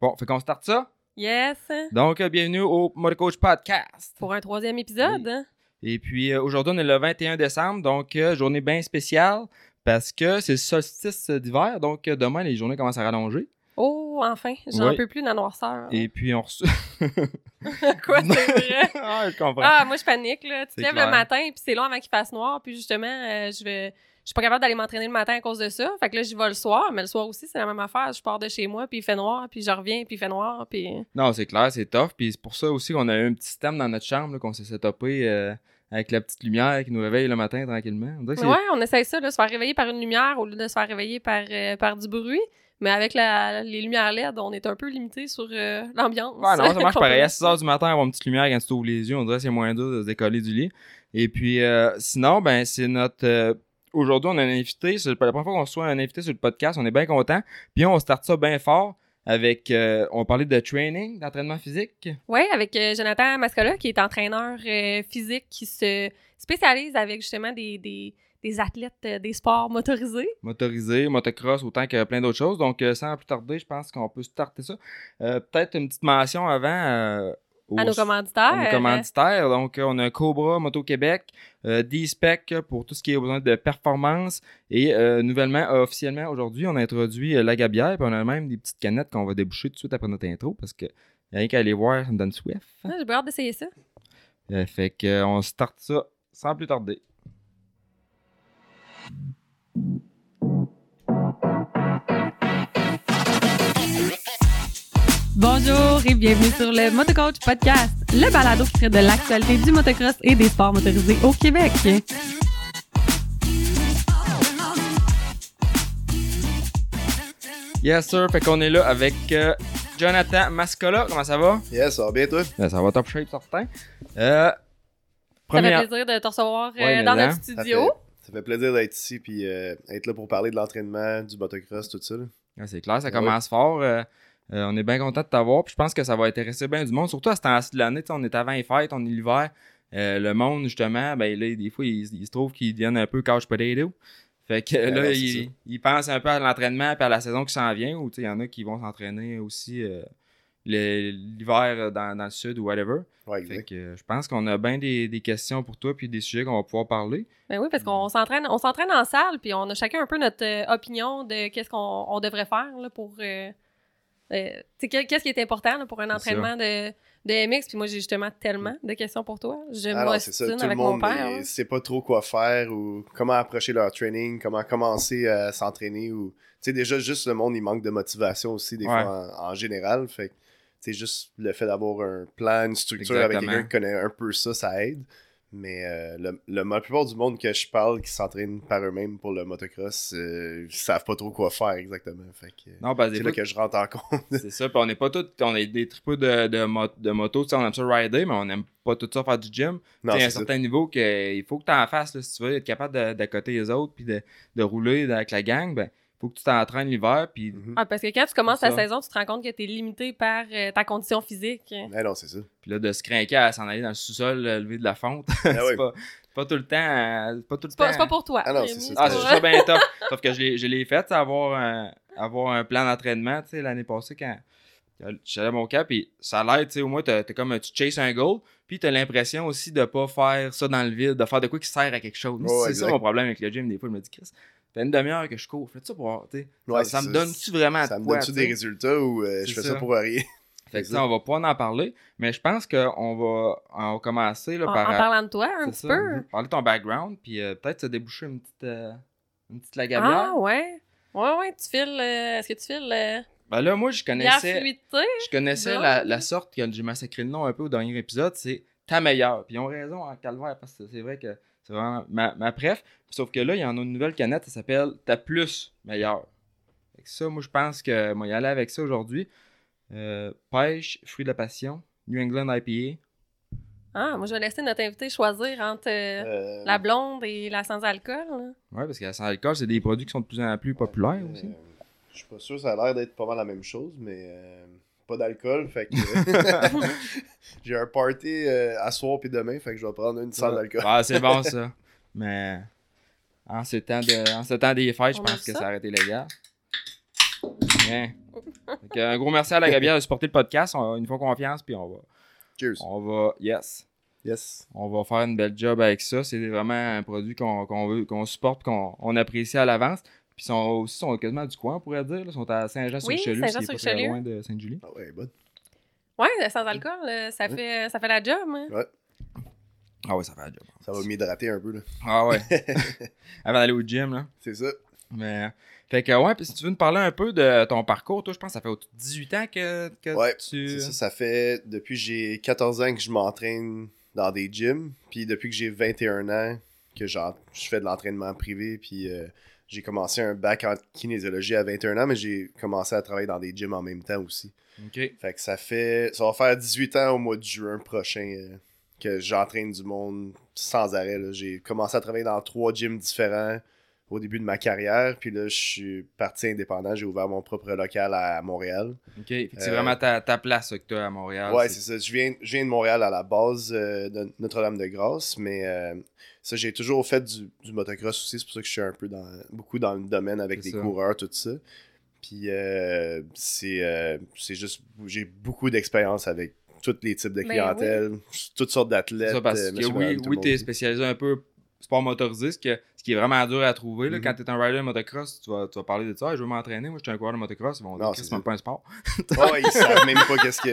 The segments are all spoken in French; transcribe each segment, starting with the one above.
Bon, fait qu'on start ça. Yes. Donc, euh, bienvenue au Motocoach Podcast. Pour un troisième épisode. Et puis, euh, aujourd'hui, on est le 21 décembre, donc euh, journée bien spéciale parce que c'est le solstice d'hiver. Donc, demain, les journées commencent à rallonger. Oh, enfin, j'en Oui. peux plus de la noirceur. Et puis, on reçoit. Quoi, c'est vrai? ah, je comprends. Ah, moi, je panique, là. Tu te lèves clair. le matin, puis c'est long avant qu'il fasse noir, puis justement, euh, je vais... Je suis pas capable d'aller m'entraîner le matin à cause de ça. Fait que là, j'y vais le soir, mais le soir aussi, c'est la même affaire. Je pars de chez moi, puis il fait noir, puis je reviens, puis il fait noir, puis... Non, c'est clair, c'est tough. Puis c'est pour ça aussi qu'on a eu un petit système dans notre chambre qu'on s'est setupé euh, avec la petite lumière qui nous réveille le matin tranquillement. On Ouais, on essaye ça, là, se faire réveiller par une lumière au lieu de se faire réveiller par, euh, par du bruit. Mais avec la, les lumières LED, on est un peu limité sur euh, l'ambiance. Ouais, non, ça marche pareil. À 6 h du matin, avoir une petite lumière quand tu ouvres les yeux, on dirait que c'est moins dur de se décoller du lit. Et puis, euh, sinon, ben, c'est notre. euh, Aujourd'hui, on a un invité. C'est la première fois qu'on reçoit un invité sur le podcast. On est bien content. Puis, on start ça bien fort avec. euh, on parler de training, d'entraînement physique. Oui, avec euh, Jonathan Mascola, qui est entraîneur euh, physique, qui se spécialise avec justement des, des, des athlètes des sports motorisés. motorisé, motocross, autant que plein d'autres choses. Donc, sans plus tarder, je pense qu'on peut starter ça. Peut-être une petite mention avant. À nos commanditaires. Commanditaire. Donc, on a Cobra, Moto Québec, euh, D-Spec pour tout ce qui est besoin de performance. Et euh, nouvellement, euh, officiellement, aujourd'hui, on a introduit euh, la gabière. Puis on a même des petites canettes qu'on va déboucher tout de suite après notre intro parce que rien qu'à aller voir, ça me donne soif. Ah, J'ai hâte d'essayer ça. Fait que, euh, on start ça sans plus tarder. Bonjour et bienvenue sur le Motocoach Podcast, le balado qui traite de l'actualité du motocross et des sports motorisés au Québec. Yes, sir. Fait qu'on est là avec euh, Jonathan Mascola. Comment ça va? Yes, ça va bien, toi? Ben, ça va top shape, certain. Euh, Ça première... fait plaisir de te recevoir euh, Ouais, dans mais notre studio. fait, ça fait plaisir d'être ici puis euh, être là pour parler de l'entraînement, du motocross, tout ça. là. Ouais, c'est clair, ça Ouais. commence fort. euh, euh, on est bien content de t'avoir. Puis je pense que ça va intéresser bien du monde. Surtout à ce temps-ci de l'année. On est avant les fêtes, on est l'hiver. Euh, le monde, justement, ben là, des fois, ils, ils se trouvent qu'ils deviennent un peu couch potato. Fait que Ouais, là, c'est ils, ils pensent un peu à l'entraînement et à la saison qui s'en vient. Ou tu sais, il y en a qui vont s'entraîner aussi euh, l'hiver dans, dans le sud ou whatever. Ouais, Fait que je pense qu'on a bien des, des questions pour toi puis des sujets qu'on va pouvoir parler. Ben oui, parce qu'on s'entraîne, on s'entraîne en salle, puis on a chacun un peu notre opinion de qu'est-ce qu'on on devrait faire là, pour. Euh, qu'est-ce qui est important là, pour un entraînement de, de MX. Puis moi, j'ai justement tellement de questions pour toi. Je Ah non, c'est ça. m'ostine Tout le avec mon monde père. ne là. sait pas trop quoi faire ou comment approcher leur training, comment commencer à s'entraîner. ou Tu sais, déjà, juste le monde, il manque de motivation aussi, des Ouais. fois, en, en général. Fait que, c'est juste le fait d'avoir un plan, une structure avec Exactement. quelqu'un qui connaît un peu ça, ça aide. Mais euh, le, le- la plupart du monde que je parle qui s'entraîne par eux-mêmes pour le motocross, euh, ils savent pas trop quoi faire exactement. Fait que, Non, c'est là que je rentre en compte. C'est ça, puis on n'est pas tous, on est des tripeux de, de, de moto, on aime ça rider, mais on n'aime pas tout ça faire du gym. Tu sais, à un certain niveau qu'il faut que tu en fasses, là, si tu veux être capable d'accoter les autres, puis de, de rouler avec la gang, ben, faut que tu t'entraînes l'hiver, puis Mhm. Ah, parce que quand tu commences ta ça. saison, tu te rends compte que tu es limité par euh, ta condition physique. Ah non, c'est ça. puis là, de se craquer à s'en aller dans le sous-sol, euh, lever de la fonte, Ah c'est ouais. pas, tout le temps, euh, c'est pas tout le pas, temps. c'est pas pour toi. Ah non, c'est ça. Ah, c'est ça bien top. Sauf que je l'ai, je l'ai fait, c'est avoir un, avoir un plan d'entraînement, tu sais, l'année passée, quand j'allais à mon camp, puis ça l'aide, tu sais, au moins, t'as comme, tu chases un goal, puis t'as l'impression aussi de pas faire ça dans le vide, de faire de quoi qui sert à quelque chose. Ouais, c'est ça mon problème avec le gym, des fois, je me dis, Chris, fait une demi-heure que je cours, fais ça pour voir, tu sais? Ouais, ça, me donne-tu vraiment Ça de me quoi, donne-tu tu des résultats ou euh, je fais ça. ça pour rien? Fait que C'est ça, on va pouvoir en parler, mais je pense qu'on va, on va commencer là, En, par... en parlant de toi, un petit ça, peu. Parler de ton background, puis euh, peut-être se déboucher une petite, euh, une petite lagabière. Ah, ouais. Ouais, ouais, tu files. euh, Est-ce que tu files euh, Ben là, moi, je connaissais... fluidité? Je connaissais la, la sorte que j'ai massacré le nom un peu au dernier épisode, c'est ta meilleure. Puis ils ont raison en calvaire parce que c'est vrai que c'est vraiment ma, ma préf. Sauf que là, il y en a une nouvelle canette, ça s'appelle ta plus que ça, moi je pense que moi y aller avec ça aujourd'hui. Euh, pêche, fruit de la passion, New England IPA. Ah, moi, je vais laisser notre invité choisir entre euh, Euh, la blonde et la sans-alcool. Ouais, parce que sans alcool, c'est des produits qui sont de plus en plus populaires aussi. Je suis pas sûr, ça a l'air d'être pas mal la même chose, mais euh, pas d'alcool, fait que j'ai un party euh, à soir puis demain, fait que je vais prendre une sans alcool. Ah, c'est bon ça. Mais en ce temps, de, en ce temps des fêtes, je pense que ça? aurait été légal. Fait que un gros merci à la Gabière de supporter le podcast. On, une fois confiance, puis on va. Cheers. On va. Yes. Yes. On va faire une belle job avec ça. C'est vraiment un produit qu'on qu'on veut, qu'on supporte, qu'on on apprécie à l'avance. Puis ils sont aussi sont quasiment du coin, on pourrait dire. là. Ils sont à Saint-Jean-sur-Richelieu, Oui, est pas très loin de Sainte-Julie. Ah ouais, bonne. Ouais, sans alcool, euh, ça, Ouais. fait, ça fait la job. hein. Ah ouais, ça fait la job. Ça va m'hydrater un peu, là. Ah ouais. Avant d'aller au gym, là. C'est ça. Mais. Fait que, ouais, puis si tu veux nous parler un peu de ton parcours, toi, je pense que ça fait au- 18 ans que, que Ouais, tu. C'est ça, ça fait depuis que j'ai 14 ans que je m'entraîne dans des gyms. Puis depuis que j'ai 21 ans que je fais de l'entraînement privé. Puis euh, j'ai commencé un bac en kinésiologie à 21 ans, mais j'ai commencé à travailler dans des gyms en même temps aussi. Ok. Fait que ça fait. Ça va faire 18 ans au mois de juin prochain euh, que j'entraîne du monde sans arrêt. J'ai commencé à travailler dans trois gyms différents au début de ma carrière. Puis là, je suis parti indépendant. J'ai ouvert mon propre local à Montréal. Ok. Fait que c'est Euh, vraiment ta, ta place que tu as à Montréal. Ouais, c'est ça. Je viens, je viens de Montréal à la base euh, de Notre-Dame-de-Grâce, mais euh, ça, j'ai toujours fait du, du motocross aussi. C'est pour ça que je suis un peu dans, beaucoup dans le domaine avec C'est les ça. coureurs, tout ça. Puis euh, c'est euh, c'est juste, j'ai beaucoup d'expérience avec tous les types de Ben clientèle, toutes sortes d'athlètes. ça, parce que monsieur, oui, oui t'es aussi. spécialisé un peu sport motorisé, ce, que- ce qui est vraiment dur à trouver. Là, Mhm. Quand t'es un rider motocross, tu vas, tu vas parler de ça. Ah, je veux m'entraîner, moi je suis un coureur de motocross. Ils vont dire c'est même pas un sport. Ouais, ils savent même pas qu'est-ce que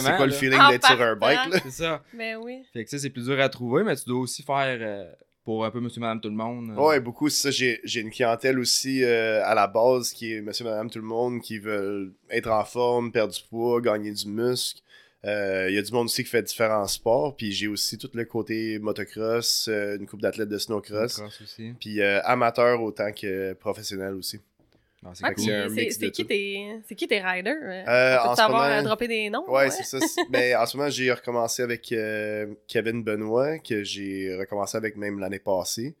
c'est quoi le feeling d'être sur un bike. Là. c'est ça. Ben oui. Fait que ça, c'est plus dur à trouver, mais tu dois aussi faire euh, pour un peu monsieur, madame, tout le monde. euh, Ouais, beaucoup. C'est ça. J'ai, j'ai une clientèle aussi euh, à la base qui est monsieur, madame, tout le monde qui veulent être en forme, perdre du poids, gagner du muscle. Euh, Il y a du monde aussi qui fait différents sports. Puis j'ai aussi tout le côté motocross, euh, une coupe d'athlètes de snowcross. aussi. Puis euh, amateur autant que professionnel aussi. C'est Ah, qui, tout. tes- c'est qui tes riders? Euh, Euh, on peut savoir moment- euh, dropper des noms? Ouais, c'est ça. C'est- Ben, en ce moment, j'ai recommencé avec euh, Kevin Benoit, que j'ai recommencé avec même l'année passée.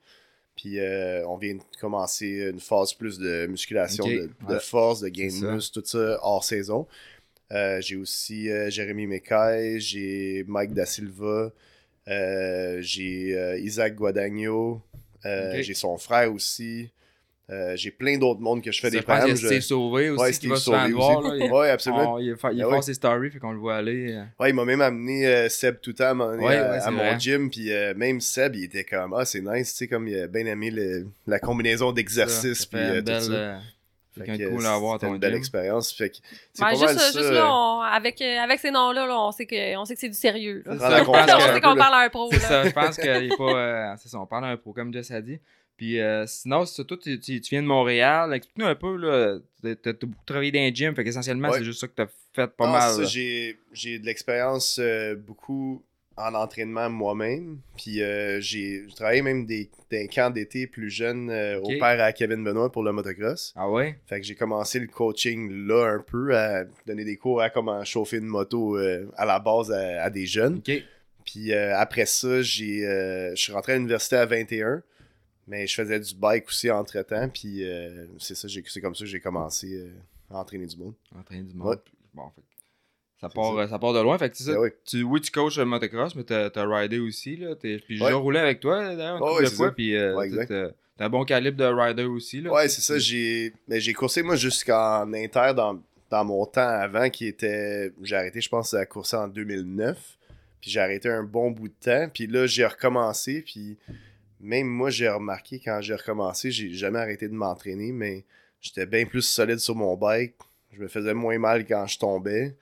Puis euh, on vient de commencer une phase plus de musculation, de, de ouais. force, de gain de muscle, tout ça hors saison. Euh, j'ai aussi euh, Jérémy Mekai, j'ai Mike Da Silva, euh, j'ai Isaac Guadagno, j'ai son frère aussi. Euh, j'ai plein d'autres mondes que je fais des programmes. je- Steve Sauvé aussi Ouais, qui va le voir. Ouais, absolument. on- il, fa- il Ah fait ouais. ses stories, fait qu'on le voit aller. euh. Ouais, il m'a même amené euh, Seb moment donné Ouais, à, mon gym, puis même Seb, il était comme ah c'est nice, tu sais comme il a bien aimé le- la combinaison d'exercices puis tout ça. Fait quelqu'un que, de cool à avoir à c'était ton une belle gym. expérience, fait que c'est Ouais, pas juste, mal juste ça. là, euh, on- avec, euh, avec ces noms-là, là, on sait que, on sait que c'est du sérieux. là. Ça, on un sait qu'on parle à un pro. C'est là. ça, je pense qu'il pas. euh, c'est ça, on parle un pro, comme Jess a dit. Puis euh, sinon, toi, tu, tu- tu viens de Montréal. Explique-nous un peu, là. T'as t'as beaucoup travaillé dans les gyms, fait qu'essentiellement, Ouais. c'est juste ça que t'as fait pas mal. j'ai j'ai de l'expérience euh, beaucoup en entraînement moi-même, puis euh, j'ai travaillé même des, des camps d'été plus jeunes euh, au père à Kevin Benoît pour le motocross. Ah ouais? Fait que j'ai commencé le coaching là un peu, à donner des cours à comment chauffer une moto euh, à la base à, à des jeunes. Puis après ça, j'ai, je suis rentré à l'université à 21, mais je faisais du bike aussi entre-temps. Puis c'est ça, c'est comme ça que j'ai commencé à entraîner du monde. Entraîner du monde. Ouais. Bon, fait ça part, ça. euh, ça part de loin. Fait que ça. Ben oui. Tu, oui, tu coaches le motocross, mais t'as as ridé aussi. Là. Puis j'ai Ouais. roulé avec toi, d'ailleurs, une de fois. Puis euh, Ouais, t'as- un bon calibre de rider aussi. Là. Ouais, c'est ça, j'ai, j'ai coursé moi jusqu'en inter dans, dans mon temps avant qui était, j'ai arrêté je pense à courser en 2009. Puis j'ai arrêté un bon bout de temps. Puis là, j'ai recommencé. Puis même moi, j'ai remarqué quand j'ai recommencé, j'ai jamais arrêté de m'entraîner, mais j'étais bien plus solide sur mon bike. Je me faisais moins mal quand je tombais.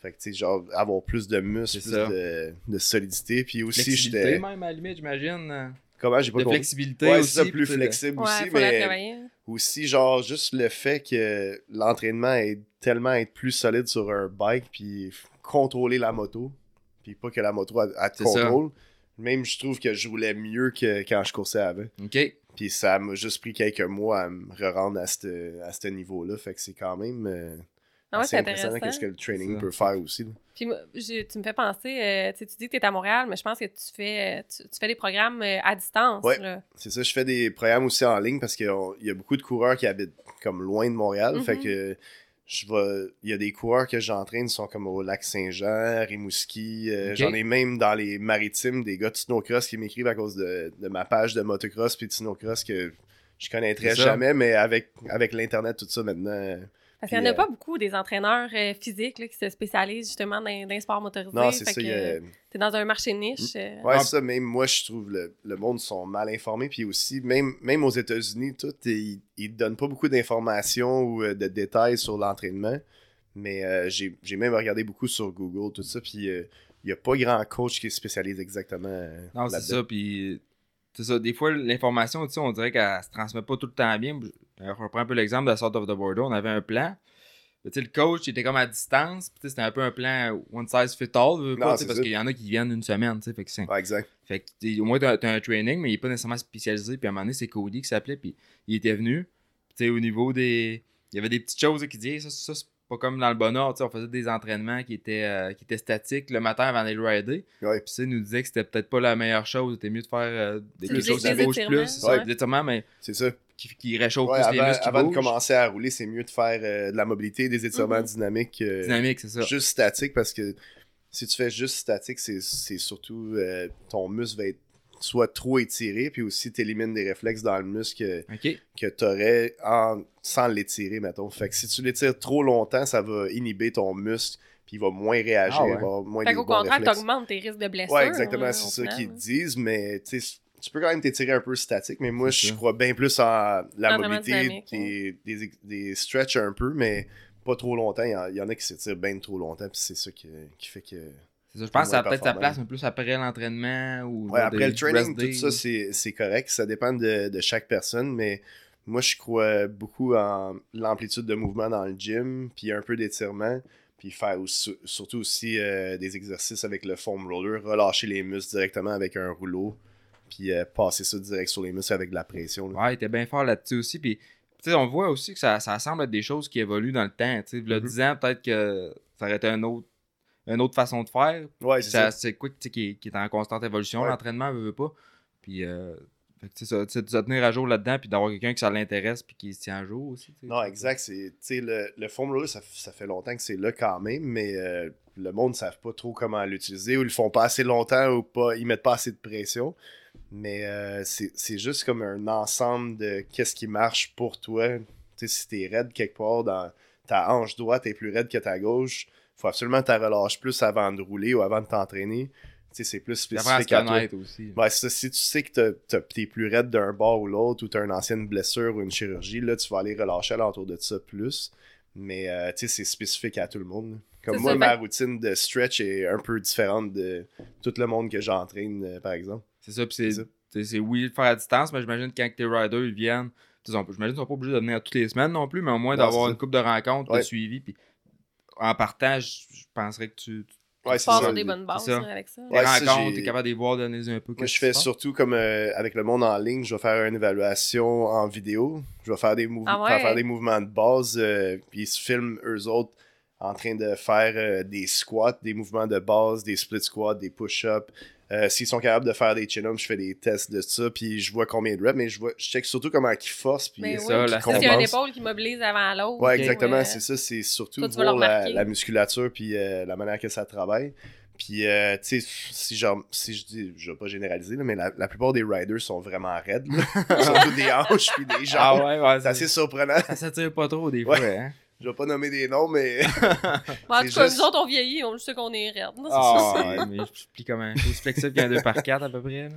Fait que, tu sais, genre, avoir plus de muscles, plus de, de solidité. Puis aussi, Flexibilité, j'étais. même, à la limite, j'imagine. Comment? J'ai pas De compris? flexibilité Ouais, aussi. c'est ça, plus flexible Ouais, aussi. mais aussi genre juste le fait que l'entraînement est tellement être plus solide sur un bike puis contrôler la moto puis pas que la moto elle elle te ça. contrôle même je trouve que je roulais mieux que quand je coursais avant Ok. puis ça m'a juste pris quelques mois à me re-rendre à ce à ce niveau là fait que c'est quand même euh, Ah ouais, c'est impressionnant intéressant. qu'est-ce que le training peut faire aussi là. Puis moi, j'ai- tu me fais penser, euh, tu sais, tu dis que tu es à Montréal, mais je pense que tu fais, tu, tu fais des programmes euh, à distance. Ouais. là. c'est ça je fais des programmes aussi en ligne parce qu'il y a beaucoup de coureurs qui habitent comme loin de Montréal Mhm. fait que je vais il y a des coureurs que j'entraîne qui sont comme au lac Saint-Jean, Rimouski, euh, j'en ai même dans les maritimes des gars de snowcross qui m'écrivent à cause de, de ma page de motocross puis de snowcross que je connaîtrais jamais mais avec avec l'internet tout ça maintenant euh, Parce qu'il n'y en a euh, pas beaucoup des entraîneurs euh, physiques là, qui se spécialisent justement dans, dans les sports motorisés. Non, c'est ça. a- T'es dans un marché niche. euh, Ouais, Ah. c'est ça. Même moi, je trouve le, le monde sont mal informés. Puis aussi, même, même aux États-Unis, tout, ils, ils donnent pas beaucoup d'informations ou euh, de détails sur l'entraînement. Mais euh, j'ai j'ai même regardé beaucoup sur Google, tout ça. Puis euh, il y a pas grand coach qui est spécialisé exactement. euh, Non, c'est ça. Puis, c'est ça. Des fois, l'information, tu sais, on dirait qu'elle se transmet pas tout le temps bien. Je reprends un peu l'exemple de la Sort of the Bordeaux. On avait un plan. Mais, Tu le coach, il était comme à distance. Tu c'était un peu un plan one size fit all. pas, tu parce qu'il y en a qui viennent une semaine. tu sais, Fait que. Ouais, exact. Fait que, au moins, t'as t'as un training, mais il est pas nécessairement spécialisé. Puis à un moment donné, c'est Cody qui s'appelait, puis il était venu. Puis, tu au niveau des. Il y avait des petites choses qui disaient, ça, ça, c'est pas comme dans le bonheur. tu sais, On faisait des entraînements qui étaient, euh, qui étaient statiques le matin avant d'aller le rider. Ouais. Puis, ça, il nous disait que c'était peut-être pas la meilleure chose. C'était mieux de faire euh, des, Tu quelque disais chose qui bouge étirements, plus. ouais. Mais C'est ça. Qui, qui réchauffe Ouais, plus les avant muscles. avant de commencer à rouler, c'est mieux de faire euh, de la mobilité, des étirements Mhm. dynamiques. euh, Dynamique, c'est ça. Juste statique parce que si tu fais juste statique, c'est c'est surtout euh, ton muscle va être soit trop étiré, puis aussi tu élimines des réflexes dans le muscle que, que tu aurais en, sans l'étirer, mettons. Fait que si tu l'étires trop longtemps, ça va inhiber ton muscle, puis il va moins réagir, Ah ouais. il va avoir moins Fait des qu'au contraire, réflexes. t'augmentes tes risques de blessure. Ouais, exactement, hein, c'est au ça qu'ils disent, mais tu sais, tu peux quand même t'étirer un peu statique, mais moi, je crois bien plus en la mobilité, des, des, des stretch un peu, mais pas trop longtemps. Il y, en- il y en a qui s'étirent bien trop longtemps, puis c'est ça qui, qui fait que... C'est ça. Je pense que ça a peut-être sa place, mais plus après l'entraînement ou. Ouais, après des le training, tout ça, c'est c'est correct. Ça dépend de, de chaque personne, mais moi, je crois beaucoup en l'amplitude de mouvement dans le gym, puis un peu d'étirement, puis faire aussi- surtout aussi euh, des exercices avec le foam roller, relâcher les muscles directement avec un rouleau, puis euh, passer ça direct sur les muscles avec de la pression. là. Ouais, il était bien fort là-dessus aussi. Puis, tu sais, on voit aussi que ça, ça semble être des choses qui évoluent dans le temps. Tu sais, le Mhm. 10 ans, peut-être que ça aurait été un autre, une autre façon de faire. Ouais, c'est. C'est quoi qui, est- qui est en constante évolution, Ouais. l'entraînement, veut, veut pas. Puis, euh, fait ça, de se tenir à jour là-dedans, puis d'avoir quelqu'un qui ça l'intéresse, puis qui se tient à jour aussi. Non, exact. C'est, tu sais, le, le foam ça fait longtemps que c'est là quand même, mais euh, le monde ne savent pas trop comment l'utiliser ou ils le font pas assez longtemps ou pas, ils mettent pas assez de pression. Mais euh, c'est, c'est juste comme un ensemble de qu'est-ce qui marche pour toi. Tu sais, si t'es raide quelque part dans ta hanche droite est plus raide que ta gauche, faut absolument que tu relâches plus avant de rouler ou avant de t'entraîner. Tu sais, c'est plus spécifique à toi. aussi. Ouais, ça. si tu sais que t'es plus raide d'un bord ou l'autre, ou t'as une ancienne blessure ou une chirurgie, là, tu vas aller relâcher alentour de ça plus. Mais, euh, tu sais, c'est spécifique à tout le monde. Comme moi, ça, ma fait- routine de stretch est un peu différente de tout le monde que j'entraîne, euh, par exemple. C'est ça, puis c'est, oui de faire à distance, mais j'imagine que quand tes riders ils viennent, j'imagine qu'ils sont pas obligés de venir toutes les semaines non plus, mais au moins d'avoir une coupe de rencontres, de suivi, puis en partage, je penserais que tu, tu Ouais, Tu pars sur des bonnes bases là, avec ça. Ouais, ça, rencontres, t'es capable de les voir, donner un peu. Moi, je fais surtout comme euh, avec le monde en ligne, je vais faire une évaluation en vidéo. Je vais faire des, Ah ouais? faire des mouvements de base, euh, puis ils se filment eux autres en train de faire euh, des squats, des mouvements de base, des split squats, des push-ups. Euh, S'ils sont capables de faire des chin-ups, je fais des tests de ça, puis je vois combien de reps, mais je vois, je check surtout comment ils forcent, puis Mais euh, oui, ça, la- parce qu'il y a une épaule qui mobilise avant l'autre. Ouais, exactement, Ouais. c'est ça. C'est surtout voir la, musculature puis euh, la manière que ça travaille. Puis, euh, tu sais, si, genre, si je dis, je vais pas généraliser, là, mais la, la plupart des riders sont vraiment raides. là. surtout des hanches puis des Ah jambes. ouais, ouais, C'est assez surprenant. Ça s'attire pas trop des Ouais. fois, hein. Je vais pas nommer des noms, mais Bon, en tout cas, juste- nous autres, on vieillit, on sait qu'on est raide. Ah, ouais, mais je plie comme un chose flexible qu'un 2 par 4 à peu près. Là.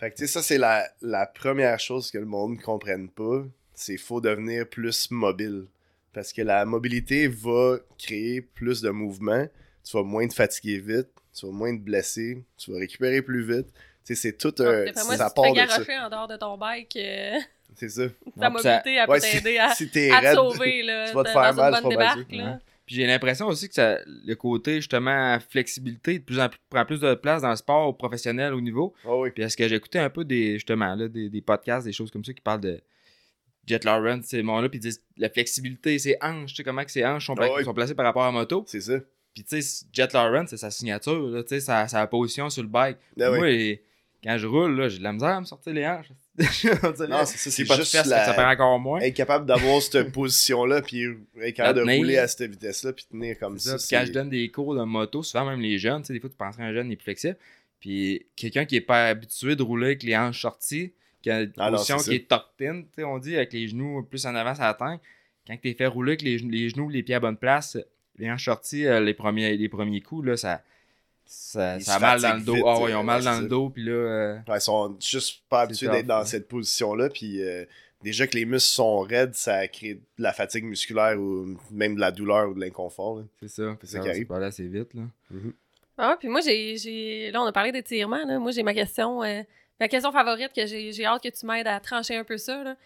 Fait que, tu sais, ça, c'est la, la première chose que le monde ne comprenne pas. C'est faut devenir plus mobile. Parce que la mobilité va créer plus de mouvement. Tu vas moins te fatiguer vite. Tu vas moins te blesser. Tu vas récupérer plus vite. Tu sais, c'est tout Ah, un. Moi, ça si tu te part fais de ça. garrocher en dehors de ton bike, euh, C'est ça. ta mobilité, elle peut t'aider à, si t'es à te raide. sauver là, tu vas te dans faire une mal, bonne c'est pas mal. Ouais. Puis j'ai l'impression aussi que ça, le côté justement flexibilité de plus en plus prend plus de place dans le sport au professionnel au niveau. Ah oui. Puis est-ce que j'écoutais un peu des justement là, des, des podcasts, des choses comme ça qui parlent de Jet Lawrence, ces mondes-là, puis ils disent la flexibilité, c'est hanches, tu sais comment que ces hanches sont, pla- Ah oui. sont placées par rapport à la moto. C'est ça. Puis tu sais, Jet Lawrence, c'est sa signature, là, tu sais, sa, sa position sur le bike. Ah. Moi, et- quand je roule, là, j'ai de la misère à me sortir les hanches. C'est ça, c'est pas juste la- ça perd encore moins. Être capable d'avoir cette position-là, puis être capable de rouler à cette vitesse-là, puis tenir comme ça. ça. Quand je donne des cours de moto, souvent même les jeunes, tu sais, des fois tu penserais un jeune il est plus flexible. Puis quelqu'un qui est pas habitué de rouler avec les hanches sorties, qui a une Ah non, position qui est tucked in, tu sais, on dit, avec les genoux plus en avant la tête, quand t'es fait rouler avec les, les genoux, les pieds à bonne place, les hanches sorties, euh, les, premiers, les premiers coups, là, ça, ça, Ils ça a mal dans le fatiguent dos. vite, Ah ouais, ils euh, ont mal ouais, dans le dos, puis là. euh, Ouais, ils sont juste pas habitués d'être dans hein. cette position-là. Puis euh, déjà que les muscles sont raides, ça crée de la fatigue musculaire ou même de la douleur ou de l'inconfort. c'est ça. C'est ça qui arrive. assez vite, là. Ah, puis moi, j'ai, j'ai. Là, on a parlé d'étirement. Là. Moi, j'ai ma question. euh, Ma question favorite que j'ai, j'ai hâte que tu m'aides à trancher un peu ça. Là.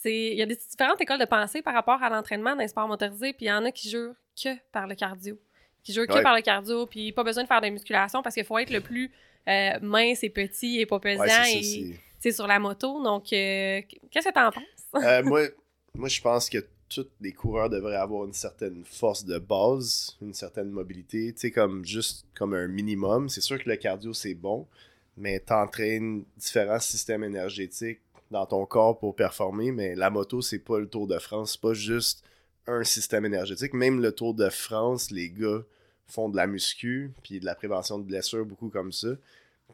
C'est. Il y a des différentes écoles de pensée par rapport à l'entraînement dans les sports motorisés, puis il y en a qui jurent que par le cardio. Qui jurent que Ouais. par le cardio, puis pas besoin de faire de musculation parce qu'il faut être le plus euh, mince et petit et pas pesant Ouais, et c'est- c'est sur la moto. Donc, euh, qu'est-ce que t'en penses? Euh, moi, moi, je pense que tous les coureurs devraient avoir une certaine force de base, une certaine mobilité, tu sais, comme juste comme un minimum. C'est sûr que le cardio, c'est bon, mais t'entraînes différents systèmes énergétiques dans ton corps pour performer, mais la moto, c'est pas le Tour de France, c'est pas juste un système énergétique. Même le Tour de France, les gars font de la muscu, puis de la prévention de blessures, beaucoup comme ça,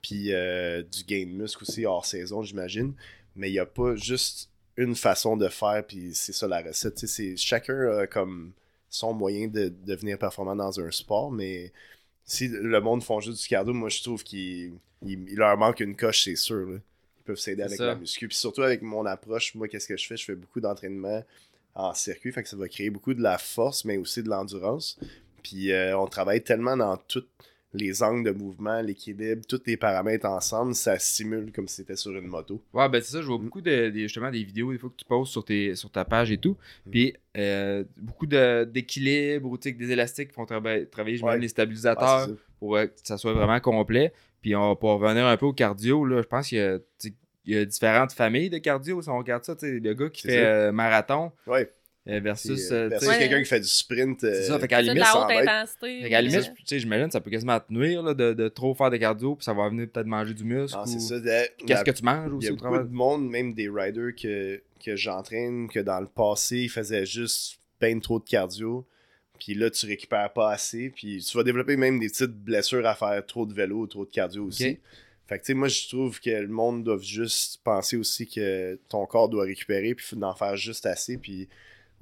puis euh, du gain de muscle aussi hors saison, j'imagine. Mais il n'y a pas juste une façon de faire, puis c'est ça la recette. C'est- chacun a comme son moyen de devenir performant dans un sport, mais si le monde font juste du cardio, moi je trouve qu'il il- il leur manque une coche, c'est sûr. là. Ils peuvent s'aider avec ça. la muscu. Puis surtout avec mon approche, moi qu'est-ce que je fais? Je fais beaucoup d'entraînement en circuit, fait que ça va créer beaucoup de la force, mais aussi de l'endurance. Puis euh, on travaille tellement dans tous les angles de mouvement, l'équilibre, tous les paramètres ensemble, ça simule comme si c'était sur une moto. Ouais, ben c'est ça, je Mm. vois beaucoup de, des- justement des vidéos des fois que tu postes sur, tes, sur ta page et tout. Mm. Puis euh, beaucoup de- d'équilibre que des élastiques qui font trava- travailler Ouais. même les stabilisateurs pour euh, que ça soit vraiment complet. Puis on va pour revenir un peu au cardio, là, je pense qu'il y y a différentes familles de cardio. Si on regarde ça, le gars qui fait marathon Ouais. Euh, versus. Euh, euh, versus Ouais. quelqu'un qui fait du sprint. C'est ça, fait qu'à la limite, la 100 haute mètres. intensité. fait qu'à la limite, tu sais, j'imagine, ça peut quasiment te nuire là, de, de trop faire de cardio, puis ça va venir peut-être manger du muscle. non, ou- ça. Qu'est-ce la- que tu manges Il aussi y a au beaucoup travail? de monde, même des riders que, que j'entraîne, que dans le passé, ils faisaient juste ben trop de cardio. Puis là, tu récupères pas assez. Puis tu vas développer même des petites blessures à faire trop de vélo ou trop de cardio aussi. Fait que tu sais, moi, je trouve que le monde doit juste penser aussi que ton corps doit récupérer, puis d'en faire juste assez. Puis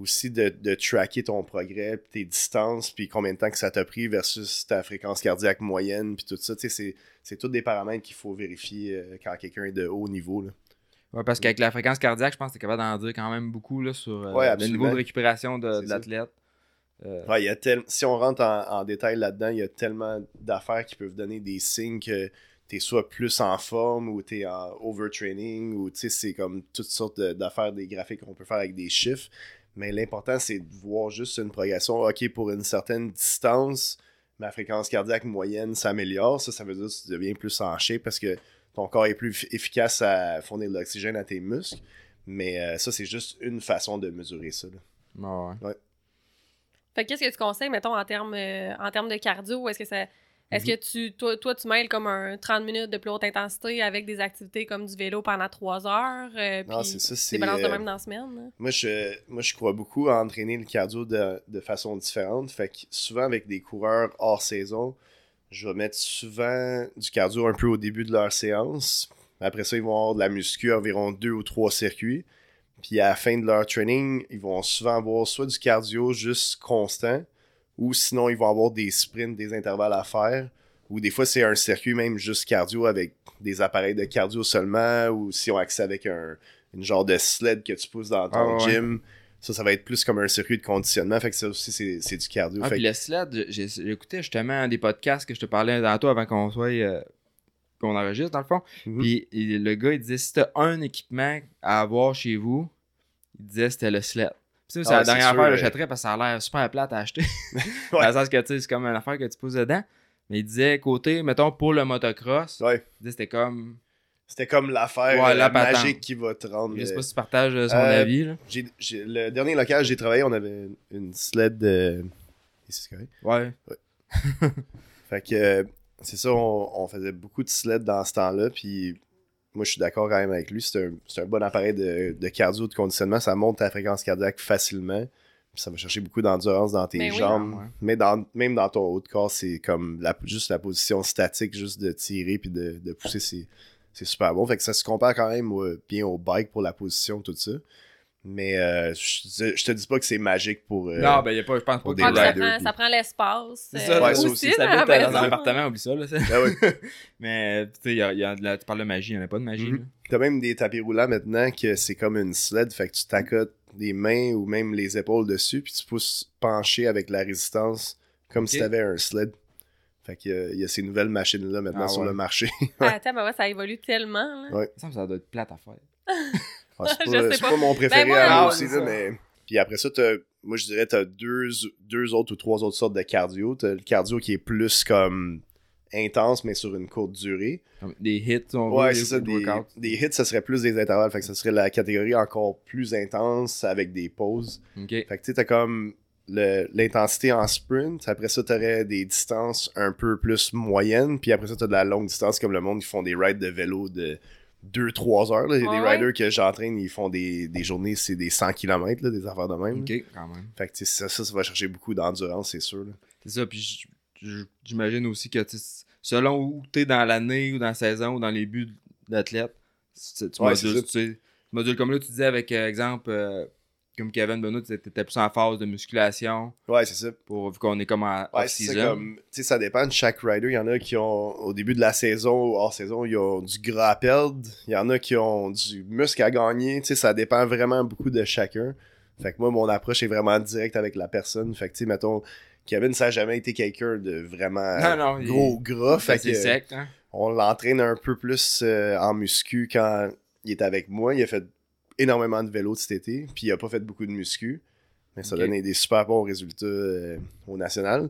aussi de, de tracker ton progrès, puis tes distances, puis combien de temps que ça t'a pris versus ta fréquence cardiaque moyenne, puis tout ça. C'est- c'est tous des paramètres qu'il faut vérifier euh, quand quelqu'un est de haut niveau. Là. Ouais, parce qu'avec la fréquence cardiaque, je pense que tu es capable d'en dire quand même beaucoup là, sur euh, Ouais, le niveau de récupération de, l'athlète. Euh, Ouais, il y a tel... Si on rentre en, en détail là-dedans, il y a tellement d'affaires qui peuvent donner des signes que tu es soit plus en forme ou tu es en overtraining ou tu sais, c'est comme toutes sortes d'affaires, des graphiques qu'on peut faire avec des chiffres. Mais l'important, c'est de voir juste une progression. OK, pour une certaine distance, ma fréquence cardiaque moyenne s'améliore. Ça, ça veut dire que tu deviens plus en shape parce que ton corps est plus efficace à fournir de l'oxygène à tes muscles. Mais euh, ça, c'est juste une façon de mesurer ça. là. ouais, ouais. Fait que qu'est-ce que tu conseilles, mettons, en termes, euh, en termes de cardio? Est-ce que ça. Est-ce que tu, toi, toi, tu mêles comme un 30 minutes de plus haute intensité avec des activités comme du vélo pendant 3 heures? euh, Non, puis c'est ça. C'est, balances de euh, même dans la semaine? là? Moi je, moi, je crois beaucoup à entraîner le cardio de, de façon différente. Fait que souvent, avec des coureurs hors saison, je vais mettre souvent du cardio un peu au début de leur séance. Après ça, ils vont avoir de la muscu, environ deux ou trois circuits. Puis à la fin de leur training, ils vont souvent avoir soit du cardio juste constant, ou sinon, ils vont avoir des sprints, des intervalles à faire. Ou des fois, c'est un circuit même juste cardio avec des appareils de cardio seulement, ou si on accès avec un, une genre de sled que tu pousses dans ton Ah, ouais, gym. Ça, ça va être plus comme un circuit de conditionnement. Fait que ça aussi, c'est, c'est du cardio. Ah, Fait puis que- le sled, écouté justement des podcasts que je te parlais tantôt avant qu'on soit. euh, qu'on enregistre dans le fond. Mhm. Puis il- le gars, il disait si t'as un équipement à avoir chez vous, il disait c'était le sled. C'est Ah, la dernière affaire que euh, j'achèterais parce que ça a l'air super plate à acheter. Ouais. Dans le sens que tu sais, c'est comme une affaire que tu poses dedans. Mais il disait côté, mettons, pour le motocross, Ouais. c'était comme. C'était comme l'affaire Ouais, euh, la magique qui va te rendre. Je sais euh, pas si tu partages son Euh, avis. Là. le dernier local j'ai travaillé, on avait une sled de. C'est correct. Ouais. Fait que c'est ça, on, on faisait beaucoup de sled dans ce temps-là. Puis moi, je suis d'accord quand même avec lui. C'est un, c'est un bon appareil de, de cardio, de conditionnement. Ça monte ta fréquence cardiaque facilement. Ça va chercher beaucoup d'endurance dans tes Ben oui. jambes. Ouais. Mais dans, même dans ton haut de corps, c'est comme la, juste la position statique, juste de tirer puis de, de pousser, c'est, c'est super bon. Fait que ça se compare quand même au- bien au bike pour la position, tout ça. Mais euh, je, je te dis pas que c'est magique pour. euh, Non, ben, y a pas, je pense pas pour que des ça, riders, ça prend l'espace. C'est euh, ça, ouais, ça aussi, ça habite dans un appartement, oublie ça, là. c'est- Ah ouais. Mais, tu sais, il y a, il y a de la- tu parles de magie, il n'y en a pas de magie, Mhm. là. T'as même des tapis roulants maintenant que c'est comme une sled, fait que tu t'accotes les mains ou même les épaules dessus, puis tu pousses pencher avec la résistance comme si Ok. t'avais un sled. Fait qu'il y y a ces nouvelles machines-là maintenant Ah sur ouais. le marché. Ah, attends, mais ouais, ça évolue tellement. Là. Ouais. Ça ça doit être plate à faire. Ah, c'est pas, mon préféré Ben, moi, à moi aussi, là, mais... Puis après ça, t'as- moi je dirais t'as deux, deux autres ou trois autres sortes de cardio. T'as le cardio qui est plus comme intense, mais sur une courte durée. Des hits, on Ouais, c'est ça. Des, des hits, ça serait plus des intervalles. Fait que ça serait la catégorie encore plus intense avec des pauses. Fait que tu sais, t'as comme l'intensité en sprint. Après ça, t'aurais des distances un peu plus moyennes. Puis après ça, t'as de la longue distance comme le monde qui font des rides de vélo de 2-3 heures. là. Il y a Ouais, des ouais. riders que j'entraîne, ils font des, des journées, c'est des 100 km, des affaires de même. OK, quand même. Fait que tu ça, ça, ça va chercher beaucoup d'endurance, c'est sûr. là. C'est ça, puis j'imagine aussi que tu selon où t'es dans l'année ou dans la saison ou dans les buts d'athlète, tu, tu Ouais, c'est modules, tu tu modules comme là, tu disais avec euh, exemple, euh, comme Kevin Benoît, tu étais plus en phase de musculation Ouais, c'est ça. pour, vu qu'on est comme en Ouais, c'est ça, comme, ça dépend de chaque rider. Il y en a qui ont, au début de la saison ou hors saison, ils ont du gras à perdre. Il y en a qui ont du muscle à gagner. Tu sais, ça dépend vraiment beaucoup de chacun. Fait que moi, mon approche est vraiment directe avec la personne. Fait que, tu sais, mettons, Kevin, ça n'a jamais été quelqu'un de vraiment Non, non, il- gros gras. Fait que, sec, hein? on l'entraîne un peu plus euh, en muscu quand il est avec moi. Il a fait énormément de vélo cet été, puis il a pas fait beaucoup de muscu. Mais ça Ok. donne des super bons résultats euh, au national.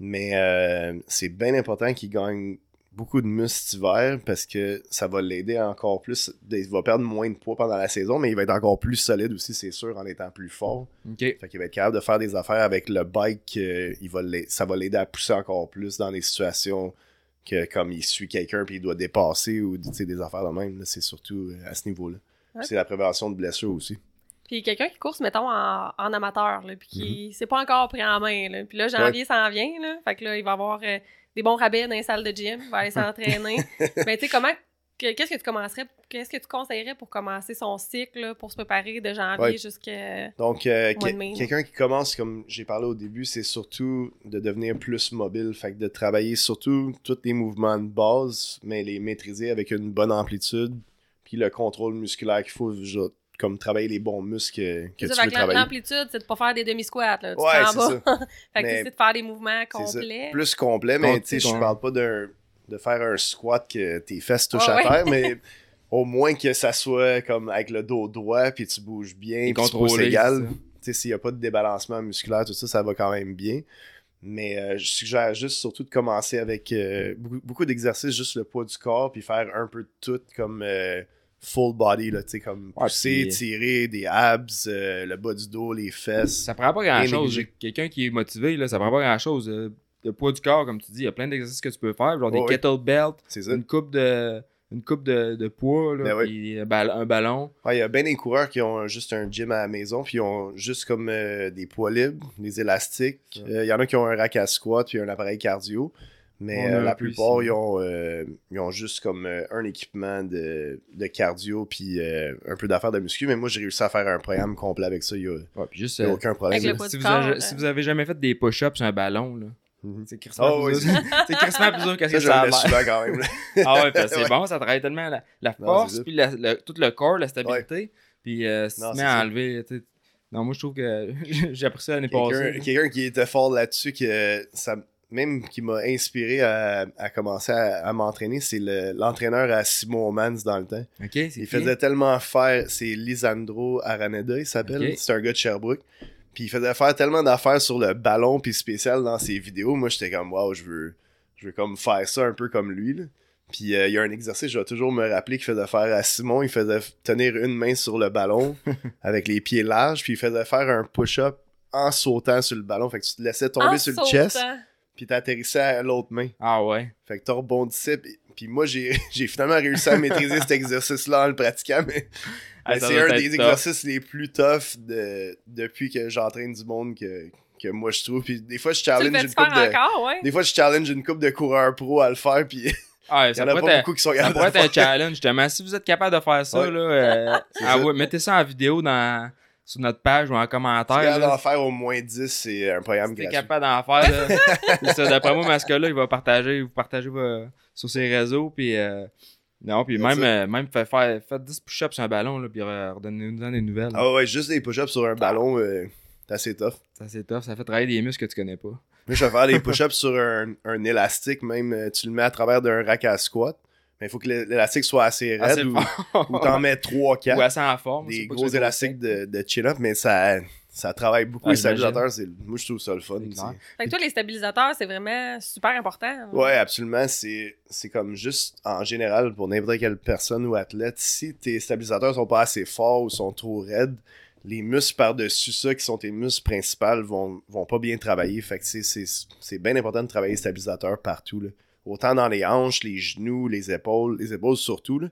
Mais euh, c'est bien important qu'il gagne beaucoup de muscles cet hiver parce que ça va l'aider encore plus. Il va perdre moins de poids pendant la saison, mais il va être encore plus solide aussi, c'est sûr, en étant plus fort. OK. Fait qu'il va être capable de faire des affaires avec le bike. euh, il va ça va l'aider à pousser encore plus dans des situations que comme il suit quelqu'un puis il doit dépasser ou des affaires de même. C'est surtout à ce niveau-là. C'est la prévention de blessures aussi. Puis quelqu'un qui course, mettons, en, en amateur, là, puis qui s'est pas encore pris en main. Là. Puis là, janvier s'en vient, là. Fait que là, il va avoir euh, des bons rabais dans les salles de gym, il va aller s'entraîner. Mais tu sais, comment... que- Qu'est-ce que tu commencerais... Qu'est-ce que tu conseillerais pour commencer son cycle, là, pour se préparer de janvier Ouais. jusqu'à... Donc, euh, que- quelqu'un qui commence, comme j'ai parlé au début, c'est surtout de devenir plus mobile. Fait que de travailler surtout tous les mouvements de base, mais les maîtriser avec une bonne amplitude. Puis le contrôle musculaire qu'il faut, genre, comme travailler les bons muscles que, que C'est tu ça, fait veux que travailler. l'amplitude, c'est de pas faire des demi-squats, là. Tu Ouais, c'est fait que c'est de faire des mouvements complets. Plus complet, mais tu sais, je parle pas d'un de faire un squat que tes fesses touchent Ah à ouais. terre, mais au moins que ça soit comme avec le dos droit, puis tu bouges bien, puis tu pousses égal. Tu sais, s'il n'y a pas de débalancement musculaire, tout ça, ça va quand même bien. Mais euh, je suggère juste surtout de commencer avec euh, beaucoup, beaucoup d'exercices, juste le poids du corps, puis faire un peu de tout comme euh, full body, là, comme Ouais, pousser, puis- tirer, des abs, le bas du dos, les fesses. Ça prend pas grand chose. négligé. Quelqu'un qui est motivé, là, ça prend pas grand chose. le poids du corps, comme tu dis, il y a plein d'exercices que tu peux faire, genre des Ouais, kettlebells, une coupe de une coupe de, de poids, là, Ben oui. puis un ball- un ballon. Ouais, il y a bien des coureurs qui ont juste un gym à la maison, puis ils ont juste comme euh, des poids libres, des élastiques. Euh, Il y en a qui ont un rack à squat, puis un appareil cardio. Mais euh, la plupart, ils ont, euh, ils ont juste comme euh, un équipement de, de cardio, puis euh, un peu d'affaires de muscu. Mais moi, j'ai réussi à faire un programme complet avec ça. Il n'y a, Ouais, juste, il y a euh, aucun problème. Si, du vous avez, corps, si euh. vous avez jamais fait des push-ups sur un ballon, là, Mhm. c'est crissement Oh, plus oui, dur. c'est crissement plus dur que Ça, ça je le quand même. Ah ouais, c'est Ouais. bon, ça travaille tellement la, force, puis la- tout le corps, la stabilité. Puis euh, si Non, tu mets à enlever, Non, moi je trouve que j'ai appris ça l'année Quelqu'un passée. quelqu'un qui était fort là-dessus, que ça, même qui m'a inspiré à, à commencer à, à m'entraîner, c'est le- l'entraîneur à Simon Mans dans le temps. Ok, c'est Il faisait tellement faire, c'est Lisandro Araneda, il s'appelle. Ok. C'est un gars de Sherbrooke. Puis il faisait faire tellement d'affaires sur le ballon puis spécial dans ses vidéos. Moi, j'étais comme, waouh, je veux, je veux comme faire ça un peu comme lui. là. Puis euh, il y a un exercice, je vais toujours me rappeler qu'il faisait faire à Simon. Il faisait tenir une main sur le ballon avec les pieds larges. Puis il faisait faire un push-up en sautant sur le ballon. Fait que tu te laissais tomber En sur le chest. Puis t'atterrissais à l'autre main. Ah ouais. Fait que t'as rebondissais. Puis, puis moi, j'ai j'ai finalement réussi à maîtriser cet exercice-là en le pratiquant. Mais, Ah, mais ça c'est un des tough. exercices les plus tough de, depuis que j'entraîne du monde que, que moi je trouve. Puis des fois, je challenge une coupe de. encore, ouais? Des fois, je challenge une coupe de coureurs pro à le faire. Puis Ah, il y ça en a pourrait pas être- beaucoup qui sont Ça capables pourrait de être un le faire. challenge, justement. Si vous êtes capable de faire ça, Ouais. là, euh, ah ça. ouais, mettez ça en vidéo dans, sur notre page ou en Si commentaire. capable là, d'en faire au moins 10, c'est un programme si gratuit. capable d'en faire, là, c'est ça. D'après moi, Mascola, il va partager, vous partagez vos- sur ses réseaux, puis euh, non, puis même, euh, même fait faire, faites 10 push-ups sur un ballon, là, puis euh, redonnez-nous des nouvelles. Ah ouais, juste des push-ups sur un ballon, euh, c'est assez tough. C'est tough, ça fait travailler des muscles que tu connais pas. Moi, je vais faire des push-ups sur un, un élastique, même. euh, Tu le mets à travers d'un rack à squat. Mais il faut que l'é- l'élastique soit assez raide Assez ou, t'en mets 3-4. Ou assez en forme. des gros élastiques de, de chin-up, mais ça, ça travaille beaucoup Ah, les stabilisateurs. c'est- Moi, je trouve ça le fun. Fait que toi, les stabilisateurs, c'est vraiment super important. Ouais, absolument. C'est c'est comme juste en général pour n'importe quelle personne ou athlète, si tes stabilisateurs sont pas assez forts ou sont trop raides, les muscles par-dessus ça, qui sont tes muscles principaux, vont, vont pas bien travailler. Fait que c'est- c'est c'est bien important de travailler les stabilisateurs partout. Là. Autant dans les hanches, les genoux, les épaules, les épaules surtout. Là.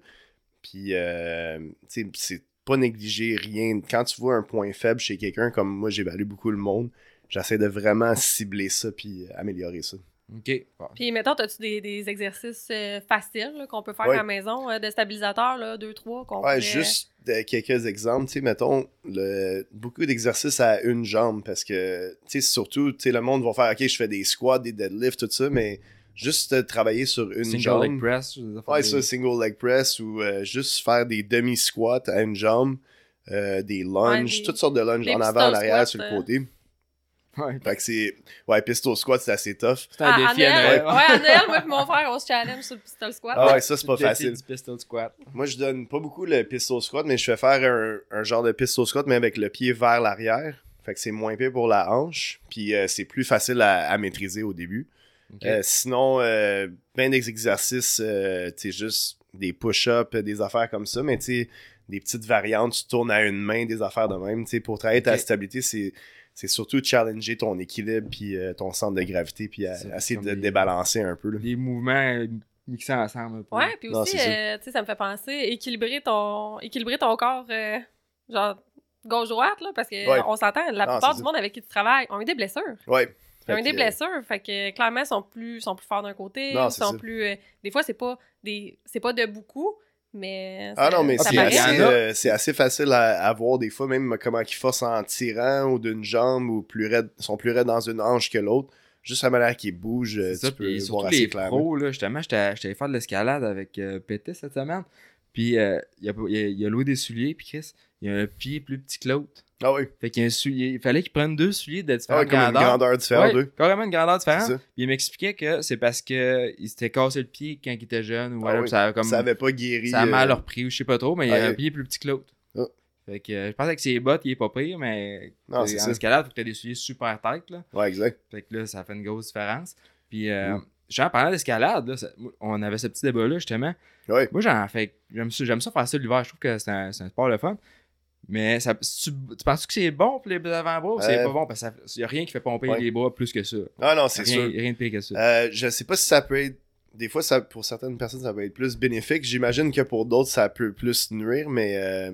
Puis, euh, tu sais, c'est pas négliger rien. Quand tu vois un point faible chez quelqu'un, comme moi, j'évalue beaucoup le monde, j'essaie de vraiment cibler ça puis améliorer ça. Ok. Bon. Puis, mettons, as-tu des, des exercices euh, faciles qu'on peut faire Ouais. à la maison, euh, de stabilisateurs, là, deux, trois, qu'on Ouais, pourrait- juste de- quelques exemples, tu sais, mettons, le, beaucoup d'exercices à une jambe, parce que, tu sais, surtout, tu sais, le monde va faire, ok, je fais des squats, des deadlifts, tout ça, mais juste euh, travailler sur une Single jambe. leg press. Ouais, des- ça, single leg press, ou euh, juste faire des demi-squats à une jambe, euh, des lunges, des- toutes sortes de lunges, en avant, en arrière, squats, sur le côté. Ouais. Fait que c'est, ouais, pistol squat, c'est assez tough. C'est un Ah, défi à Noël, ouais, à Noël, moi et mon frère, on se challenge sur le pistol squat. Ah ouais, ça, c'est pas Le facile. du pistol squat. Moi, je donne pas beaucoup le pistol squat, mais je fais faire un, un genre de pistol squat, mais avec le pied vers l'arrière. Fait que c'est moins pire pour la hanche. Puis euh, c'est plus facile à, à maîtriser au début. Euh, sinon, euh, plein d'exercices, euh, tu sais, juste des push-ups, des affaires comme ça, mais tu sais, des petites variantes, tu tournes à une main, des affaires de même. Tu sais, pour travailler ta stabilité, c'est. C'est surtout challenger ton équilibre puis euh, ton centre de gravité puis à- essayer de des- débalancer un peu. Là. Des mouvements mixés ensemble. peu. Ouais, puis aussi, ça. euh, tu sais, ça me fait penser, équilibrer ton, équilibrer ton corps, euh, genre, gauche-droite, là, parce que Ouais. on s'entend, la Non, plupart du ça. monde avec qui tu travailles ont eu des blessures. Ouais. Ils ont Fait eu des blessures, fait que clairement, ils sont plus, sont plus forts d'un côté, Non, sont ça. plus... euh, des fois, c'est pas des c'est pas de beaucoup, mais... Ah non, mais ça c'est assez, euh, assez facile à, à voir des fois, même comment ils forcent en tirant ou d'une jambe ou plus raide, sont plus raides dans une hanche que l'autre. Juste la manière qu'ils bougent, euh, C'est ça, tu peux puis voir surtout assez les clairement. pros, là, justement, j'étais j'étais allé faire de l'escalade avec euh, Pété cette semaine. Puis euh, il, a, il, a, il a loué des souliers, puis Chris, il a un pied plus petit que l'autre. Ah oui, Fait qu'il y a un soulier, il fallait qu'il prenne deux souliers de ah différentes ouais, comme une grandeur différente, Ouais, carrément une grandeur différente. Puis il m'expliquait que c'est parce que il s'était cassé le pied quand il était jeune ou Ah voilà, oui. ça comme Ça avait pas guéri. ça a mal euh, repris ou je sais pas trop, mais il a Ah, un pied plus petit que l'autre. Ah. Fait que euh, je pensais que ses bottes, il est pas pire, mais Non, en escalade, faut que t'aies des souliers super tight là. Ouais, exact. Fait que là, ça fait une grosse différence. Puis, euh, Mm. Genre, parlant d'escalade, on avait ce petit débat-là, justement. Moi, j'en fais. J'aime ça, j'aime ça faire ça l'hiver. Je trouve que c'est un, c'est un sport le fun. Mais ça, tu, tu penses que c'est bon pour les avant-bras ou c'est Euh, pas bon? Parce qu'il n'y a rien qui fait pomper ouais. les bras plus que ça. Ah non, c'est sûr. rien de pire que ça. Euh, je sais pas si ça peut être. Des fois, ça, pour certaines personnes, ça peut être plus bénéfique. J'imagine que pour d'autres, ça peut plus nuire, mais euh,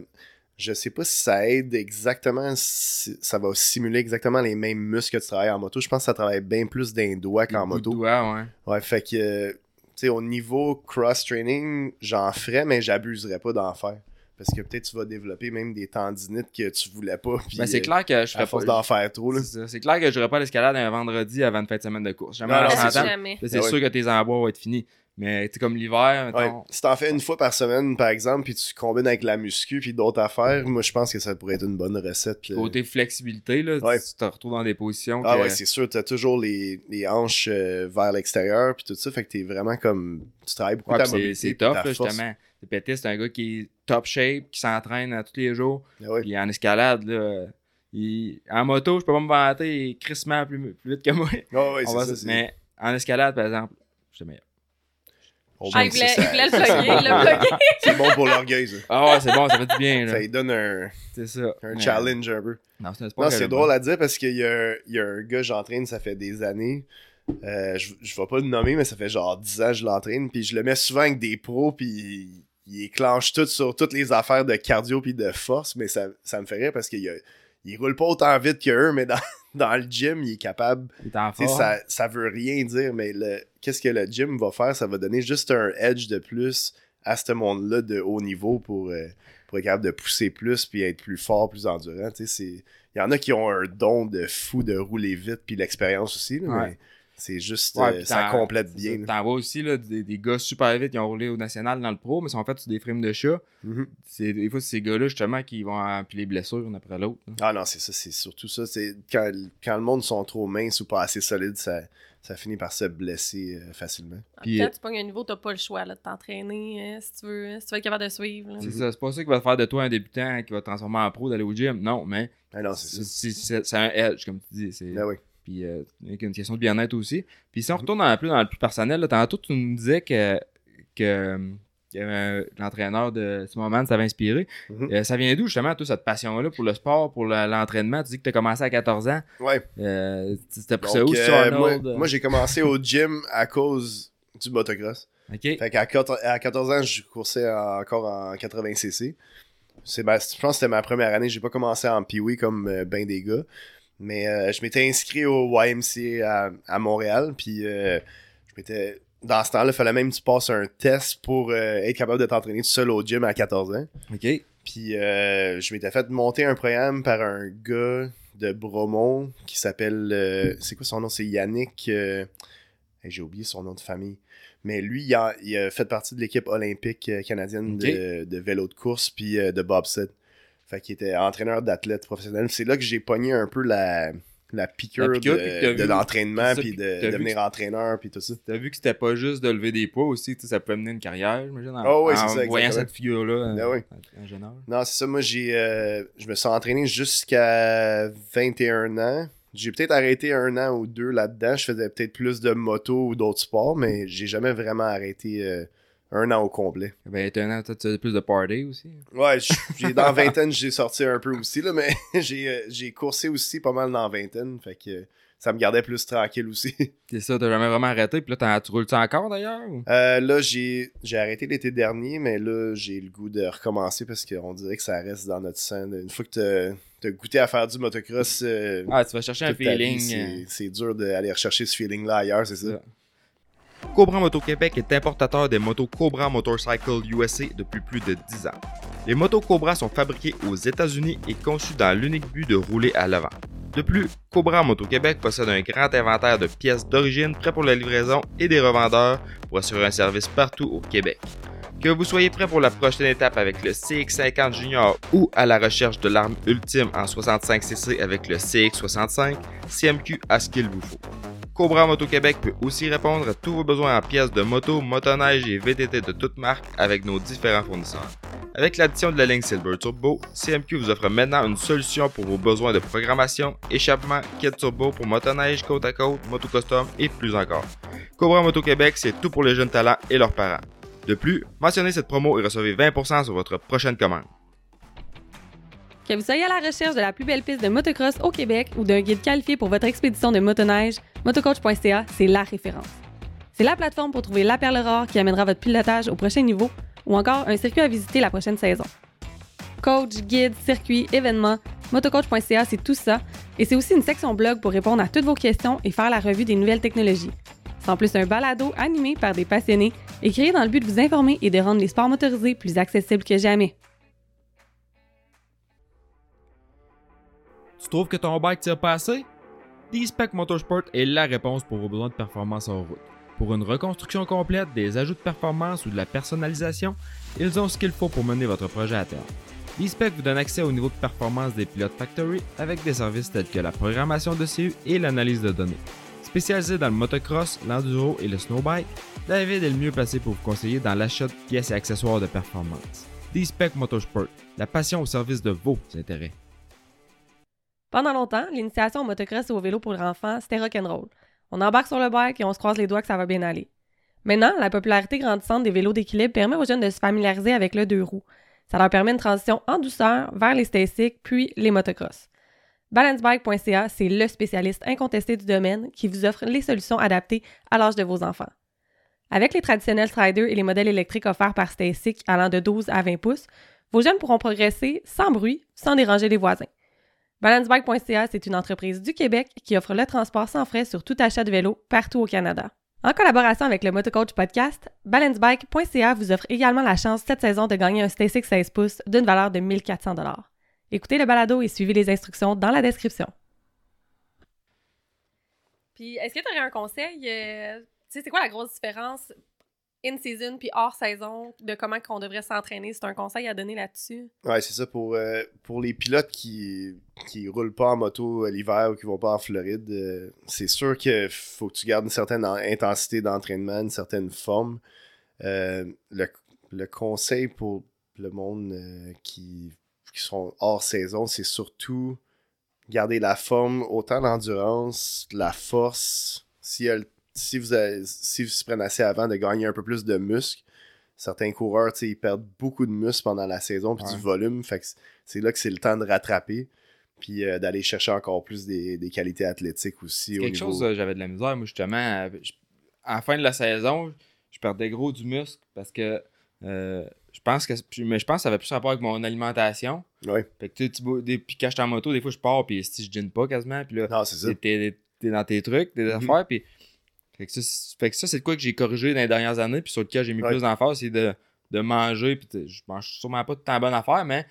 je sais pas si ça aide exactement. si ça va simuler exactement les mêmes muscles que tu travailles en moto. Je pense que ça travaille bien plus d'un doigt qu'en moto. doigts, ouais. Ouais, fait que, tu sais, au niveau cross-training, j'en ferais, mais j'abuserais pas d'en faire. Parce que peut-être tu vas développer même des tendinites que tu voulais pas. Puis, Ben, c'est euh, clair que je à ferais force pas. d'en faire trop, là. C'est clair que je n'aurais pas à l'escalade un vendredi avant une fin de semaine de course. Jamais Non, on non, Mais c'est sûr. jamais. Là, C'est Ah ouais. sûr que tes embois vont être finis. Mais tu comme l'hiver, Ouais. Si t'en fais une fois par semaine, par exemple, puis tu combines avec la muscu puis d'autres affaires, moi je pense que ça pourrait être une bonne recette. côté flexibilité, là, Ouais. tu te retrouves dans des positions Ah que- ouais, c'est sûr, t'as toujours les, les hanches euh, vers l'extérieur puis tout ça, fait que t'es vraiment comme tu travailles beaucoup Ouais, ta c'est- mobilité c'est ta là, justement. Le Pétis, c'est un gars qui est top shape, qui s'entraîne à tous les jours. Ah ouais. Puis en escalade, là, il- en moto, je peux pas me vanter, il est crissement plus, plus vite que moi. Ah ouais, On c'est va ça, c'est- mais en escalade, par exemple, je suis meilleur. Au Ah, moins, il voulait, ça, il voulait le ça- plugger, il l'a plugué. C'est bon pour l'orgueil, ça. Ah ouais, c'est bon, ça fait du bien. Ça Là. lui donne un, ça. un challenge un peu. Non, c'est que drôle à dire parce qu'il y a, il y a un gars, j'entraîne, ça fait des années. Euh, je, je vais pas le nommer, mais ça fait genre 10 ans que je l'entraîne. Puis je le mets souvent avec des pros, puis il, il éclenche tout sur toutes les affaires de cardio puis de force. Mais ça, ça me fait rire parce qu'il a- il roule pas autant vite que eux, mais dans, dans le gym, il est capable. Il est en ça, ça veut rien dire, mais le, qu'est-ce que le gym va faire? Ça va donner juste un edge de plus à ce monde-là de haut niveau pour, euh, pour être capable de pousser plus puis être plus fort, plus endurant. Tu sais, c'est... Il y en a qui ont un don de fou de rouler vite puis l'expérience aussi, là, Ouais. mais c'est juste... Ouais, euh, ça complète bien. T'en vois aussi là, des, des gars super vite qui ont roulé au national dans le pro, mais sont faits sur des frames de chat. Mhm. C'est des fois c'est ces gars-là justement qui vont empiler les blessures une après l'autre. Ah non, c'est ça, c'est surtout ça. Quand, quand le monde sont trop minces ou pas assez solides, ça, ça finit par se blesser euh, facilement. Puis, Quand euh, tu pognes un niveau, t'as pas le choix là, de t'entraîner euh, si, tu veux, si tu veux être capable de suivre. C'est ça, c'est pas ça qui va te faire de toi un débutant qui va te transformer en pro d'aller au gym. Non, mais Ah non, c'est un edge, comme tu dis. C'est Ben oui. puis euh, une question de bien-être aussi. Puis si on retourne dans, plus dans le plus personnel, là, tantôt tu nous disais que, que, euh, l'entraîneur de Simon Mann t'avait inspiré. Mhm. Euh, ça vient d'où justement, toute cette passion-là pour le sport, pour le- l'entraînement? Tu dis que tu as commencé à 14 ans. Ouais. Euh, C'était pour ça où, euh, sur moi, Arnold? moi, j'ai commencé au gym à cause du motocross. OK. Fait qu'à 14 à 14 ans, je coursais en- encore en 80cc. C'est ma- je pense que c'était ma première année. J'ai pas commencé en pee comme euh, ben des gars. Mais euh, je m'étais inscrit au YMCA à, à Montréal. Puis euh, je m'étais. Dans ce temps-là, il fallait même que tu passes un test pour euh, être capable de t'entraîner tout seul au gym à 14 ans. OK. Puis euh, je m'étais fait monter un programme par un gars de Bromont qui s'appelle. euh, c'est quoi son nom? C'est Yannick. J'ai oublié son nom de famille. Mais lui, il a, il a fait partie de l'équipe olympique canadienne de, de vélo de course puis de bobsled. Fait qu'il était entraîneur d'athlètes professionnels. C'est là que j'ai pogné un peu la, la piqûre, La piqûre, de- l'entraînement puis de devenir que- entraîneur puis tout ça. T'as vu que c'était pas juste de lever des poids aussi, ça pouvait mener une carrière, j'imagine, en, Oh oui, c'est en ça, voyant exactement. cette figure-là Ben oui. en jeune âge. Non, c'est ça. Moi, j'ai, euh, je me suis entraîné jusqu'à 21 ans. J'ai peut-être arrêté un an ou deux là-dedans. Je faisais peut-être plus de moto ou d'autres sports, mais j'ai jamais vraiment arrêté euh, un an au complet. Ben, t'as un an, tu faisais plus de party aussi. Ouais, j'ai dans vingtaine, j'ai sorti un peu aussi, là, mais j'ai, euh, j'ai coursé aussi pas mal dans vingtaine. Fait que ça me gardait plus tranquille aussi. C'est ça, t'as jamais vraiment arrêté, puis là, tu roules-tu encore d'ailleurs? Euh, là, j'ai, j'ai arrêté l'été dernier, mais là, j'ai le goût de recommencer parce qu'on dirait que ça reste dans notre sang. Une fois que t'as, goûté à faire du motocross, euh, Ah, tu vas chercher un feeling. c'est- dur d'aller rechercher ce feeling-là ailleurs, c'est ça. Cobra Moto Québec est importateur des motos Cobra Motorcycle USA depuis plus de 10 ans. Les motos Cobra sont fabriquées aux États-Unis et conçues dans l'unique but de rouler à l'avant. De plus, Cobra Moto Québec possède un grand inventaire de pièces d'origine prêts pour la livraison et des revendeurs pour assurer un service partout au Québec. Que vous soyez prêt pour la prochaine étape avec le CX50 Junior ou à la recherche de l'arme ultime en 65cc avec le CX65, CMQ a ce qu'il vous faut. Cobra Moto Québec peut aussi répondre à tous vos besoins en pièces de moto, motoneige et VTT de toutes marques avec nos différents fournisseurs. Avec l'addition de la ligne Silver Turbo, CMQ vous offre maintenant une solution pour vos besoins de programmation, échappement, kit turbo pour motoneige, côte à côte, moto custom et plus encore. Cobra Moto Québec, c'est tout pour les jeunes talents et leurs parents. De plus, mentionnez cette promo et recevez 20% sur votre prochaine commande. Que vous soyez à la recherche de la plus belle piste de motocross au Québec ou d'un guide qualifié pour votre expédition de motoneige, motocoach.ca, c'est la référence. C'est la plateforme pour trouver la perle rare qui amènera votre pilotage au prochain niveau ou encore un circuit à visiter la prochaine saison. Coach, guide, circuit, événements, motocoach.ca, c'est tout ça. Et c'est aussi une section blog pour répondre à toutes vos questions et faire la revue des nouvelles technologies. C'est en plus un balado animé par des passionnés et créé dans le but de vous informer et de rendre les sports motorisés plus accessibles que jamais. Tu trouves que ton bike tire pas assez? D-Spec Motorsport est la réponse pour vos besoins de performance en route. Pour une reconstruction complète, des ajouts de performance ou de la personnalisation, ils ont ce qu'il faut pour mener votre projet à terme. D-Spec vous donne accès au niveau de performance des pilotes Factory avec des services tels que la programmation de CU et l'analyse de données. Spécialisé dans le motocross, l'enduro et le snowbike, David est le mieux placé pour vous conseiller dans l'achat de pièces et accessoires de performance. D-Spec Motorsport, la passion au service de vos intérêts. Pendant longtemps, l'initiation au motocross et au vélo pour enfants, c'était rock'n'roll. On embarque sur le bike et on se croise les doigts que ça va bien aller. Maintenant, la popularité grandissante des vélos d'équilibre permet aux jeunes de se familiariser avec le deux roues. Ça leur permet une transition en douceur vers les stasics puis les motocross. Balancebike.ca, c'est le spécialiste incontesté du domaine qui vous offre les solutions adaptées à l'âge de vos enfants. Avec les traditionnels striders et les modèles électriques offerts par Stasic allant de 12 à 20 pouces, vos jeunes pourront progresser sans bruit, sans déranger les voisins. Balancebike.ca, c'est une entreprise du Québec qui offre le transport sans frais sur tout achat de vélo partout au Canada. En collaboration avec le Motocoach Podcast, balancebike.ca vous offre également la chance cette saison de gagner un STACYC 16 pouces d'une valeur de 1400 Écoutez le balado et suivez les instructions dans la description. Puis, est-ce que tu aurais un conseil? euh, tu sais, c'est quoi la grosse différence in-season puis hors-saison de comment qu'on devrait s'entraîner? C'est un conseil à donner là-dessus? Ouais, c'est ça. Pour, euh, pour les pilotes qui, qui roulent pas en moto à l'hiver ou qui vont pas en Floride, euh, c'est sûr qu'il faut que tu gardes une certaine en- intensité d'entraînement, une certaine forme. Euh, le, le conseil pour le monde euh, qui, qui sont hors saison, c'est surtout garder la forme, autant l'endurance, la force. Si, elle- si, vous avez- si vous se prenez assez avant de gagner un peu plus de muscles, certains coureurs, ils perdent beaucoup de muscles pendant la saison puis Ouais. du volume. Fait que c- c'est là que c'est le temps de rattraper. Puis euh, d'aller chercher encore plus des, des qualités athlétiques aussi. Au quelque niveau... chose, euh, j'avais de la misère, moi, justement. je- à la fin de la saison, je perdais gros du muscle parce que euh, je pense que mais je pense que ça avait plus rapport avec mon alimentation. Ouais. Fait que tu tu des- puis quand j'étais en moto, des fois je pars puis si je dîne pas quasiment, puis là Non, c'est ça. t'es- dans tes trucs, tes Mhm. affaires, puis fait que ça, c'est- fait que ça, c'est de quoi que j'ai corrigé dans les dernières années, puis sur lequel j'ai mis Ouais. plus d'emphase, c'est de, de manger, puis je mange sûrement pas temps la bonne affaire, mais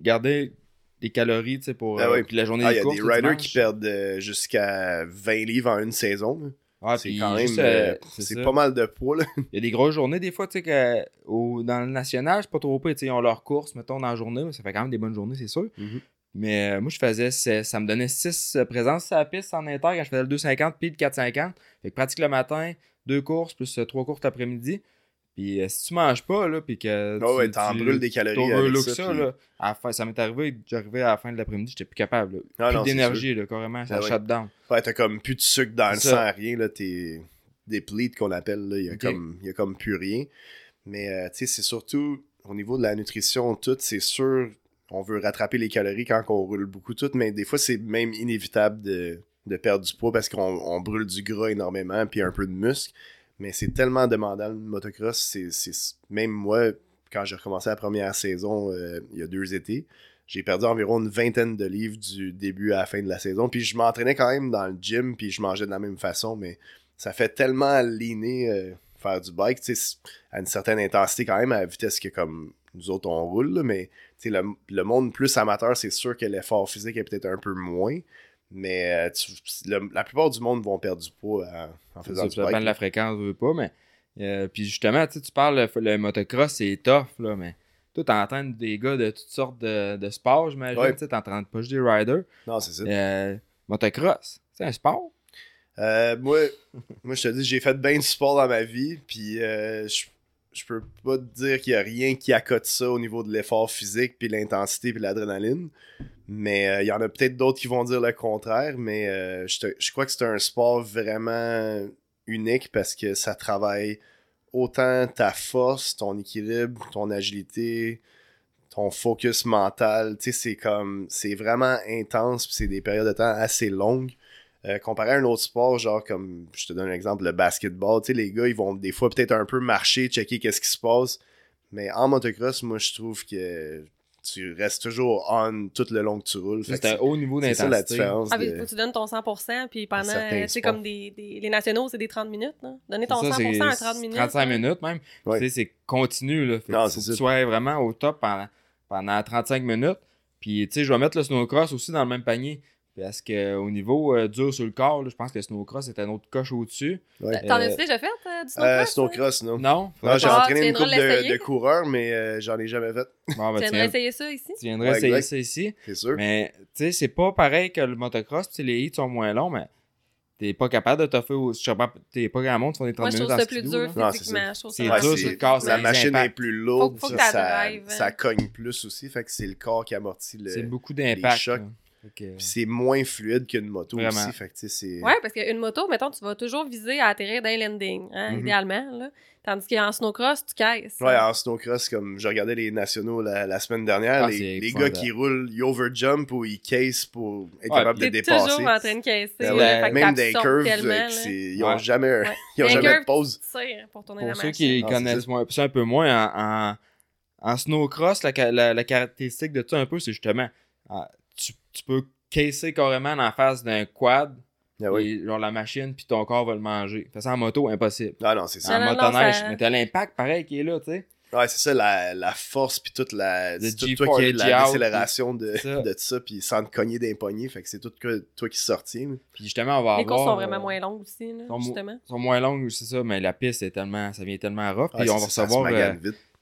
garder des calories, pour Ah euh, ouais. puis la journée Ah, il y a des riders qui perdent euh, jusqu'à 20 livres en une saison. là. C'est quand même. euh, c'est pas mal de poids, là. Il y a des grosses journées, des fois, tu sais, que au- dans le national, c'est pas trop sais, Ils ont leurs courses, mettons, dans la journée. mais Ça fait quand même des bonnes journées, c'est sûr. Mhm. Mais euh, moi, je faisais, ça me donnait 6 présences sur la piste en inter quand je faisais le 250 puis le 450. Fait que pratique le matin, deux courses, plus euh, trois courses l'après-midi. Puis euh, si tu manges pas, là, puis que. Ouais, tu- t'en tu- brûles des calories avec ça. ça, puis- là. À la fin- ça m'est arrivé, j'arrivais à la fin de l'après-midi, j'étais plus capable. Là. Ah plus d'énergie, là, carrément. Ça Ah ouais. shut down. Ouais, t'as comme plus de sucre dans le sang, rien, là, t'es déplete qu'on appelle, là, il y a, comme, y a comme plus rien. Mais, euh, tu sais, c'est surtout, au niveau de la nutrition, tout, c'est sûr, on veut rattraper les calories quand on roule beaucoup tout, mais des fois, c'est même inévitable de, de perdre du poids parce qu'on on brûle du gras énormément, puis un peu de muscle. Mais c'est tellement demandant, le motocross, c'est, même moi, quand j'ai recommencé la première saison, euh, il y a deux étés, j'ai perdu environ une vingtaine de livres du début à la fin de la saison. Puis je m'entraînais quand même dans le gym, puis je mangeais de la même façon, mais ça fait tellement leaner euh, faire du bike, tu sais, à une certaine intensité quand même, à la vitesse que comme nous autres on roule, là, mais le, le monde plus amateur, c'est sûr que l'effort physique est peut-être un peu moins. Mais euh, tu- le- la plupart du monde vont perdre du poids en, en faisant Ça du bike. de la fréquence, veux pas, mais. euh, puis justement, tu parles, le, le motocross, c'est tough, là, mais. Toi, t'entraînes des gars de toutes sortes de, de sports, j'imagine. Ouais. Tu t'entraînes pas juste des riders. Non, c'est ça. Euh, motocross, c'est un sport? Euh, moi, moi, je te dis, j'ai fait bien du sport dans ma vie, puis euh, je, je peux pas te dire qu'il y a rien qui accote ça au niveau de l'effort physique, puis l'intensité, puis l'adrénaline. Mais euh, il y en a peut-être d'autres qui vont dire le contraire, mais euh, je, je crois que c'est un sport vraiment unique parce que ça travaille autant ta force, ton équilibre, ton agilité, ton focus mental. Tu sais, c'est comme, c'est vraiment intense, puis c'est des périodes de temps assez longues. Euh, comparé à un autre sport, genre comme, je te donne un exemple, le basketball, tu sais, les gars, ils vont des fois peut-être un peu marcher, checker qu'est-ce qui se passe. Mais en motocross, moi, je trouve que tu restes toujours on tout le long que tu roules. C'est un haut niveau c'est ça la d'intensité. différence. Ah, de- faut que tu donnes ton 100%, puis pendant, certains tu sais, sports. comme des, des- les nationaux, c'est des 30 minutes, là. Donner ton C'est ça, 100% à c'est 30 minutes. 35 là. minutes même. Ouais. Tu sais, c'est continu. Là. Fait Non, que c'est tu sois vraiment au top pendant, pendant 35 minutes. Puis, tu sais, je vais mettre le snowcross aussi dans le même panier. Parce qu'au niveau euh, dur sur le corps, là, je pense que le snowcross est un autre coche au-dessus. Ouais. T'en Euh, as-tu déjà fait, euh, du snowcross? Snowcross, non. Non? J'ai Ah, entraîné tu une couple de, coureurs, mais euh, j'en ai jamais fait. Bon, ben, Tu tu, viendrais essayer ça ici? tu viendrais Ouais, essayer exact. ça ici. C'est sûr. Mais, tu sais, c'est pas pareil que le motocross. Tu sais, les hits sont moins longs, mais t'es pas capable de toffer au. T'es pas grand monde qui font des 30 Moi, je minutes ça plus dur là. Non, c'est physiquement. Je trouve C'est dur c'est- sur le corps, la machine est plus lourde, Faut- faut ça, hein. ça cogne plus aussi, fait que c'est le corps qui amortit le. C'est beaucoup les d'impact. Puis c'est moins fluide qu'une moto Vraiment. aussi, fait que tu sais, c'est. Ouais, parce qu'une moto, mettons, tu vas toujours viser à atterrir d'un landing, hein, Mhm. idéalement. Là. Tandis qu'en snowcross, tu caisses. Ouais, en snowcross, comme je regardais les nationaux la, la semaine dernière, Ah, les, les gars qui roulent, ils overjump ou ils case pour être Ouais, capable de dépasser. toujours en train de caisser. Ben ouais, Même des curves, ils ont Ouais. jamais, ils ont jamais curve, de pause. pour tourner Pour la ceux machine. qui Ah, connaissent ça. moins, ça un peu moins, en, en, en snowcross, la, la caractéristique de ça un peu, c'est justement, ah, tu, peux casser carrément en face d'un quad, Ah. Et genre la machine, puis ton corps va le manger. Fais ça en moto, impossible. Ah non, c'est ça. En motoneige, ça- mais t'as l'impact pareil qui est là, tu sais. Ouais, c'est ça, la, la force, puis toute la. C'est tout G4, toi qui la décélération de, ça. de ça, puis sans te cogner d'un poignet, fait que c'est tout que toi qui sortis. Puis justement, on va Les courses sont vraiment euh, moins longues aussi, là, sont mo- justement. sont moins longues, c'est ça, mais la piste est tellement. Ça vient tellement rough. Puis on va recevoir. euh,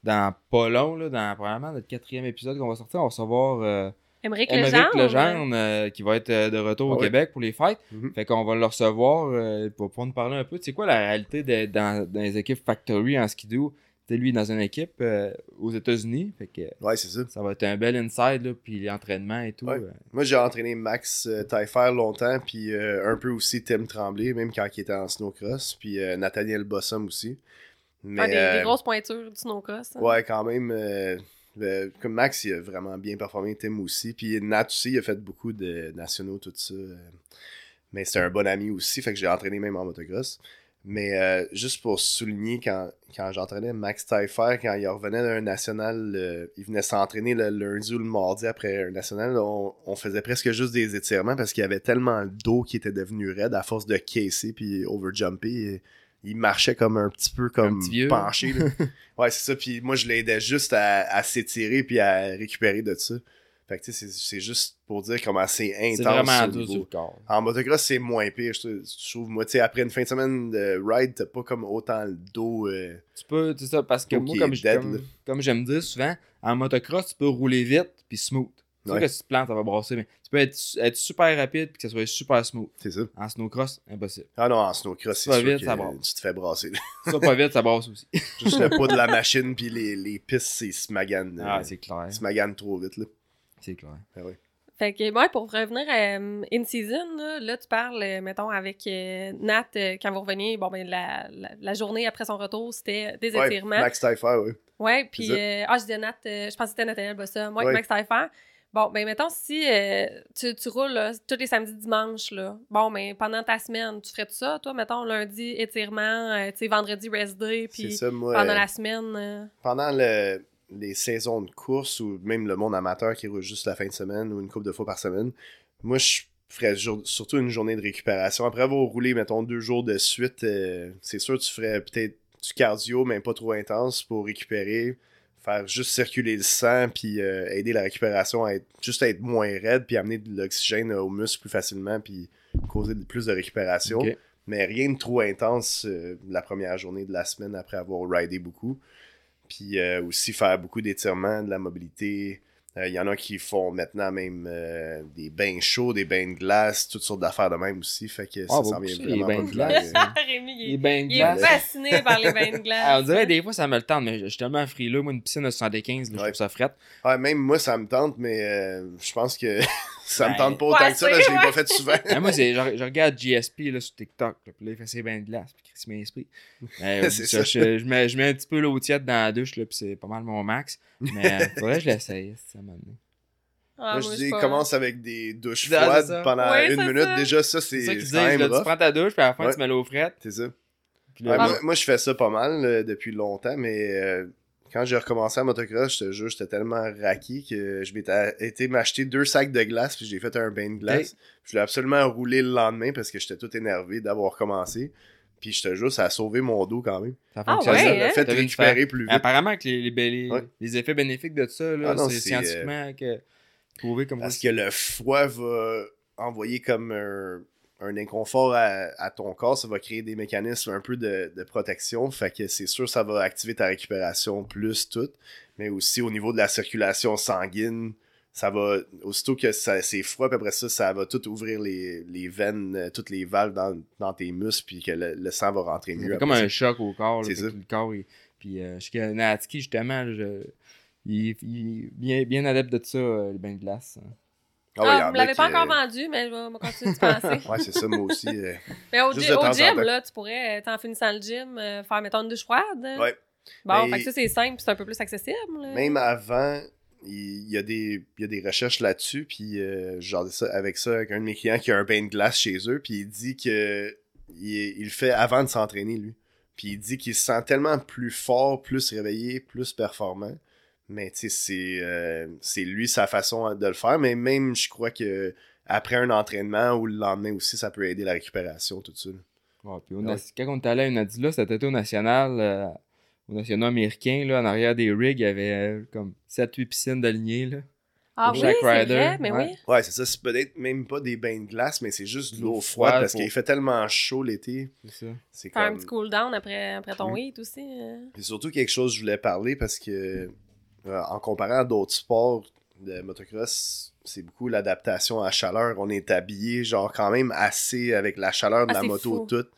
dans pas long, là, dans probablement notre quatrième épisode qu'on va sortir, on va recevoir euh, Émeric. Legendre euh, qui va être euh, de retour Ah au. Québec pour les fêtes. Mhm. Fait qu'on va le recevoir euh, pour pouvoir nous parler un peu. C'est quoi la réalité de- dans, dans les équipes Factory en skidoo? Tu lui, dans une équipe euh, aux États-Unis. Fait que Ouais, c'est ça. ça va être un bel inside, là, puis l'entraînement et tout. Ouais. euh, Moi, j'ai entraîné Max euh, Taillefer longtemps, puis euh, un peu aussi Tim Tremblay, même quand il était en snowcross, puis euh, Nathaniel Bossum aussi. Mais, Ah, des, des grosses pointures du snowcross. hein. Ouais, quand même. Euh, comme Max, il a vraiment bien performé, Tim aussi. Puis Nat aussi, il a fait beaucoup de nationaux, tout ça. Mais c'est un bon ami aussi, fait que j'ai entraîné même en motocross. Mais euh, juste pour souligner, quand, quand j'entraînais Max Taillefer, quand il revenait d'un national, euh, il venait s'entraîner le lundi ou le mardi après un national, on, on faisait presque juste des étirements parce qu'il y avait tellement le dos qui était devenu raide à force de casser puis overjumper. Il marchait comme un petit peu comme petit penché. là. Ouais, c'est ça. Puis moi, je l'aidais juste à, à s'étirer puis à récupérer de ça. Fait que tu sais, c'est- juste pour dire comment c'est intense. C'est vraiment sur le corps. En motocross, c'est moins pire, je trouve- je trouve. Moi, tu sais, après une fin de semaine de ride, t'as pas comme autant le dos. euh, Tu peux, c'est ça, parce que moi, comme, dead, comme, comme j'aime dire souvent, en motocross, tu peux rouler vite puis smooth. Sûr Ouais. que si tu te plantes, ça va brasser, mais tu peux être, être super rapide puis que ça soit super smooth. c'est ça. En snowcross, impossible. Ah non, en snowcross, c'est Ça va sûr vite, que ça brasse. tu te fais brasser. là. Ça, pas vite, ça brasse aussi. Juste le poids de la machine puis les, les pistes, c'est smagane. Ah, euh, c'est clair. smagane trop vite, là. C'est clair. Ah ouais. Fait que, ouais, pour revenir à euh, In Season, là, là, tu parles, euh, mettons, avec euh, Nat, euh, quand vous reveniez, bon, ben, la, la, la journée après son retour, c'était des Ouais, étirements. Max Taillefer, oui. Ouais, puis, euh, ah, je disais Nat, euh, je pense que c'était Nathaniel Bossa, moi, Ouais. avec Max Taillefer. Bon, ben, mettons, si euh, tu, tu roules là, tous les samedis, dimanches, là, bon, ben, pendant ta semaine, tu ferais tout ça, toi, mettons, lundi, étirement, euh, tu sais, vendredi, rest day, puis pendant euh, la semaine. pendant le- les saisons de course ou même le monde amateur qui roule juste la fin de semaine ou une couple de fois par semaine, moi je ferais jour- surtout une journée de récupération. Après avoir roulé, mettons, deux jours de suite, c'est sûr tu ferais peut-être du cardio, mais pas trop intense pour récupérer, faire juste circuler le sang, puis euh, aider la récupération à être juste à être moins raide, puis amener de l'oxygène aux muscles plus facilement, puis causer plus de récupération. Mais rien de trop intense euh, la première journée de la semaine après avoir ridé beaucoup. Puis euh, aussi faire beaucoup d'étirements, de la mobilité. Euh, Il y en a qui font maintenant même euh, des bains chauds, des bains de glace, toutes sortes d'affaires de même aussi. Fait que Ah, ça s'en vient pousser les vraiment bains de glace. Rémi, il Les est, bains de il est glace. fasciné par les bains de glace. Ah, on dirait des fois ça me le tente, mais je suis tellement frileux. Moi, une piscine de 75, là, je trouve ça frette. Ouais, même moi, ça me tente, mais euh, je pense que ça me Ben, tente pas autant ouais, que ça. Là, je l'ai pas fait souvent. Ah, moi, c'est, je, je regarde GSP là, sur TikTok, là, puis là, il fait ses bains de glace, puis Chris m'inspire. C'est ça, ça. Je, je mets, je mets un petit peu l'eau tiède dans la douche, là, puis c'est pas mal mon max. Mais euh, faudrait que je l'essaye, ça m'a donné. Ah, moi, je moi, dis, pas- commence avec des douches Ah, c'est froides ça. pendant Ouais, une c'est minute. ça. Déjà, ça, c'est C'est ça qu'ils c'est disent, quand même là, tu prends ta douche, puis à la fin, Ouais. tu mets l'eau frette. C'est ça. Puis Ouais, là, moi, moi, je fais ça pas mal euh, depuis longtemps, mais euh, quand j'ai recommencé à motocross, je te jure, j'étais tellement raqué que je m'étais été m'acheter deux sacs de glace, puis j'ai fait un bain de glace. Je voulais absolument rouler le lendemain parce que j'étais tout énervé d'avoir commencé. Puis je te jure, ça a sauvé mon dos quand même. ça Ah, ouais, ça hein? m'a fait récupérer plus vite. Apparemment que les, les, les- Ouais. les effets bénéfiques de ça, là, Ah non, c'est c'est, scientifiquement que, prouvé comme Parce quoi. que le froid va envoyer comme un, un inconfort à, à ton corps, ça va créer des mécanismes un peu de, de protection. Fait que c'est sûr, ça va activer ta récupération plus tout. Mais aussi au niveau de la circulation sanguine, ça va, aussitôt que c'est froid, puis après ça, ça va tout ouvrir les, les veines, euh, toutes les valves dans, dans tes muscles, puis que le, le sang va rentrer mieux. fait comme un choc au corps. C'est Le corps, il- puis euh, je que Natsuki, justement, je- il, il est bien, bien adepte de ça, euh, les bains de glace. hein. Ah, en vous me l'avez pas encore euh, vendu, mais je vais, continuer de penser. Ouais, c'est ça, moi aussi. euh, mais au, au gym, là, tu pourrais, euh, en finissant le gym, euh, faire, mettons, une douche froide. ouais. Bon, Mais- fait que ça, c'est simple, c'est un peu plus accessible. là. Même avant, il y, a des, il y a des recherches là-dessus, puis euh, genre ça, avec ça, avec un de mes clients qui a un bain de glace chez eux, puis il dit que il le fait avant de s'entraîner, lui. Puis il dit qu'il se sent tellement plus fort, plus réveillé, plus performant. Mais tu sais, c'est euh, c'est lui sa façon de le faire. Mais même, je crois que après un entraînement ou le lendemain aussi, ça peut aider la récupération, tout ça. Ouais, puis au Ouais. na- Quand on est allé à cet été au national, euh, au national américain, là, en arrière des rigs, il y avait euh, comme 7-8 piscines d'alignées. Là. Ah oui, chaque c'est rider, vrai, mais ouais. oui. Ouais, c'est ça. C'est peut-être même pas des bains de glace, mais c'est juste de L'eau froide froide parce pour- qu'il fait tellement chaud l'été. C'est ça. C'est Faire un petit cool down après, après ton hit aussi. euh. C'est surtout quelque chose que je voulais parler parce que euh, en comparant à d'autres sports de motocross, c'est beaucoup l'adaptation à la chaleur. On est habillé genre quand même assez avec la chaleur de Ah, la moto fou. toute.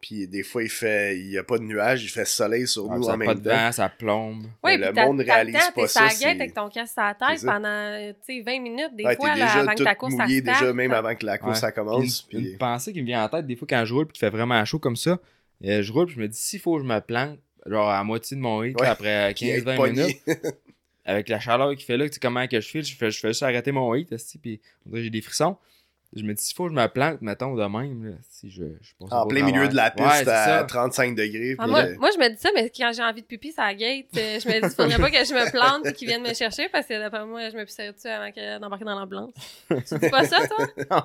Puis des fois il fait il y a pas de nuages, il fait soleil sur Ah, nous ça en a même pas de temps. vent, ça plombe. Oui, le puis monde le réalise temps, pas ça, la guette avec ton casque sur la tête ça. pendant tu sais, 20 minutes, des Ouais, fois, là, déjà avant que ta course ça mouillé déjà starte. même avant que la course Ouais. ça Puis commence. Une, puis- une pensée qui me vient en tête, des fois quand je roule puis qu'il fait vraiment chaud comme ça, euh, je roule puis je me dis s'il faut que je me plante, genre à moitié de mon hit, Ouais. après puis être 15-20 pogné. minutes, avec la chaleur qu'il fait là, tu sais comment que je file, je fais, je fais juste arrêter mon hit, puis on dirait que j'ai des frissons. Je me dis s'il faut que je me plante, mettons de même, là, si je, je passe en plein milieu de la piste Ouais, à ça. 35 degrés. Ah, moi, moi, je me dis ça, mais quand j'ai envie de pipi, ça gate. euh, Je me dis, faudrait pas que je me plante et qu'ils viennent me chercher parce que d'après moi, je me pisserais dessus avant que- d'embarquer dans l'ambulance. tu dis pas ça, toi? Non.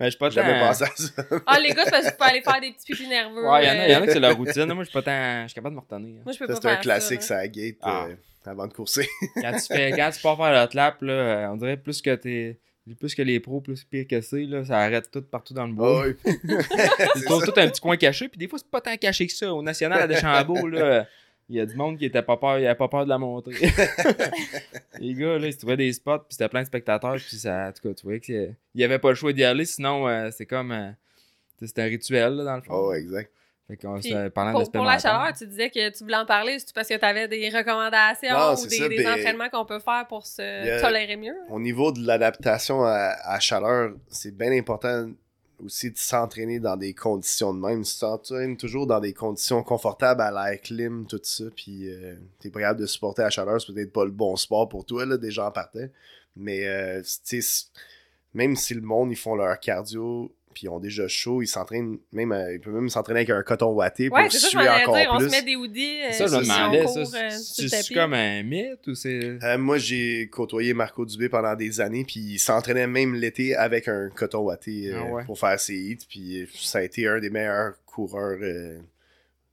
Mais je suis pas J'avais tant- pensé à ça. Ah, les gars, c'est parce que je peux aller faire des petits pipis nerveux. Ouais, il y, en a- y en a que c'est leur routine. Moi, je suis pas tant. Je suis capable de me retenir. Moi, je peux Ça, pas C'est un classique, ça. gate Ah. euh, avant de courser. Quand tu fais, quand tu pars faire le clap, là, euh, on dirait plus que t'es. Plus que les pros, plus pire que c'est, là, ça arrête tout partout dans le bois. Ah oui. Ils trouvent tout un petit coin caché, puis des fois, c'est pas tant caché que ça. Au National à Deschambault, là, il y a du monde qui était pas peur, il avait pas peur de la montrer. les gars, là, ils se trouvaient des spots, puis c'était plein de spectateurs, puis ça, en tout cas, tu voyais qu'il y avait pas le choix d'y aller, sinon, euh, c'est comme. euh, c'était un rituel, là, dans le fond. Oh, exact. Fait qu'on Puis, se parlant Pour, pour la chaleur, tu disais que tu voulais en parler, c'est parce que tu avais des recommandations Non, ou c'est des, ça, des entraînements qu'on peut faire pour se a- tolérer mieux? Au niveau de l'adaptation à, à la chaleur, c'est bien important aussi de s'entraîner dans des conditions de même. Tu t'entraînes toujours dans des conditions confortables à l'air clim, tout ça, puis euh, t'es pas capable de supporter la chaleur, c'est peut-être pas le bon sport pour toi, là, déjà en partant. Mais, euh, même si le monde, ils font leur cardio, puis ils ont déjà chaud, ils s'entraînent, même, euh, ils peuvent même s'entraîner avec un coton watté pour Ouais, c'est ça, suer encore dire. On plus. se met des hoodies. euh, Ça, je me demandais, euh, c'est tapis. comme un mythe ou c'est. Euh, moi, j'ai côtoyé Marco Dubé pendant des années, puis il s'entraînait même l'été avec un coton watté euh, Ah ouais. pour faire ses hits, puis euh, ça a été un des meilleurs coureurs euh,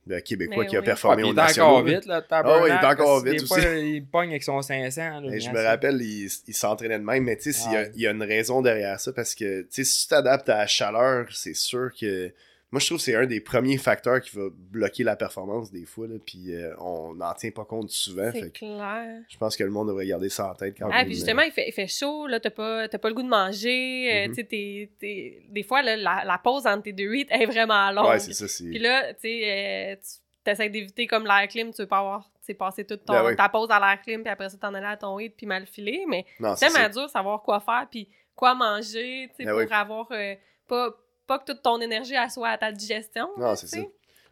de québécois Mais qui a oui. performé Ah, au il est national. encore vite, là, Ah ouais, il est encore vite fois, il pogne avec son 500. Là, Et je me rappelle, il, il s'entraînait de même, mais tu sais, Ah. il y, a une raison derrière ça, parce que tu sais, si tu t'adaptes à la chaleur, c'est sûr que. Moi, je trouve que c'est un des premiers facteurs qui va bloquer la performance des fois, là, puis euh, on n'en tient pas compte souvent. C'est clair. je pense que le monde devrait garder ça en tête quand Ah, même. puis justement, il fait, il fait chaud, là, t'as pas, pas le goût de manger. euh, Mhm. t'es- t'es- des fois, là, la, la pause entre tes deux hits est vraiment longue. Ouais, c'est ça. Puis là, tu sais, euh, tu essaies d'éviter comme l'air clim, tu veux pas avoir, tu sais, passer toute ton, Ben oui. ta pause à l'air clim, puis après ça, t'en aller à ton hit, puis mal filer. Mais c'est tellement dur savoir quoi faire, puis quoi manger, tu sais, Ben pour oui. avoir euh, pas, pas que toute ton énergie elle soit à ta digestion. Non, c'est ça.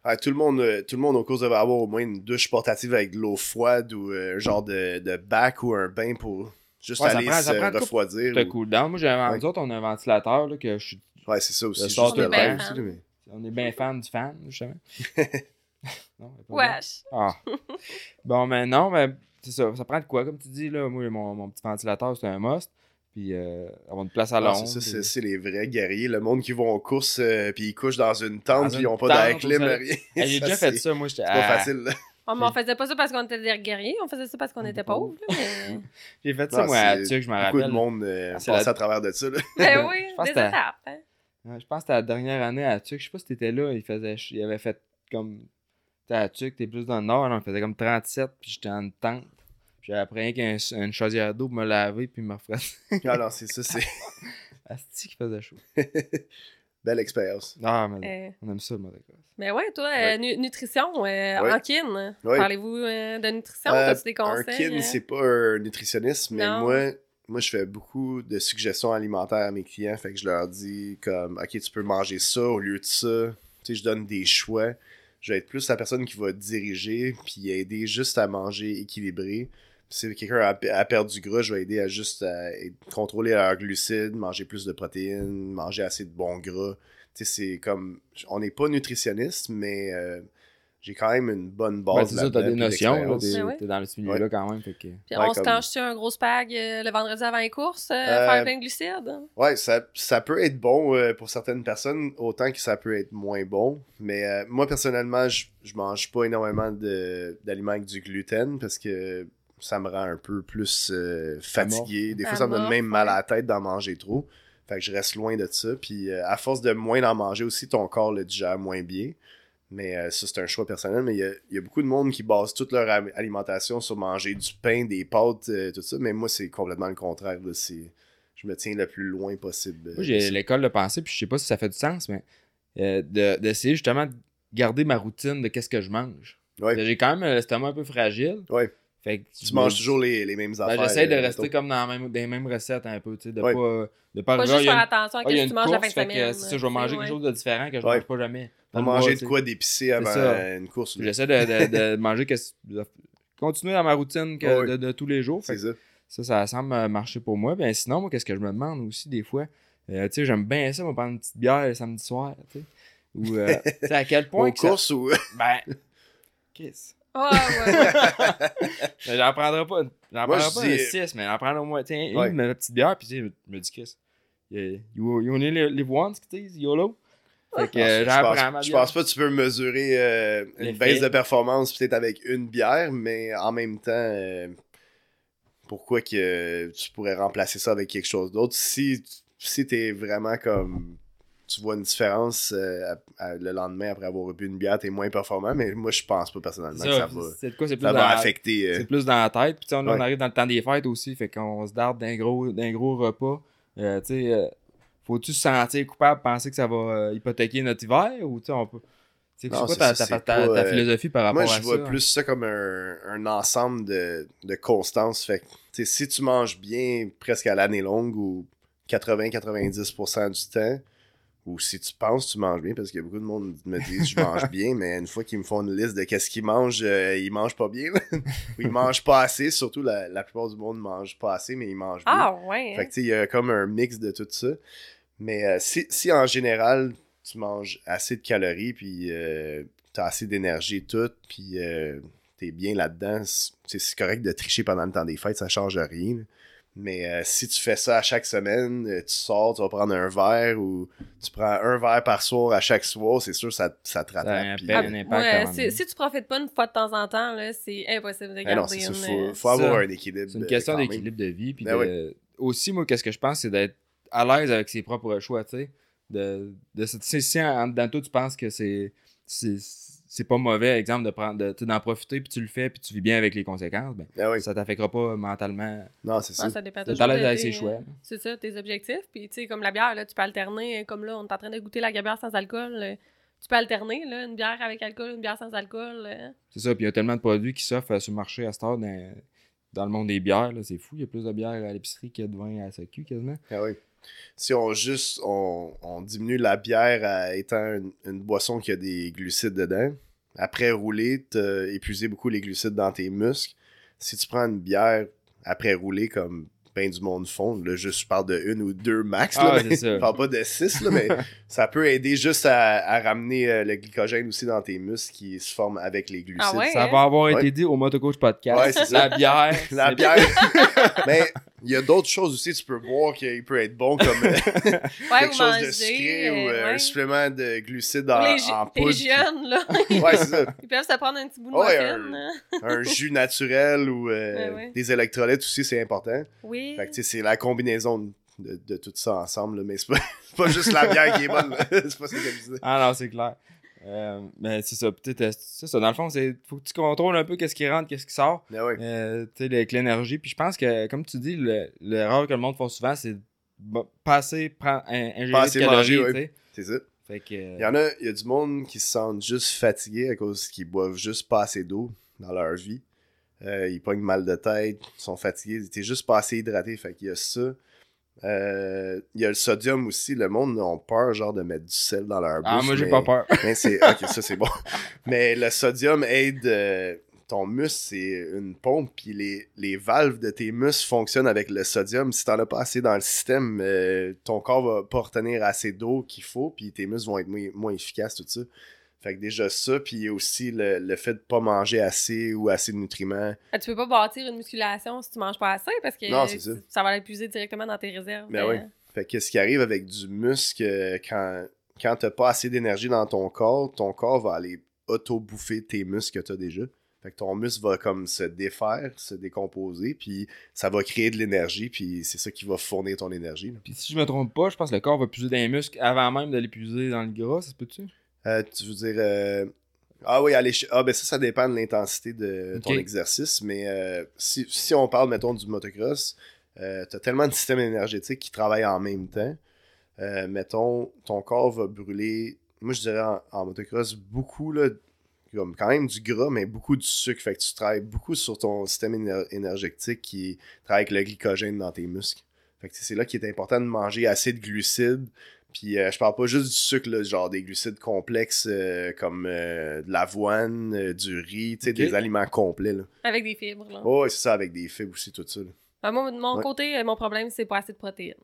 Ouais, tout, le monde, euh, tout le monde aux courses devrait avoir au moins une douche portative avec de l'eau froide ou euh, un genre de, de bac ou un bain pour juste Ouais, ça aller prend- ça se prend refroidir. Ou- cool down. Moi, j'ai un- Ouais. autres, on a un ventilateur là, que je suis. Ouais, c'est ça aussi. Le juste sort de de l'air bain. aussi, mais- On est bien fan du fan, justement. non. Wesh. Ah. bon, mais non, mais c'est ça. Ça prend de quoi, comme tu dis, là? Moi, mon, mon petit ventilateur, c'est un must. Puis euh, avoir une place à Ah, l'ombre. c'est puis- les vrais guerriers. Le monde qui vont aux courses euh, puis ils couchent dans une tente Dans puis ils ont pas d'air clim, rien. J'ai déjà fait ça, moi. J'étais C'est pas ah, facile, là. Ah, mais on faisait pas ça parce qu'on était des guerriers, on faisait ça parce qu'on était pauvres. mais- J'ai fait ça, Non, moi, à Tuc, je me Beaucoup de rappelle. monde euh, passe la- à travers de ça, là. ben oui, pense des étapes. hein. Je pense que c'était la dernière année à Tuc. Je sais pas si t'étais là. Il, faisait... ch- il avait fait comme. T'es à Tuc, t'es plus dans le nord. là, il faisait comme 37. Puis j'étais en tente. J'avais après rien qu'une chaudière d'eau pour me laver. Puis me refroidir. Ah non, c'est ça, c'est Asti qui faisait chaud. belle expérience. Ah, mais Euh, on aime ça, le motocross. Mais ouais, toi, Ouais. euh, nu- nutrition, euh, Ouais. en kin, Ouais. parlez-vous euh, de nutrition? Euh, T'as-tu des un conseils? kin, euh? c'est pas un nutritionniste, mais Non. moi, moi, je fais beaucoup de suggestions alimentaires à mes clients. Fait que je leur dis comme, OK, tu peux manger ça au lieu de ça. Tu sais, je donne des choix. Je vais être plus la personne qui va diriger puis aider juste à manger équilibré. Si quelqu'un a, a perdu du gras, je vais aider à juste à être- contrôler leurs glucides, manger plus de protéines, manger assez de bons gras. Tu sais, c'est comme, on n'est pas nutritionniste, mais euh, j'ai quand même une bonne Ben, base c'est ça, t'as des notions, t'es Ben ouais. t'es dans ce milieu-là quand même. Fait que... Puis Ouais, on se clenche-tu un gros spag euh, le vendredi avant les courses, euh, Euh, faire plein de glucides? Ouais, ça, ça peut être bon euh, pour certaines personnes, autant que ça peut être moins bon. Mais euh, moi, personnellement, je, je mange pas énormément de- d'aliments avec du gluten parce que ça me rend un peu plus euh, fatigué. Des fois, ça me donne même mal à la tête d'en manger trop. Fait que je reste loin de ça. Puis euh, à force de moins en manger aussi, ton corps le digère moins bien. Mais euh, ça, c'est un choix personnel. Mais il y a, il y a beaucoup de monde qui base toute leur alimentation sur manger du pain, des pâtes, euh, tout ça. Mais moi, c'est complètement le contraire. là. Je me tiens le plus loin possible. euh, Moi, j'ai l'école de pensée, puis je sais pas si ça fait du sens, mais euh, de- d'essayer justement de garder ma routine de qu'est-ce que je mange. Ouais. J'ai quand même l'estomac un peu fragile. Ouais. Fait que Tu manges toujours les, les mêmes Ben, affaires. J'essaie de euh, rester comme dans, la même, dans les mêmes recettes un peu, tu sais, de Ouais. pas, de pas juste faire attention à ah, ce que tu manges la fin de semaine. ça, je vais manger quelque chose de différent que je Ouais. mange pas jamais. Pas manger de quoi d'épicé avant ça. euh, une course. J'essaie de, de, de manger, que, de continuer dans ma routine que- Ouais. de, de tous les jours. C'est ça. ça, ça semble euh, marcher pour moi. Ben, sinon, moi, qu'est-ce que je me demande aussi des fois? Euh, tu sais, j'aime bien ça, moi, prendre une petite bière le samedi soir, tu sais. Ou, euh, à quel point Aux que ça- courses ou. Ben, Chris. Ouais, ouais, j'en prendrai pas, j'en prendrai pas dis- un 6, mais j'en prendrai au moins, tiens, une, Ouais. la petite bière, puis tu sais, je me dis, Chris, you, you only live once, tu sais, YOLO. Fait que euh, je, j'en pense, prends ma je pense pas que tu peux mesurer euh, une baisse de performance peut-être avec une bière, mais en même temps, euh, pourquoi que tu pourrais remplacer ça avec quelque chose d'autre si, si t'es vraiment comme. Tu vois une différence euh, à- à- le lendemain après avoir bu une bière, t'es moins performant, mais moi je pense pas personnellement que ça Ça, va, c'est quoi, c'est plus ça dans va la- affecter. euh, C'est plus dans la tête. Puis on Ouais. arrive dans le temps des fêtes aussi. Fait qu'on se darde d'un gros, d'un gros repas. Euh, tu sais, faut-tu se sentir coupable, penser que ça va hypothéquer notre hiver ou tu sais, on peut. C'est quoi ta, ça, ta, c'est ta- pas, ta philosophie par rapport Moi, à je ça? vois plus ça comme un, un ensemble de, de constance. Fait que, si tu manges bien presque à l'année longue ou 80-90% du temps, ou si tu penses que tu manges bien, parce qu'il y a beaucoup de monde qui me disent je mange bien, mais une fois qu'ils me font une liste de qu'est-ce qu'ils mangent, euh, ils mangent pas bien. ou ils mangent pas assez. Surtout, la, la plupart du monde mange pas assez, mais ils mangent bien. Ah, ouais. Fait hein. que tu sais, il y a comme un mix de tout ça. Mais euh, si, si en général, tu manges assez de calories, puis euh, t'as assez d'énergie et tout, puis euh, t'es bien là-dedans, c'est c'est correct de tricher pendant le temps des fêtes, ça change rien. Mais euh, si tu fais ça à chaque semaine, euh, tu sors, tu vas prendre un verre ou tu prends un verre par soir à chaque soir, c'est sûr ça, ça te Ça a rattrape. euh, un impact Ouais, quand si, même. si tu profites pas une fois de temps en temps, là, c'est impossible de ah garder non, ça, une... faut, euh, faut avoir Ça, un équilibre. C'est une question d'équilibre de vie. Puis Ben de- aussi, moi, qu'est-ce que je pense, c'est d'être à l'aise avec ses propres choix, tu sais. De, de, sais, si en de toi, tu penses que c'est c'est c'est pas mauvais, exemple, de prendre de- d'en profiter, puis tu le fais, puis tu vis bien avec les conséquences, ben, oui. ça t'affectera pas mentalement. Non, c'est ça. Ça dépend toujours de avec ses choix. C'est ça, tes objectifs. Puis, tu sais, comme la bière, là, tu peux alterner. euh, Comme là, on est en train de goûter la bière sans alcool. euh, tu peux alterner, là, une bière avec alcool, une bière sans alcool. euh. C'est ça, puis il y a tellement de produits qui s'offrent euh, sur le marché à cette heure dans, dans le monde des bières, là, c'est fou. Il y a plus de bières à l'épicerie qu'il y a de vin à la SAQ quasiment. Ah oui. Si on juste on, on diminue la bière à étant une, une boisson qui a des glucides dedans, après rouler, t'as épuisé beaucoup les glucides dans tes muscles. Si tu prends une bière après rouler comme ben du monde font, là juste je parle de une ou deux max, là, Ah, mais je parle pas de six, là, mais ça peut aider juste à, à ramener euh, le glycogène aussi dans tes muscles qui se forment avec les glucides. Ah ouais? Ça va avoir Ouais. été dit au Motocoach Podcast. Ouais, la bière. La bière. mais il y a d'autres choses aussi, tu peux boire qui peut être bon comme euh, Ouais, quelque chose de sucré ou euh, euh, un supplément de glucides en, les, en les poudre. jeunes, là, Ouais, c'est ça. ils peuvent se prendre un petit bout de Ouais, muffin. un- jus naturel ou euh, Ouais, ouais. des électrolytes aussi, c'est important. Oui. Fait que tu sais, c'est la combinaison de, de tout ça ensemble, là, mais c'est pas, pas juste la bière qui est bonne. c'est pas ça que je disais. Ah non, c'est clair. Euh, mais c'est ça, peut-être, euh, c'est ça. Dans le fond, c'est faut que tu contrôles un peu qu'est-ce qui rentre, qu'est-ce qui sort. Mais ouais. Euh, tu sais, avec l'énergie. Puis je pense que, comme tu dis, le- l'erreur que le monde fait souvent, c'est bon, pas assez prendre, un, ingérer Pas de calories, manger, ouais. C'est ça. Fait que. Il y en a, il y a du monde qui se sentent juste fatigués à cause qu'ils boivent juste pas assez d'eau dans leur vie. Ils pognent mal de tête, ils sont fatigués, ils étaient juste pas assez hydratés. Fait qu'il y a ça. Euh, il y a le sodium aussi. Le monde a peur, genre, de mettre du sel dans leur bouche. Ah, moi, j'ai mais- pas peur. mais c'est. Ok, ça, c'est bon. Mais le sodium aide. euh, ton muscle, c'est une pompe, puis les, les valves de tes muscles fonctionnent avec le sodium. Si t'en as pas assez dans le système, euh, ton corps va pas retenir assez d'eau qu'il faut, puis tes muscles vont être moins, moins efficaces, tout ça. Fait que déjà ça, puis aussi le, le fait de pas manger assez ou assez de nutriments. Ah, tu peux pas bâtir une musculation si tu manges pas assez parce que Non, c'est ça. ça va l'épuiser directement dans tes réserves. Ben Euh, oui. Fait que ce qui arrive avec du muscle, euh, quand, quand t'as pas assez d'énergie dans ton corps, ton corps va aller auto-bouffer tes muscles que t'as déjà. Fait que ton muscle va comme se défaire, se décomposer, puis ça va créer de l'énergie, puis c'est ça qui va fournir ton énergie. Puis si je me trompe pas, je pense que le corps va puiser dans les muscles avant même de l'épuiser dans le gras, ça se peut-tu? Euh, tu veux dire. euh, Ah oui, aller ch- Ah, ben ça, ça dépend de l'intensité de ton exercice, mais euh, si, si on parle, mettons, du motocross, euh, t'as tellement de systèmes énergétiques qui travaillent en même temps. Euh, mettons, ton corps va brûler. Moi, je dirais en, en motocross, beaucoup, là, comme quand même du gras, mais beaucoup du sucre. Fait que tu travailles beaucoup sur ton système éner- énergétique qui travaille avec le glycogène dans tes muscles. Fait que c'est là qu'il est important de manger assez de glucides. Puis euh, je parle pas juste du sucre, là, genre des glucides complexes euh, comme euh, de l'avoine, euh, du riz, tu sais, des aliments complets. Là. Avec des fibres. Là. Oh, ouais, c'est ça, avec des fibres aussi, tout ça. là. Ben, moi, de mon Ouais. côté, mon problème, c'est pas assez de protéines.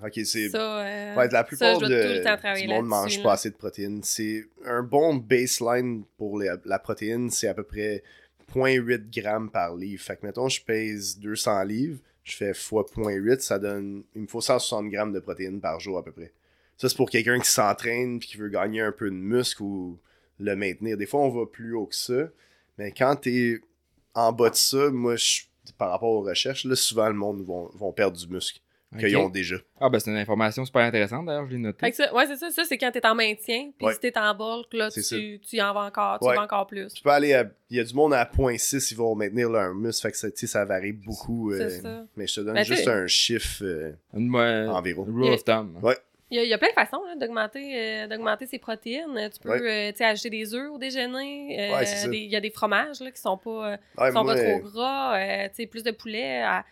Ok, c'est. Ça, euh, Ouais, la plupart de, du monde là-dessus, mange là. pas assez de protéines. C'est un bon baseline pour les- la protéine, c'est à peu près 0.8 grammes par livre. Fait que mettons, je pèse 200 livres, je fais fois 0.8, ça donne. Il me faut 160 grammes de protéines par jour à peu près. Ça, c'est pour quelqu'un qui s'entraîne et qui veut gagner un peu de muscle ou le maintenir. Des fois, on va plus haut que ça. Mais quand t'es en bas de ça, moi, je- par rapport aux recherches, là, souvent le monde vont, vont perdre du muscle qu'ils Ok. ont déjà. Ah, ben c'est une information super intéressante d'ailleurs, je l'ai noté. Fait que ça, ouais, c'est ça. Ça, c'est quand t'es en maintien. Puis Ouais. si t'es en bulk, là, tu, tu y en vas encore. Tu Ouais. vas encore plus. Tu peux aller à. Il y a du monde à 0.6, ils vont maintenir leur muscle. Fait que ça, ça varie beaucoup. C'est euh, ça. mais je te donne Ben, juste un chiffre euh, environ. rule of thumb. Ouais. Il y, a, il y a plein de façons là, d'augmenter, euh, d'augmenter ses protéines. Tu peux Ouais. euh, ajouter des œufs au déjeuner. euh, Ouais, des- Il y a des fromages là, qui sont pas, euh, Ouais, qui sont moi, pas trop gras. euh, tu sais, plus de poulet. à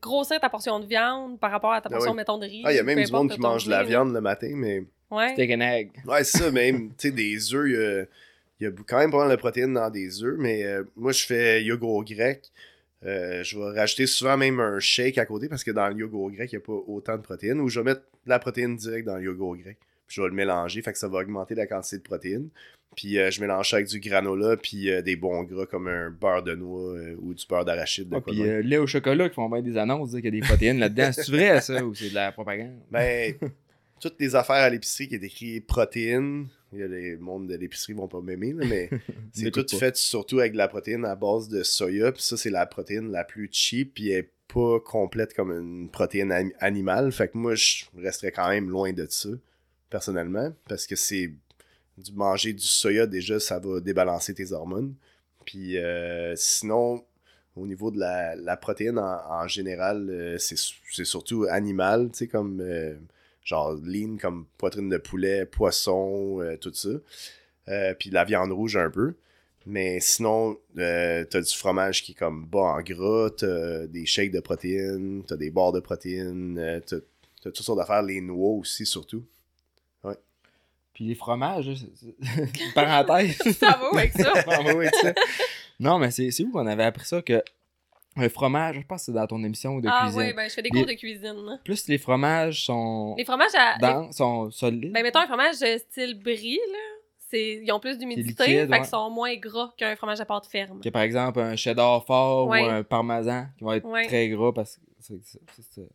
grossir ta portion de viande par rapport à ta Ah portion, ouais. mettons, de riz. Ah, il y a même du monde qui mange de la viande le matin, mais. Ouais. Steak and egg. Ouais, c'est ça, même. Tu sais, des œufs, il y a, il y a quand même pas mal de protéines dans des œufs, mais euh, moi, je fais yogourt grec. Euh, je vais rajouter souvent même un shake à côté parce que dans le yogourt grec, il n'y a pas autant de protéines. Ou je vais mettre de la protéine directe dans le yogourt grec. Puis je vais le mélanger, fait que ça va augmenter la quantité de protéines. Puis euh, je mélange ça avec du granola, puis euh, des bons gras comme un beurre de noix euh, ou du beurre d'arachide. de Ah, puis lait au chocolat qui font bien des annonces, dire qu'il y a des protéines là-dedans. C'est vrai ça ou c'est de la propagande? Ben, toutes les affaires à l'épicerie qui est écrit protéines, il y a les mondes de l'épicerie vont pas m'aimer, mais c'est tout fait surtout avec de la protéine à base de soya, puis ça, c'est la protéine la plus cheap, puis elle est pas complète comme une protéine ani- animale. Fait que moi, je resterais quand même loin de ça, personnellement, parce que c'est du manger du soya, déjà, ça va débalancer tes hormones. Puis euh, sinon, au niveau de la, protéine en, général, euh, c'est surtout animal, tu sais, comme euh, genre lean, comme poitrine de poulet, poisson, tout ça. Puis la viande rouge un peu. Mais sinon, t'as du fromage qui est comme bas en gras, t'as des shakes de protéines, t'as des barres de protéines, t'as toutes sortes d'affaires, les noix aussi surtout. Puis les fromages, parenthèse. Ça va avec ça? On va avec ça? Non, mais c'est où qu'on avait appris ça que un fromage, je pense que c'est dans ton émission de Ah cuisine. oui, ben je fais des Les- cours de cuisine. Plus les fromages sont Les fromages à. denses, sont solides. Ben, mettons un fromage de style brie, là. c'est- Ils ont plus d'humidité, fait ouais. qu'ils sont moins gras qu'un fromage à pâte ferme. Que par exemple un cheddar fort Ouais. ou un parmesan qui vont être Ouais. très gras parce que c'est.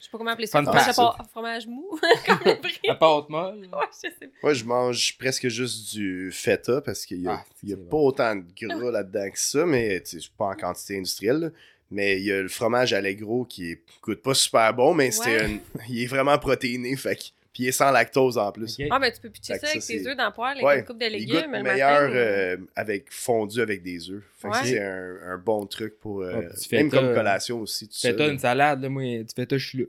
Je sais pas comment appeler ça. Fun Fromage, à pâte- fromage mou, comme les brie. La pâte molle. Ouais, je sais pas. Moi, je mange presque juste du feta parce qu'il y a, Ah, il y a c'est pas autant de gras là-dedans que ça, mais tu sais, c'est pas en quantité industrielle. là. Mais il y a le fromage Allegro qui est, coûte pas super bon, mais c'est Ouais. un- il est vraiment protéiné. Fait que- puis il est sans lactose en plus. Ah, ben tu peux pitcher ça ça, avec tes œufs dans le poêle, avec Ouais, une coupe de légumes. le meilleur matin. euh, avec fondu avec des œufs. Ouais. c'est un, un bon truc pour. euh, tu fais même ta- comme collation aussi. Tu fais là. une salade, là, moi, tu fais ta je suis là.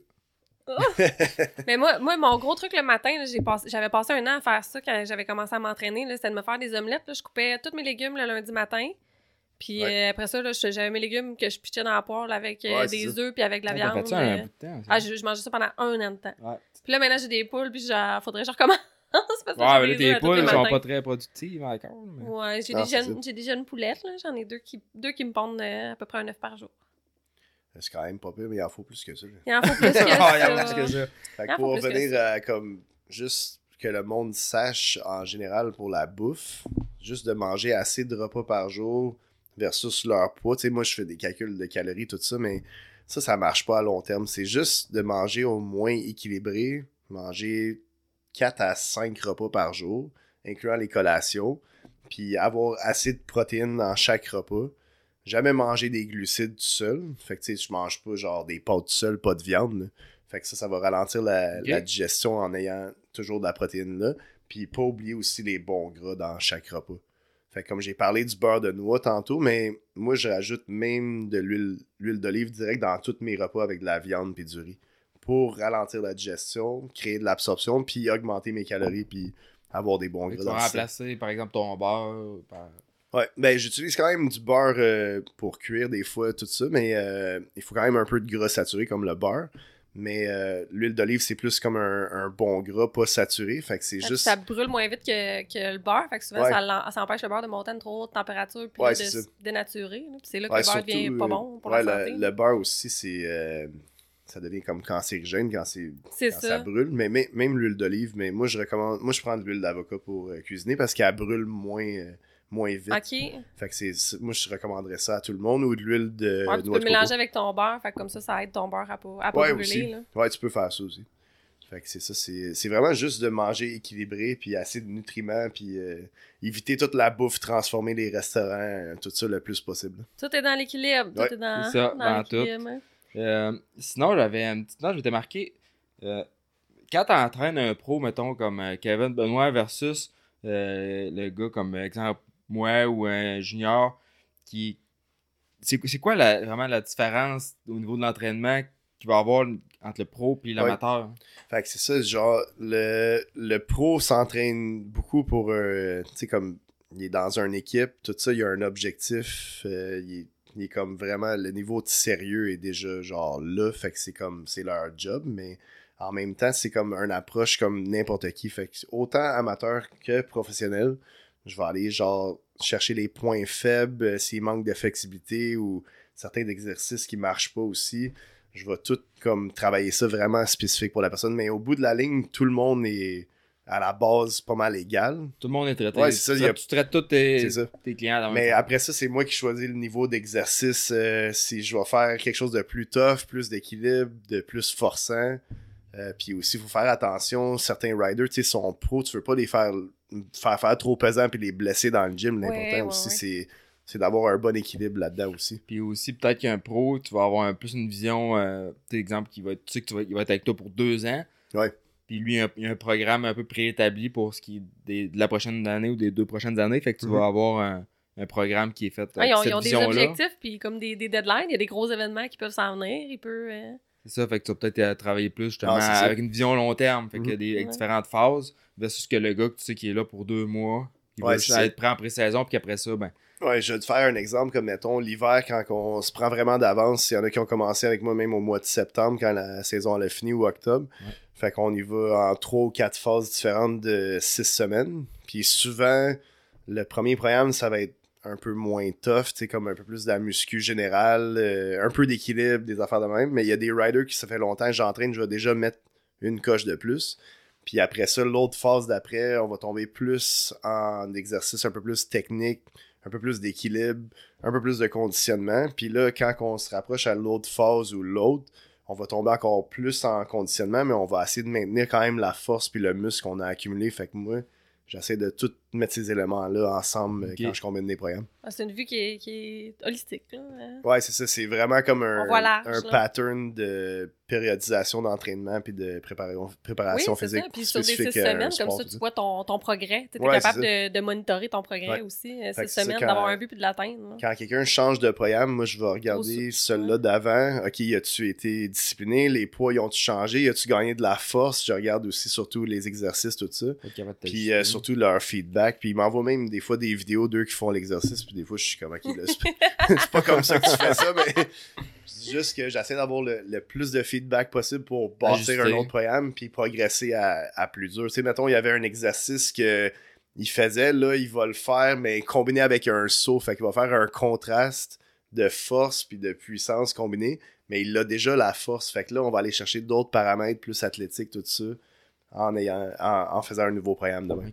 Mais moi, moi, mon gros truc le matin, j'ai passé- j'avais passé un an à faire ça quand j'avais commencé à m'entraîner. C'était de me faire des omelettes. là. Je coupais tous mes légumes le lundi matin. Puis Ouais. euh, après ça, je- j'avais mes légumes que je pitchais dans la poêle avec euh, Ouais, des œufs puis avec de la Ah, viande. fait ça un euh. bout de temps. Ah, je, je mangeais ça pendant un an de temps. Ouais. Puis là, maintenant, j'ai des poules, puis genre, faudrait que je recommence. parce que Ouais, mais là, des tes poules les sont pas très productives encore. mais- Ouais, j'ai des, jeunes, j'ai des jeunes poulettes, là. J'en ai deux qui, deux qui me pondent euh, à peu près un œuf par jour. C'est quand même pas pire, mais il en faut plus que ça. Il en faut plus que Ah, il a ça. plus que ça. Fait que Ah, pour faut revenir ça. à comme juste que le monde sache en général pour la bouffe, juste de manger assez de repas par jour versus leur poids. Tu sais, moi, je fais des calculs de calories, tout ça, mais ça, ça marche pas à long terme. C'est juste de manger au moins équilibré, manger 4 à 5 repas par jour, incluant les collations, puis avoir assez de protéines dans chaque repas. Jamais manger des glucides tout seul. Fait que tu sais, je mange pas genre des pâtes tout seul, pas de viande. Fait que ça, ça va ralentir la, la digestion en ayant toujours de la protéine là. Puis pas oublier aussi les bons gras dans chaque repas. Fait comme j'ai parlé du beurre de noix tantôt, mais moi je rajoute même de l'huile l'huile d'olive direct dans tous mes repas avec de la viande puis du riz pour ralentir la digestion, créer de l'absorption, puis augmenter mes calories, puis avoir des bons Tu gras vas le sang. remplacer, par exemple, ton beurre par. Ouais, ben j'utilise quand même du beurre euh, pour cuire des fois, tout ça, mais euh, il faut quand même un peu de gras saturé comme le beurre. Mais euh, l'huile d'olive, c'est plus comme un, un bon gras, pas saturé. Fait que c'est juste. Ça brûle moins vite que, que le beurre. Fait que souvent, Ouais. ça, empêche le beurre de monter à une trop haute température puis Ouais, de dénaturer. c'est là que Ouais, le beurre devient pas bon pour la le- santé. Le, beurre aussi, c'est. euh, ça devient comme cancérigène quand quand ça. ça. brûle. Mais mê- même l'huile d'olive, mais moi je recommande. Moi je prends de l'huile d'avocat pour euh, cuisiner parce qu'elle brûle moins, moins vite. OK. Fait que c'est. c'est- Moi je recommanderais ça à tout le monde ou de l'huile de Ouais, tu noix peux de le mélanger coco. avec ton beurre. Fait que comme ça, ça aide ton beurre à pas, à pas Ouais, brûler. aussi. Là. Ouais, tu peux faire ça aussi. Fait que c'est ça, c'est c'est vraiment juste de manger équilibré, puis assez de nutriments, puis euh, éviter toute la bouffe, transformer les restaurants, euh, tout ça le plus possible. Tout est dans l'équilibre. Tout Ouais, est dans, c'est ça, dans dans tout. l'équilibre. hein. Euh, sinon, j'avais une petite note, je m'étais marqué. euh, quand tu entraînes un pro, mettons, comme Kevin Benoit versus euh, le gars comme exemple moi ou un junior, qui. C'est quoi la- vraiment la différence au niveau de l'entraînement qu'il va y avoir entre le pro et l'amateur? Fait que c'est ça, genre, le, le pro s'entraîne beaucoup pour, euh, tu sais, comme, il est dans une équipe, tout ça, il y a un objectif, euh, il, est, il est comme vraiment, le niveau de sérieux est déjà, genre, là, fait que c'est comme, c'est leur job, mais en même temps, c'est comme une approche comme n'importe qui, fait que autant amateur que professionnel, je vais aller, genre, chercher les points faibles, euh, s'il manque de flexibilité ou certains exercices qui marchent pas aussi, je vais tout comme travailler ça vraiment spécifique pour la personne. Mais au bout de la ligne, tout le monde est à la base pas mal égal. Tout le monde est traité. Ouais, c'est ça, Tu a- traites- Tu traites tous tes, clients dans Mais après ça, c'est moi qui choisis le niveau d'exercice. euh, si je vais faire quelque chose de plus tough, plus d'équilibre, de plus forçant. Euh, puis aussi, il faut faire attention. Certains riders, tu sais, sont pros. Tu veux pas les faire faire, faire trop pesant puis les blesser dans le gym. L'important Ouais, ouais, aussi, ouais. c'est c'est d'avoir un bon équilibre là-dedans aussi. Puis aussi, peut-être qu'un pro, tu vas avoir un- plus une vision, euh, tu sais, exemple, qui va, être- tu sais que tu vas, il va être avec toi pour deux ans. Ouais. Puis lui, il y a il a un programme un peu préétabli pour ce qui est des- de la prochaine année ou des deux prochaines années. Fait que tu Mhm. vas avoir un, un programme qui est fait Ah, avec ils ont, cette ils ont des objectifs, puis comme des, des deadlines. Il y a des gros événements qui peuvent s'en venir. Il peut. euh, C'est ça, fait que tu vas peut-être euh, travailler plus justement Ah, avec une vision long terme. Fait qu'il y a Mhm. des avec Ouais. différentes phases versus que le gars que tu sais qui est là pour deux mois, il Ouais, va juste être prêt en pré-saison, puis après ça, ben, Ouais, je vais te faire un exemple comme, mettons, l'hiver, quand on se prend vraiment d'avance, il y en a qui ont commencé avec moi même au mois de septembre, quand la saison elle a fini, ou octobre. Ouais. Fait qu'on y va en trois ou quatre phases différentes de six semaines. Puis souvent, le premier programme, ça va être un peu moins tough, tu comme un peu plus de la muscu générale, euh, un peu d'équilibre, des affaires de même. Mais il y a des riders qui, ça fait longtemps que j'entraîne, je vais déjà mettre une coche de plus. Puis après ça, l'autre phase d'après, on va tomber plus en exercice un peu plus technique, un peu plus d'équilibre, un peu plus de conditionnement. Puis là, quand on se rapproche à l'autre phase ou l'autre, on va tomber encore plus en conditionnement, mais on va essayer de maintenir quand même la force puis le muscle qu'on a accumulé. Fait que moi, j'essaie de tout mettre ces éléments-là ensemble euh, quand je combine des programmes. ah, c'est une vue qui est, qui est holistique. Là. hein. Ouais, c'est ça. C'est vraiment comme un, On voit large, un pattern de périodisation d'entraînement puis de préparation, physique ça. Puis sur des six un semaines, comme ça, tu vois ton, ton progrès. Tu es Ouais, capable de, de monitorer ton progrès Ouais. aussi. euh, ça, semaines, d'avoir un but puis de l'atteindre. Quand quelqu'un change de programme, moi, je vais regarder celui-là d'avant. OK, as-tu été discipliné? Les poids, ils ont-tu changé? As-tu gagné de la force? Je regarde aussi surtout les exercices, tout ça. Puis euh, surtout leur feedback. Puis ils m'envoient même des fois des vidéos d'eux qui font l'exercice. Puis des fois, je suis comme, OK, là, c'est pas- c'est pas comme ça que tu fais ça, mais dis juste que j'essaie d'avoir le, le plus de feedback possible pour bâtir Ajuster. un autre programme puis progresser à, à plus dur. Tu sais, mettons, il y avait un exercice que il faisait, là, il va le faire, mais combiné avec un saut. Fait qu'il va faire un contraste de force puis de puissance combiné, mais il a déjà la force. Fait que là, on va aller chercher d'autres paramètres plus athlétiques, tout ça, en, ayant, en, en faisant un nouveau programme demain.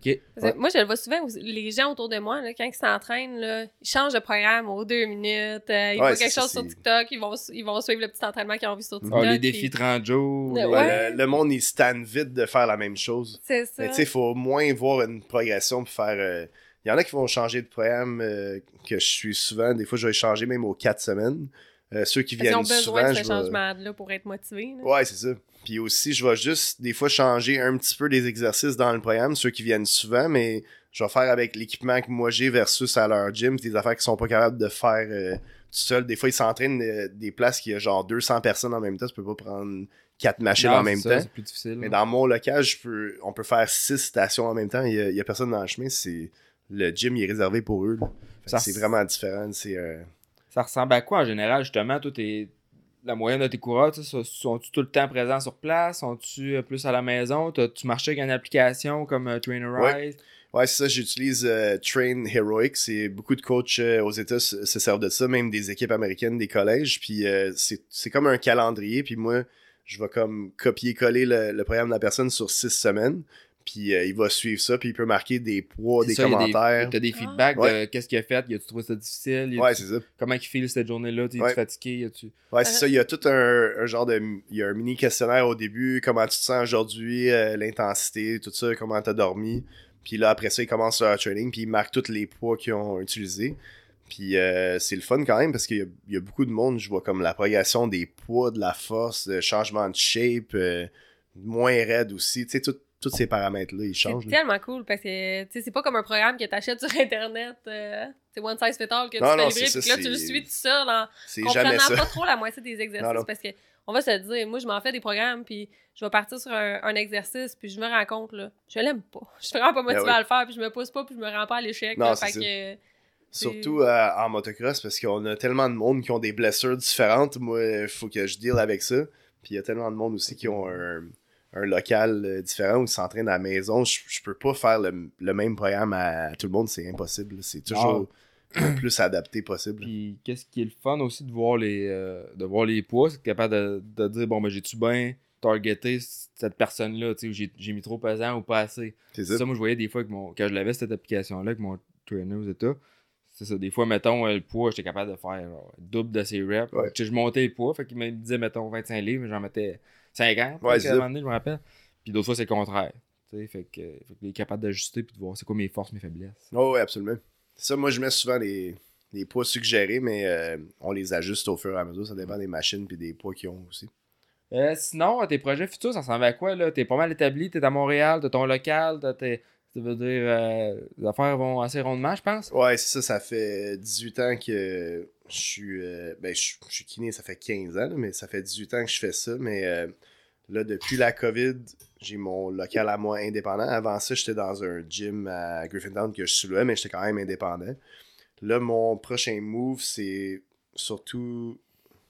Moi, je le vois souvent, les gens autour de moi, là, quand ils s'entraînent, là, ils changent de programme aux deux minutes. euh, ils Ouais, voient c'est quelque chose sur TikTok, ils vont, ils vont suivre le petit entraînement qu'ils ont vu sur TikTok. Ah, les puis- défis 30 jours. Ouais. les- Ouais, Le, le monde, il se tanne vite de faire la même chose. C'est ça. Mais tu sais, il faut au moins voir une progression pour faire. euh, Il y en a qui vont changer de programme euh, que je suis souvent. Des fois, je vais changer même aux 4 semaines. Euh, ceux qui Parce qu'ils viennent ont besoin souvent. de ce vais- changement-là pour être motivés. là. Ouais, c'est ça. Puis aussi, je vais juste des fois changer un petit peu les exercices dans le programme, ceux qui viennent souvent, mais je vais faire avec l'équipement que moi j'ai versus à leur gym, des affaires qu'ils sont pas capables de faire euh, tout seul. Des fois, ils s'entraînent euh, des places qui a genre 200 personnes en même temps, tu peux pas prendre quatre machines Non, en même ça, temps. C'est plus difficile. Mais dans mon local, je peux, on peut faire six stations en même temps. Il y a, il y a personne dans le chemin. C'est le gym il est réservé pour eux. C'est c'est- vraiment différent. C'est euh, Ça ressemble à quoi en général, justement? Toi, t'es- La moyenne de tes coureurs, sont-tu tout le temps présents sur place? Sont-tu euh, plus à la maison? Tu marches avec une application comme euh, Trainerize? Ouais, c'est ça, j'utilise euh, Train Heroic. C'est beaucoup de coachs euh, aux États se, se servent de ça, même des équipes américaines, des collèges. Puis c'est c'est comme un calendrier. Puis moi, je vais comme copier-coller le, le programme de la personne sur six semaines. Puis euh, il va suivre ça. Puis il peut marquer des poids, des ça, il commentaires. T'as des feedbacks de Ouais. qu'est-ce qu'il a fait? Y a-tu trouvé ça difficile? Ouais, c'est ça. Comment il file cette journée-là? T'es-tu Ouais. fatigué? Y a-tu- Ouais, c'est Euh. ça. Il y a tout un, un genre de. Il y a un mini questionnaire au début. Comment tu te sens aujourd'hui, euh, l'intensité, tout ça, comment t'as dormi. Puis là, après ça, ils commencent leur training. Puis ils marquent tous les poids qu'ils ont utilisés. Puis euh, c'est le fun quand même parce qu'il y, a- il y a beaucoup de monde. Je vois comme la progression des poids, de la force, le changement de shape, euh, moins raide aussi. Tu sais, tout- tous ces paramètres-là, ils changent. C'est tellement cool parce que tu sais, c'est pas comme un programme que t'achètes sur Internet. euh, c'est One Size Fit All que tu Non, fais livrer. Puis ça, que là, tu le suis tout seul en comprenant pas trop la moitié des exercices Non, parce que on va se dire, moi je m'en fais des programmes puis je vais partir sur un, un exercice puis je me rends compte là, je l'aime pas. Je suis vraiment pas motivée Ben oui. à le faire puis je me pousse pas puis je me rends pas à l'échec. Surtout euh, en motocross parce qu'on a tellement de monde qui ont des blessures différentes. Moi, il faut que je deal avec ça. Puis il y a tellement de monde aussi qui ont un, un local euh, différent où ils s'entraînent à la maison. Je, je peux pas faire le, le même programme à, tout le monde, c'est impossible. C'est toujours le plus adapté possible. Puis qu'est-ce qui est le fun aussi de voir les, euh, de voir les poids, c'est que capable de, de dire, bon, ben j'ai-tu bien targeté cette personne-là, tu sais, ou j'ai mis trop pesant ou pas assez? C'est Ça. ça. moi, je voyais des fois que mon, quand je l'avais cette application-là, avec mon trainer aux États, c'est ça. Des fois, mettons, euh, le poids, j'étais capable de faire genre, double de ses reps. Ouais. Je montais le poids, fait qu'il me disait, mettons, 25 livres, j'en mettais 50. Ouais, un moment donné, je me rappelle. Puis d'autres fois, c'est le contraire. Tu sais, fait que, fait qu'il est capable d'ajuster puis de voir c'est quoi mes forces, mes faiblesses. Oh, oui, absolument. Ça, moi, je mets souvent les, les poids suggérés, mais euh, on les ajuste au fur et à mesure. Ça dépend des machines et des poids qu'ils ont aussi. Euh, sinon, tes projets futurs, ça ressemble à quoi là? T'es pas mal établi, t'es à Montréal, t'as ton local, t'as tes. Ça veut dire euh, les affaires vont assez rondement, je pense? Ouais, c'est ça, ça fait 18 ans que je suis. euh, ben, je, je suis kiné, ça fait 15 ans, mais ça fait 18 ans que je fais ça. Mais euh, là, depuis la COVID, j'ai mon local à moi indépendant. Avant ça, j'étais dans un gym à Griffintown que je soulevais, mais j'étais quand même indépendant. Là, mon prochain move, c'est surtout.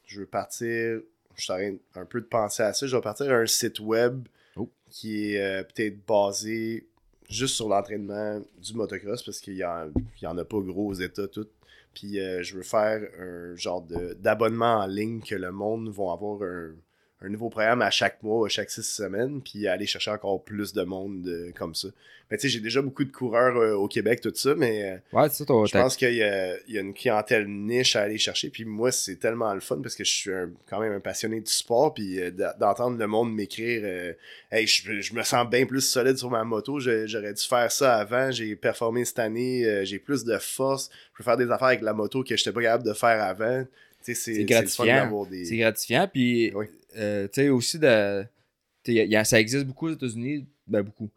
Je veux partir. Je suis en train un peu de penser à ça. Je vais partir à un site web Oh. qui est euh, peut-être basé juste sur l'entraînement du motocross parce qu'il y, en- en a pas gros aux États tout. Puis euh, je veux faire un genre d'abonnement en ligne que le monde va avoir un, un nouveau programme à chaque mois, à chaque six semaines, puis aller chercher encore plus de monde euh, comme ça. Mais tu sais, j'ai déjà beaucoup de coureurs euh, au Québec, tout ça, mais euh, Ouais, c'est ça, toi. je pense qu'il y, a il y a une clientèle niche à aller chercher. Puis moi, c'est tellement le fun parce que je suis un- quand même un passionné du sport. Puis d'entendre le monde m'écrire Hey, je, je me sens bien plus solide sur ma moto. J'aurais dû faire ça avant. J'ai performé cette année. J'ai plus de force. Je peux faire des affaires avec la moto que je n'étais pas capable de faire avant. C'est gratifiant. des. C'est gratifiant. Puis, Oui. Euh, tu sais, aussi, de, y a- y a- ça existe beaucoup aux États-Unis. Ben, beaucoup.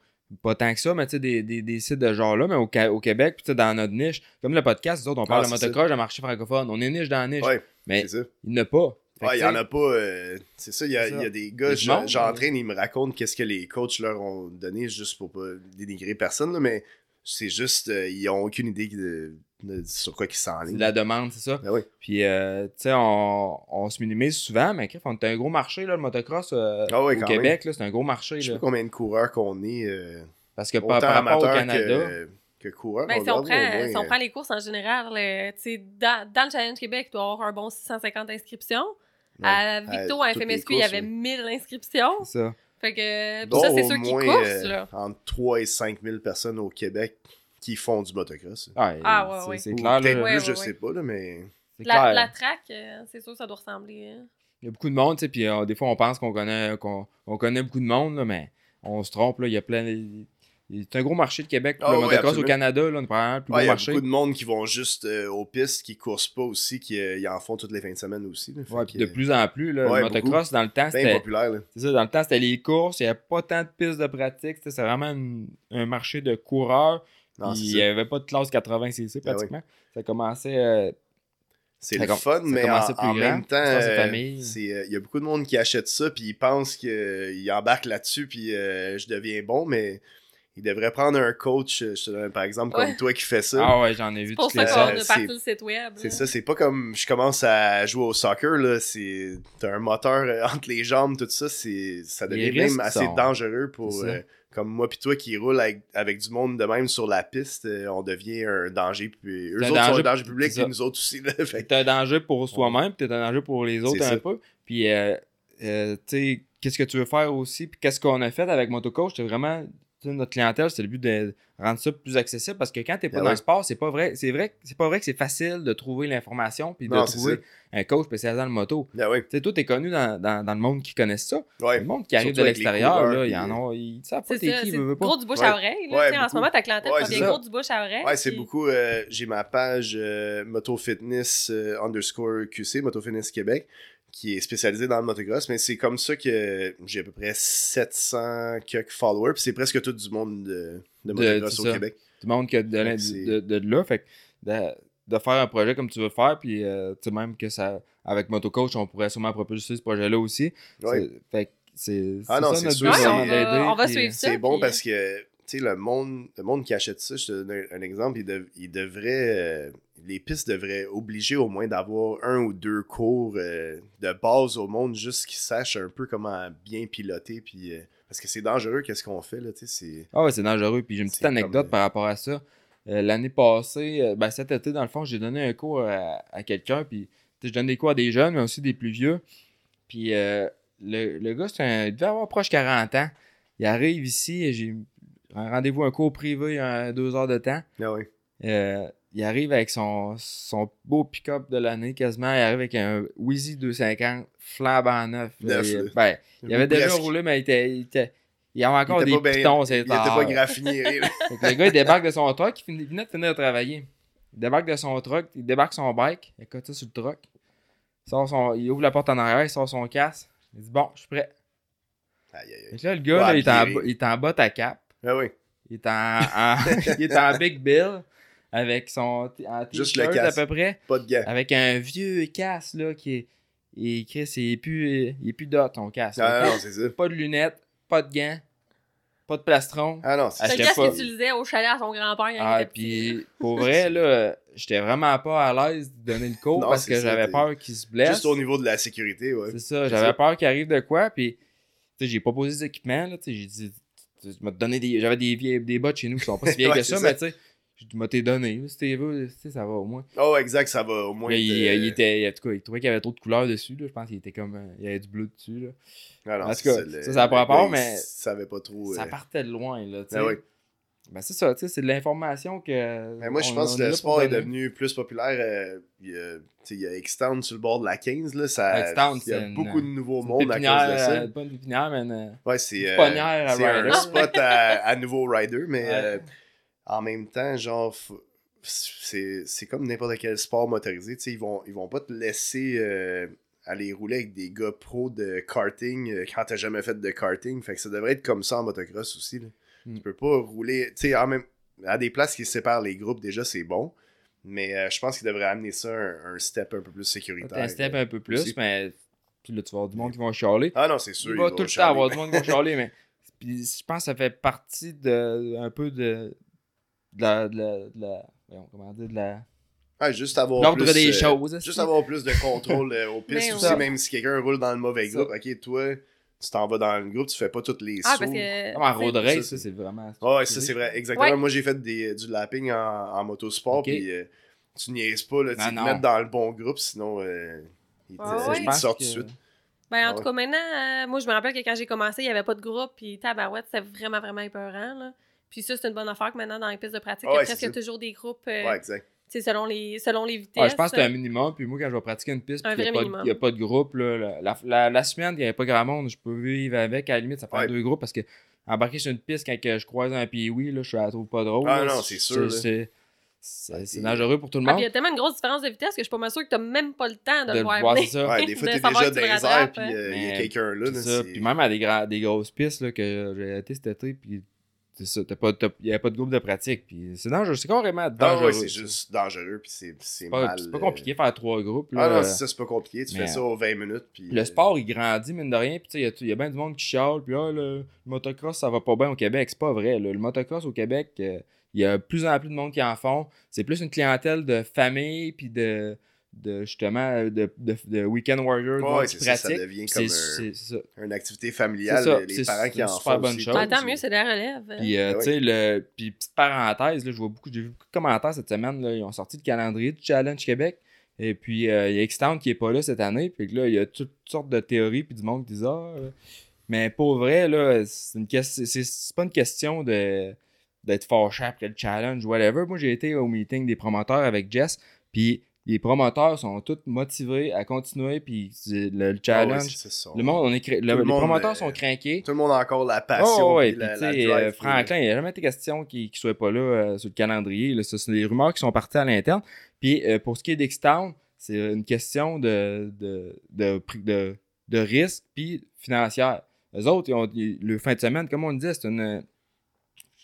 Pas tant que ça, mais tu sais, des, des, des sites de genre là, mais au, au Québec, puis dans notre niche, comme le podcast, nous autres, on parle Ah, de motocross, de marché francophone. On est niche dans la niche. Ouais, mais il n'y en a pas. Ouais, il tu y en a pas. euh, c'est ça, il y, a- C'est ça. il y a des gars, du je- j'entraîne, ils me racontent qu'est-ce que les coachs leur ont donné juste pour pas dénigrer personne, là, mais c'est juste, euh, ils ont aucune idée de, de- sur quoi ils C'est s'enlignent. de la demande, c'est ça? Ben oui. Puis, euh, tu sais, on, on se minimise souvent, mais on est un gros marché, là, le motocross euh, Ah ouais, au Québec, là, c'est un gros marché. Je sais pas combien de coureurs qu'on est, euh, Parce que par, par rapport au Canada, que, que coureurs. Ben, on si, on prend, moins, si on prend les courses en général, tu sais, dans, dans le Challenge Québec, il doit y avoir un bon 650 inscriptions. ouais. À Victo, à FMSQ, il y avait oui. 1000 inscriptions. c'est ça. Fait que, Dont ça, c'est au ceux qui moins, coursent, euh, là. entre 3 et 5 000 personnes au Québec qui font du motocross. Ah, Ah, ouais, c'est- ouais. C'est Ou clair, peut-être. Ouais, plus, je sais pas, là, mais... La, la track, euh, c'est sûr que ça doit ressembler. hein. Il y a beaucoup de monde, tu sais, puis euh, des fois, on pense qu'on connaît, qu'on on connaît beaucoup de monde, là, mais on se trompe, là. Il y a plein. C'est un gros marché, le Québec, pour Ah le ouais, motocross au. Canada, là, le plus Ouais, il y a beaucoup de monde qui vont juste euh, aux pistes, qui coursent pas aussi, qui euh, en font toutes les fins de semaine aussi. là. Ouais, de plus en plus, là, le motocross, dans le temps, c'était. populaire. Là. C'est ça, dans le temps, c'était les courses, il n'y avait pas tant de pistes de pratique, c'est vraiment une- un marché de coureurs. Non, il n'y avait pas de classe 80 cc Ben pratiquement. Ça commençait. euh, C'est le fun, ça mais en, en même temps, euh, il y a beaucoup de monde qui achète ça, puis ils pensent qu'ils embarquent là-dessus, puis euh, je deviens bon, mais ils devraient prendre un coach, euh, je te donne par exemple, Ouais. comme toi qui fais ça. Ah ouais, j'en ai vu C'est pour toutes ça les qu'on Euh, a c'est- parti le site web. C'est ça, c'est pas comme je commence à jouer au soccer, là, c'est... T'as un moteur euh, entre les jambes, tout ça, c'est... ça devient même assez sont- dangereux pour... Ça. euh, comme moi pis toi qui roule avec, avec du monde de même sur la piste, euh, on devient un danger, puis eux autres sont danger- un danger public, ça. puis nous autres aussi, T'es un danger pour soi-même, puis t'es un danger pour les autres un ça. peu. Puis, euh, euh, tu sais, qu'est-ce que tu veux faire aussi, puis qu'est-ce qu'on a fait avec Motocoach, c'est vraiment, notre clientèle, c'est le but de rendre ça plus accessible, parce que quand t'es pas Ah dans ouais. le sport, c'est pas vrai, c'est vrai, c'est pas vrai que c'est facile de trouver l'information, puis de Non, trouver un coach spécialisé dans le moto. Ah ouais, Tu sais, toi, t'es connu dans, dans, dans le monde qui connaissent ça. ouais. Le monde qui arrive Surtout de l'extérieur, là, ils en ont, ils savent pas C'est t'es qui, c'est veut, veut pas. gros du bouche Ouais. à oreille. Là, Ouais, tu sais, en ce moment, ta clientèle c'est ça. gros du bouche à oreille. Ouais, c'est beaucoup. euh, j'ai ma page euh, Moto Fitness euh, underscore QC, Moto Fitness Québec, qui est spécialisée dans le motocross, mais c'est comme ça que j'ai à peu près 700 quelques followers, puis c'est presque tout du monde de, de motocross au ça. Québec. Tout le monde qui a de, de, de, de là. Fait que de, de faire un projet comme tu veux faire, puis euh, tu sais, même que ça, avec Motocoach, on pourrait sûrement propulser ce projet-là aussi. Ouais. Fait que c'est Ah non, ça c'est sûr, Ouais, on va, on suivre ça. C'est bon puis- parce que, le monde, le monde qui achète ça, je te donne un, un exemple, il, dev- il devrait, euh, les pistes devraient obliger au moins d'avoir un ou deux cours euh, de base au monde, juste qu'ils sachent un peu comment bien piloter, puis, euh, parce que c'est dangereux, qu'est-ce qu'on fait, là, tu sais, c'est... Ah ouais, c'est dangereux. Puis j'ai une petite anecdote comme, par rapport à ça. L'année passée, ben, cet été, dans le fond, j'ai donné un cours à, à quelqu'un. Puis je donne des cours à des jeunes, mais aussi des plus vieux. Puis le, le gars, c'est un, il devait avoir proche 40 ans. Il arrive ici, et j'ai un rendez-vous, un cours privé, un, deux heures de temps. Ah ouais. Euh, il arrive avec son, son beau pick-up de l'année quasiment. Il arrive avec un Wheezy 250 flambant neuf. Neuf, il, ben, il avait déjà roulé, mais il était. Il, était- il avait Il encore était des pas bien- pitons, Il c'est était pas que le gars, il débarque de son truck, il, finit- il venait de finir de travailler. Il débarque de son truck, il débarque son bike, il cote ça sur le truck. Il, sort son, il ouvre la porte en arrière, il sort son casque. Il dit Bon, je suis prêt. Aïe, aïe, aïe. que là, le gars, Ouais, là, il, est en, il est en botte à cap. Ah oui. Il est en, en- il est en Big Bill avec son en Juste le t-shirt à peu près. Pas de gants. Avec un vieux casque là qui est. Et Chris, il est plus, il est plus dot ton casque. Ah non, c'est ça. Pas de lunettes, pas de gants, pas de plastron. Ah non, c'est C'est Achetait le casque pas. qu'il utilisait au chalet à son grand-père Ah, petit. puis pour vrai, là, j'étais vraiment pas à l'aise de donner le cours Non, parce c'est que ça, j'avais t'es- peur qu'il se blesse. juste au niveau de la sécurité, ouais. C'est ça, C'est j'avais ça. peur qu'il arrive de quoi, puis tu sais, j'ai pas posé des équipements, là, tu sais, j'ai dit, tu m'as donné des, j'avais des, vieilles, des bottes chez nous qui sont pas si vieilles Ouais, que ça, ça. mais tu sais, je m'as t'es donné, si t'es veux, tu sais, ça va au moins. Oh, exact, ça va au moins. Là, il, il était, en tout cas, il trouvait qu'il y avait trop de couleurs dessus, là, je pense qu'il était comme, euh, il y avait du bleu dessus, là. Non, En tout cas, ça, ça a pas rapport, mais Il savait pas trop. Ça euh, partait de loin, là, tu sais. ah ouais. Ben c'est ça, tu sais, c'est de l'information que... Mais moi, je pense que le sport est devenu plus populaire. euh, il y a, il y a X-Town sur le bord de la 15. Là, ça, X-Town, il y a une- beaucoup de nouveaux mondes à cause de ça. euh, pas une pépinière, mais une... Ouais, c'est une euh, poignère à c'est un spot à, à nouveau rider, mais Ouais. euh, en même temps, genre, c'est c'est comme n'importe quel sport motorisé. tu sais, Ils vont, ils vont pas te laisser euh, aller rouler avec des gars pros de karting euh, quand t'as jamais fait de karting. Fait que ça devrait être comme ça en motocross aussi. Là. Mm. Tu peux pas rouler. Tu sais, même à des places qui séparent les groupes, déjà, c'est bon. Mais euh, je pense qu'ils devraient amener ça un, un step un peu plus sécuritaire. un step un peu plus, aussi. mais puis là, tu vas avoir du monde qui vont chialer. Ah non, c'est sûr. Il va tout le temps avoir du monde qui va chialer, mais puis je pense que ça fait partie de un peu de, de la, de la, de la- comment dire, de la Ah, juste avoir l'ordre plus, des euh, choses. Juste avoir plus de contrôle euh, aux pistes aussi, même si quelqu'un roule dans le mauvais Ça. groupe. Ok, toi, tu t'en vas dans le groupe, tu fais pas toutes les Ah, sauts. parce que. Comme en road Ça, race, c'est- ça, c'est vraiment. Ouais, ça c'est vrai, exactement. Ouais. Moi j'ai fait des, du lapping en, en motosport, puis euh, tu niaises pas, là, tu te mettre dans le bon groupe, sinon euh, ils te, Ah ils ouais. sortent tout de suite. Ben, en Ah tout ouais. cas, maintenant, euh, moi, je me rappelle que quand j'ai commencé, il n'y avait pas de groupe, puis tabarouette, c'était vraiment, vraiment épeurant, là. Puis ça, c'est une bonne affaire que maintenant, dans les pistes de pratique, il y a presque toujours des groupes, euh, Ouais, exact. Tu sais, selon les, selon les vitesses. Ouais, je pense que c'est un minimum. Puis moi, quand je vais pratiquer une piste, Un il n'y a, a pas de groupe. Là, la, la, la- semaine, il n'y avait pas grand monde. Je peux vivre avec. À la limite, ça prend Ouais. deux groupes parce que embarquer sur une piste quand je croise un PWI, là, je la trouve pas drôle. Ah là. non, c'est sûr. C'est c'est- c'est c'est- dangereux pour tout le Ah, monde. puis il y a tellement une grosse différence de vitesse que je suis pas mal sûre que t'as même pas le temps de, de le voir c'est ça. Ouais, des fois, de t'es savoir déjà dans tu les le airs, puis hein. euh, il y a quelqu'un là. C'est là, ça. c'est- Puis même à des, gra- des grosses pistes là, que j'ai été cet été, puis c'est ça. t'as pas- t'as- Il n'y avait pas de groupe de pratique. Puis c'est dangereux. C'est carrément Ah dangereux. ouais, c'est juste dangereux, puis c'est c'est pas, mal. c'est pas euh, compliqué de faire trois groupes. Ah là. non, c'est ça, c'est pas compliqué. Tu mais, fais ça aux 20 minutes, puis... Le euh, sport, il grandit, mine de rien. Puis, tu sais, il y a- y, a bien du monde qui chiale. Puis, ah, le, le motocross, ça va pas bien au Québec. C'est pas vrai. là. Le motocross au Québec, euh, il y a de plus en plus de monde qui en font. C'est plus une clientèle de famille, puis de, de justement, de, de, de weekend monde c'est qui ça, ça pratique. devient comme un- ça. une activité familiale, ça, les parents qui une en super font bonne aussi, chose. Tant mieux, c'est de la relève. Puis, euh, Ben tu sais, le. Puis, petite parenthèse, là, je vois beaucoup, j'ai vu beaucoup de commentaires cette semaine. Là, ils ont sorti le calendrier du Challenge Québec. Et puis, euh, il y a Extend qui est pas là cette année. Puis que là, il y a toutes sortes de théories. Puis du monde qui dit Ah. euh, Mais pour vrai, là, une c'est pas une question de d'être fâché après le challenge, whatever. Moi, j'ai été au meeting des promoteurs avec Jess. Puis les promoteurs sont tous motivés à continuer. Puis le, Ah ouais, challenge. le monde, on est cra- le- le les monde, promoteurs euh, sont craqués. Tout le monde a encore la passion, Oh, ouais, puis la, la drive, euh, Franklin, il n'y a jamais été question qu'il ne soit pas là euh, sur le calendrier. Là. Ça, c'est des rumeurs qui sont parties à l'interne. Puis euh, pour ce qui est d'X-Town, c'est une question de, de, de, prix- de, de risque puis financière. Les autres, ils ont, ils- le fin de semaine, comme on le disait, c'est une.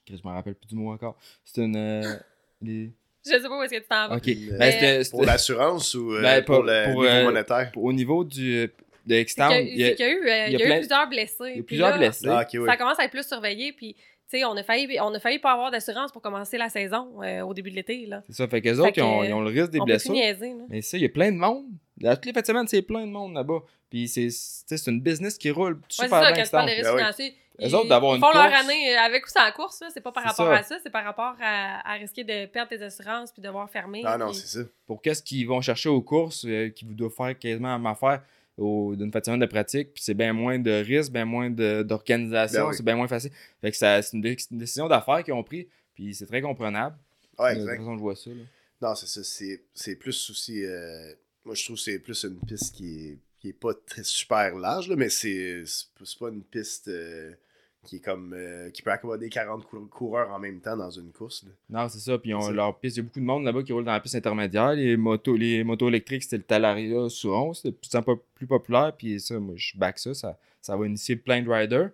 Je me rappelle plus du mot encore. C'est une. euh, les- Je sais pas où est-ce que tu t'en vas. Ok. Ben, c'était- Pour l'assurance ou euh, Ben, pour, pour- le pour, niveau euh, monétaire? au niveau du, de C'est X-Town, qu'il y, il y a, a- c'est qu'il y a eu, euh, il y a eu plein- plusieurs blessés. il y a Puis plusieurs là, blessés. Ah, ok, oui. Ça commence à être plus surveillé, puis tu sais, on a failli, on a failli pas avoir d'assurance pour commencer la saison euh, au début de l'été, là. C'est ça. Fait qu'eux autres, que, ils, ont, ils ont le risque des on peut plus blessures. niaiser, là. Mais ça, il y a plein de monde. À toutes les fins de semaine, c'est plein de monde là-bas. Puis c'est c'est c'est une business qui roule Ouais, c'est super ça, bien. quand tu parles de Ben oui. Ils- autres, d'avoir ils une font leur année euh, avec ou sans course, là. C'est pas par rapport ça. à ça, c'est par rapport à, à risquer de perdre tes assurances puis devoir fermer. Ah non, puis- c'est ça. Pour qu'est-ce qu'ils vont chercher aux courses, euh, qu'ils doivent faire quasiment la même affaire au- d'une fin de semaine de pratique. Puis c'est bien moins de risques, bien moins de- d'organisation, Ben oui. c'est bien moins facile. Fait que ça- c'est une, dé- une décision d'affaires qu'ils ont pris. Puis c'est très comprenable. Ouais, de exact. toute façon, je vois ça. là. Non, c'est ça. C'est, c'est plus aussi. euh, moi, je trouve que c'est plus une piste qui est, qui est pas très super large, là, mais c'est, c'est pas- c'est pas une piste euh, qui est comme. euh, qui peut accommoder 40 cou- coureurs en même temps dans une course. là. Non, c'est ça. Puis leur piste. Il y a beaucoup de monde là-bas qui roule dans la piste intermédiaire. Les motos, les motos électriques, c'était le Talaria Souron. C'était de plus plus populaire. Puis ça, moi, je back ça. Ça, ça va initier plein de riders.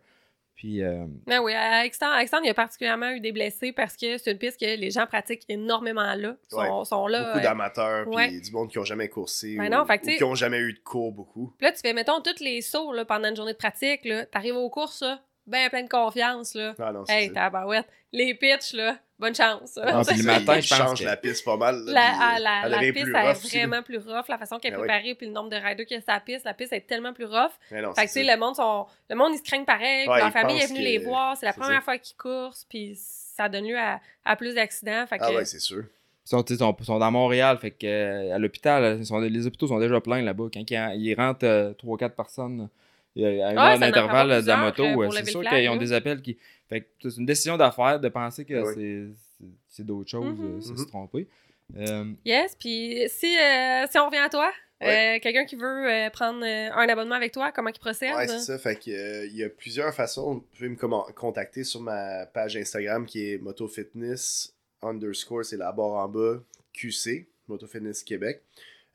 Puis, euh, Mais oui, à Extend, il y a particulièrement eu des blessés parce que c'est une piste que les gens pratiquent énormément là. Ils sont, Ouais. sont là. Beaucoup euh, d'amateurs, puis ouais. du monde qui ont jamais coursé. Ben ou, non, fait ou tu qui ont jamais eu de cours beaucoup. Puis là, tu fais, mettons, tous les sauts là, pendant une journée de pratique. là, T'arrives aux courses, là, ben plein de confiance. Là. Ah non, Hey, tabarouette. Les pitchs, là, bonne chance. Ah, puis le matin, ils je que- la piste pas mal. là, La, puis, ah, euh, la, elle la piste plus elle est vraiment plus rough. La façon qu'elle est Ben oui. préparée, puis le nombre de riders qu'il y a la piste, la piste est tellement plus rough. Non, Fait que, tu sais, le monde, sont, le monde, ils se craignent pareil. Ouais, leur famille est venue les voir. C'est la première fois qu'ils coursent, puis ça donne lieu à, à plus d'accidents. Que, Ah ouais, c'est sûr. ils sont, sont, sont dans Montréal. Fait que euh, à l'hôpital, les hôpitaux sont déjà pleins là-bas. Quand ils, ils rentrent 3-4 personnes euh, à en prend d'intervalle pas de la moto, euh, euh, c'est sûr qu'ils ont des appels qui. Fait que c'est une décision d'affaires de penser que Ah c'est- d'autres choses, euh, c'est Mhm. se tromper. Euh, Yes, puis si, euh, si on revient à toi, Ouais. euh, quelqu'un qui veut euh, prendre euh, un abonnement avec toi, comment il procède? Ouais, c'est ça. Fait que, euh, il y a plusieurs façons. Vous pouvez me contacter sur ma page Instagram qui est motofitness underscore, c'est la barre en bas, QC, Motofitness Québec.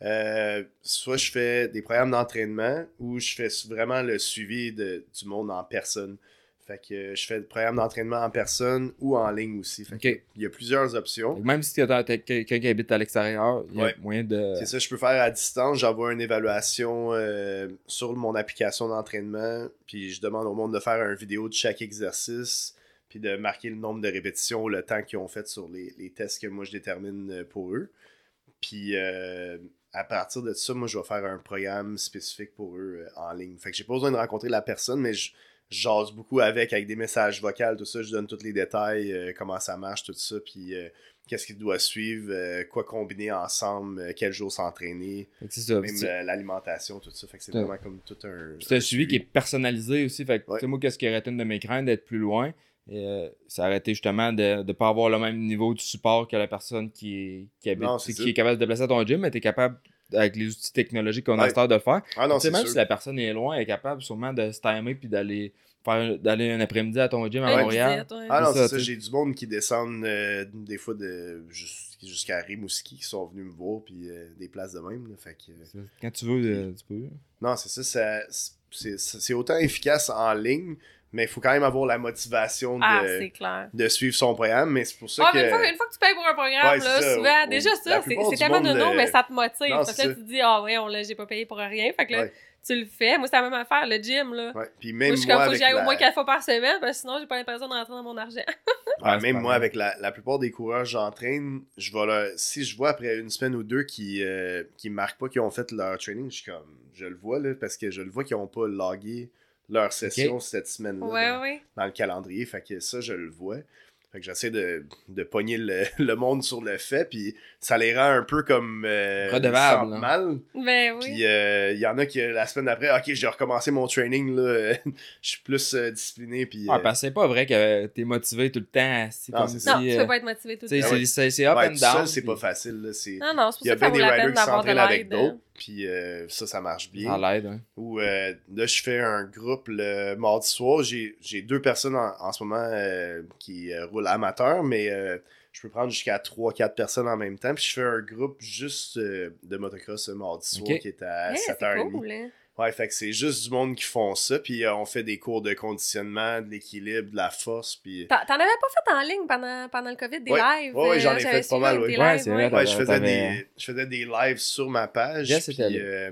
Euh, soit je fais des programmes d'entraînement ou je fais vraiment le suivi de, du monde en personne. Fait que je fais des programmes d'entraînement en personne ou en ligne aussi. Fait il y a plusieurs options. même si tu as quelqu'un qui habite à l'extérieur, il y a Ouais. moyen de. C'est ça, je peux faire à distance. J'envoie une évaluation euh, sur mon application d'entraînement. Puis je demande au monde de faire une vidéo de chaque exercice. Puis de marquer le nombre de répétitions, le temps qu'ils ont fait sur les, les tests que moi je détermine euh, pour eux. Puis euh, à partir de ça, moi je vais faire un programme spécifique pour eux euh, en ligne. Fait que j'ai pas besoin de rencontrer la personne, mais je jase beaucoup avec, avec des messages vocaux, tout ça. Je donne tous les détails, euh, comment ça marche, tout ça. Puis euh, qu'est-ce qu'il doit suivre, quoi combiner ensemble, quel jour s'entraîner, même l'alimentation, tout ça. Fait que c'est vraiment comme tout un. C'est un suivi qui est personnalisé aussi. Fait que, Ouais. moi, qu'est-ce qui une de mes craintes d'être plus loin? Euh, ça aurait été justement de ne pas avoir le même niveau de support que la personne qui est, qui habite, Non, qui est capable de déplacer à ton gym, mais tu es capable, avec les outils technologiques qu'on a à Ouais. heure, de le faire. Ah non, même sûr. si la personne est loin, elle est capable sûrement de se timer puis d'aller faire d'aller un après-midi à ton gym à Montréal. ouais. Ah non, C'est ça. J'ai du monde qui descendent euh, des fois de jus- jusqu'à Rimouski qui sont venus me voir, puis euh, des places de même. là. fait que, euh, Quand tu veux, euh, tu peux. non, c'est ça. ça- c'est autant efficace en ligne, mais il faut quand même avoir la motivation de, Ah, de suivre son programme. Mais c'est pour ça Ah, que. mais une, fois, une fois que tu payes pour un programme, Ouais, là, c'est ça. souvent, Au- déjà ça, c'est tellement monde, nono, euh, mais ça te motive. non, parce que c'est là, ça. tu te dis, ah ouais, on l'a, j'ai pas payé pour rien. Fait que là, Ouais. tu le fais. Moi, c'est la même affaire, le gym, là. Ouais, Puis Moi, même je suis moi, comme, faut que j'y aille la- au moins quatre fois par semaine, parce que sinon, j'ai pas l'impression de rentrer dans mon argent. Ouais, Ouais, c'est même moi, avec la, la plupart des coureurs que j'entraîne, je vais leur- si je vois après une semaine ou deux qui euh, qui marquent pas qu'ils ont fait leur training, je suis comme, je le vois là, parce que je le vois qu'ils ont pas logué leur session cette semaine-là Ouais, dans, ouais. dans le calendrier. Fait que ça, je le vois. Fait que j'essaie de, de pogner le, le monde sur le fait, puis ça les rend un peu comme euh, Redevable, mal. Ben oui. Puis euh, il y en a qui la semaine d'après, ok, j'ai recommencé mon training là, je suis plus euh, discipliné puis. Ouais, euh, parce que c'est pas vrai que t'es motivé tout le temps. C'est Non, comme c'est si. non, tu peux pas être motivé tout le temps. ouais. c'est- c'est c'est up ouais, and tout down. seul, c'est puis pas facile. Là, c'est... Non, non, c'est pour Il y a ça que ça bien vaut des la riders peine qui d'avoir de s'entraînent avec l'aide. d'autres, puis euh, ça, ça marche bien. Ça l'aide, hein. Ou euh, là, je fais un groupe le mardi soir. J'ai, j'ai deux personnes en, en ce moment euh, qui euh, roulent amateur, mais euh, je peux prendre jusqu'à 3-4 personnes en même temps. Puis je fais un groupe juste euh, de motocross le mardi soir qui est à Ouais, c'est 7h30. cool, hein. Ouais, fait que c'est juste du monde qui font ça. Puis euh, on fait des cours de conditionnement, de l'équilibre, de la force. Puis T'en t'en avais pas fait en ligne pendant, pendant le COVID, des Ouais. lives? Ouais, ouais, j'en ai j'avais fait pas mal, oui. Ouais, c'est vrai, Ouais, je faisais, des, je faisais des lives sur ma page. Yes, puis, c'était là. euh,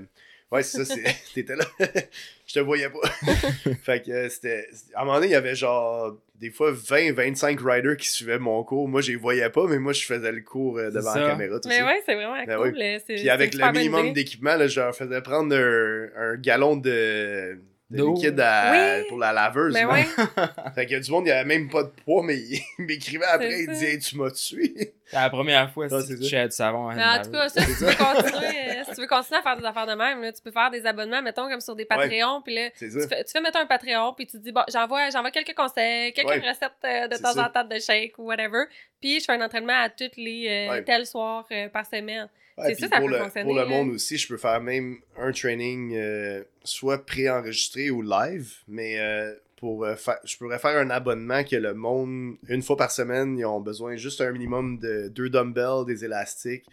ouais, c'est ça, c'est- t'étais là. je te voyais pas. fait que euh, c'était. À un moment donné, il y avait genre des fois 20-25 riders qui suivaient mon cours. Moi, je les voyais pas, mais moi, je faisais le cours euh, devant la caméra. Tout Mais ça. ouais, c'est vraiment Ben cool. C'est- Puis avec le minimum d'équipement, là, je leur faisais prendre un, un gallon de, de liquide à- Oui. pour la laveuse. Mais là. ouais, Fait qu'il y a du monde, il n'y avait même pas de poids, mais il m'écrivait après, il disait Hey, Tu m'as tué. C'est la première fois Ah, c'est tu du savon. à mais en tout cas, ça, si tu, veux continuer, euh, si tu veux continuer à faire des affaires de même, là, tu peux faire des abonnements, mettons, comme sur des Patreons, puis là, C'est tu ça. fais, tu fais mettre un Patreon, puis tu dis, bon, j'envoie, j'envoie quelques conseils, quelques Ouais. recettes euh, de temps ça. en temps de shake ou whatever, puis je fais un entraînement à toutes les euh, Ouais. tels soirs euh, par semaine. Ouais, ça, ça pour, peut le, pour le monde aussi, je peux faire même un training euh, soit préenregistré ou live, mais euh, pour euh, faire, je pourrais faire un abonnement que le monde, une fois par semaine, ils ont besoin juste un minimum de deux dumbbells, des élastiques,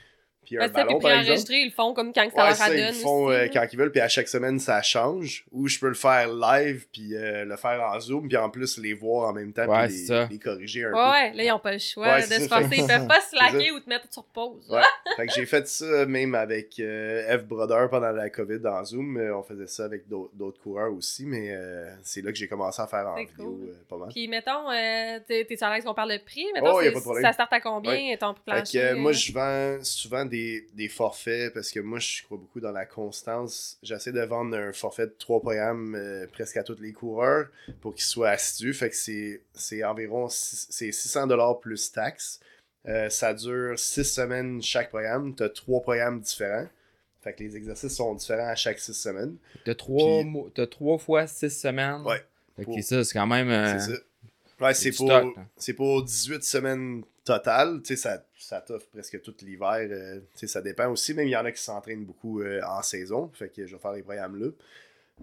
puis un Parce que, puis ballon par exemple. enregistré, ils le font comme quand ça Ouais, leur ça, ils font aussi, euh, quand ils veulent, puis à chaque semaine, ça change. Ou je peux le faire live, puis euh, le faire en Zoom, puis en plus les voir en même temps, Ouais, puis les, les corriger un Ouais, ouais, là, ils n'ont pas le choix Ouais, de se forcer. Ils peuvent pas se slacker ou te mettre sur pause. peu. Ouais. fait que j'ai fait ça même avec euh, F. Brother pendant la COVID en Zoom. Euh, on faisait ça avec d'au- d'autres coureurs aussi, mais euh, c'est là que j'ai commencé à faire en vidéo cool. euh, pas mal. Puis, mettons, euh, t'es à l'aise qu'on parle de prix? Mettons, Oh, y a c'est- pas de problème. ça starte à combien, ton prix Fait plancher? que, moi, je vends souvent des, des forfaits parce que moi, je crois beaucoup dans la constance. J'essaie de vendre un forfait de trois programmes euh, presque à tous les coureurs pour qu'ils soient assidus. Fait que c'est c'est environ six- c'est 600$ plus taxes. Euh, ça dure six semaines chaque programme. Tu as trois programmes différents. Fait que les exercices sont différents à chaque six semaines. T'as trois, Puis- mois- t'as trois fois six semaines? Ouais. Fait que Pour- ça, c'est quand même. euh, C'est ça. Ouais, c'est du pour, c'est pour 18 semaines totales. Tu sais, ça, ça t'offre presque tout l'hiver. euh, tu sais, ça dépend aussi. Même il y en a qui s'entraînent beaucoup euh, en saison. Fait que je vais faire les programmes là.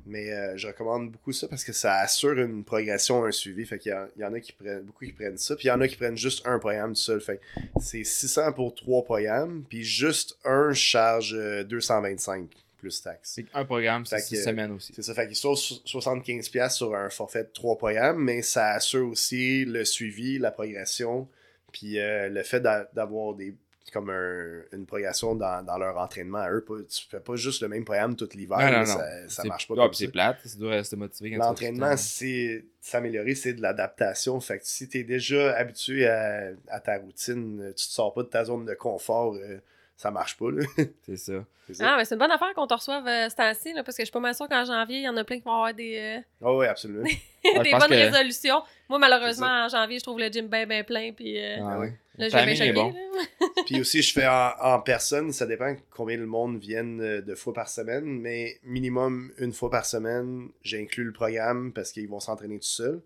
Mais euh, je recommande beaucoup ça parce que ça assure une progression, un suivi. Fait qu'il y, en- il y en a qui prennent, beaucoup qui prennent ça. Puis il y en a qui prennent juste un programme seul. Fait c'est 600 pour trois programmes. Puis juste un charge euh, 225 plus taxes. C'est un programme, c'est six semaines aussi. C'est ça, fait qu'il sauve so- 75$ sur un forfait de 3 programmes, mais ça assure aussi le suivi, la progression, puis euh, le fait d'a- d'avoir des comme un- une progression dans, dans leur entraînement à eux. Pas, tu fais pas juste le même programme tout l'hiver, ça, ça marche pas ça. c'est plate, dur de rester motivé L'entraînement, c'est s'améliorer, c'est de l'adaptation. Fait que si tu es déjà habitué à, à ta routine, tu te sors pas de ta zone de confort, euh, ça marche pas. Là. C'est ça. Ah, mais c'est une bonne affaire qu'on te reçoive euh, ce temps-ci, là, parce que je suis pas mal sûre qu'en janvier, il y en a plein qui vont avoir des, euh, Ah oui, absolument. des bonnes que- résolutions. Moi, malheureusement, en janvier, je trouve le gym bien, bien plein. Puis, euh, Ah, oui. Là, je vais choquer, bon. Puis aussi, je fais en, en personne. Ça dépend combien le monde vienne euh, de fois par semaine. Mais minimum une fois par semaine, j'inclus le programme parce qu'ils vont s'entraîner tout seuls.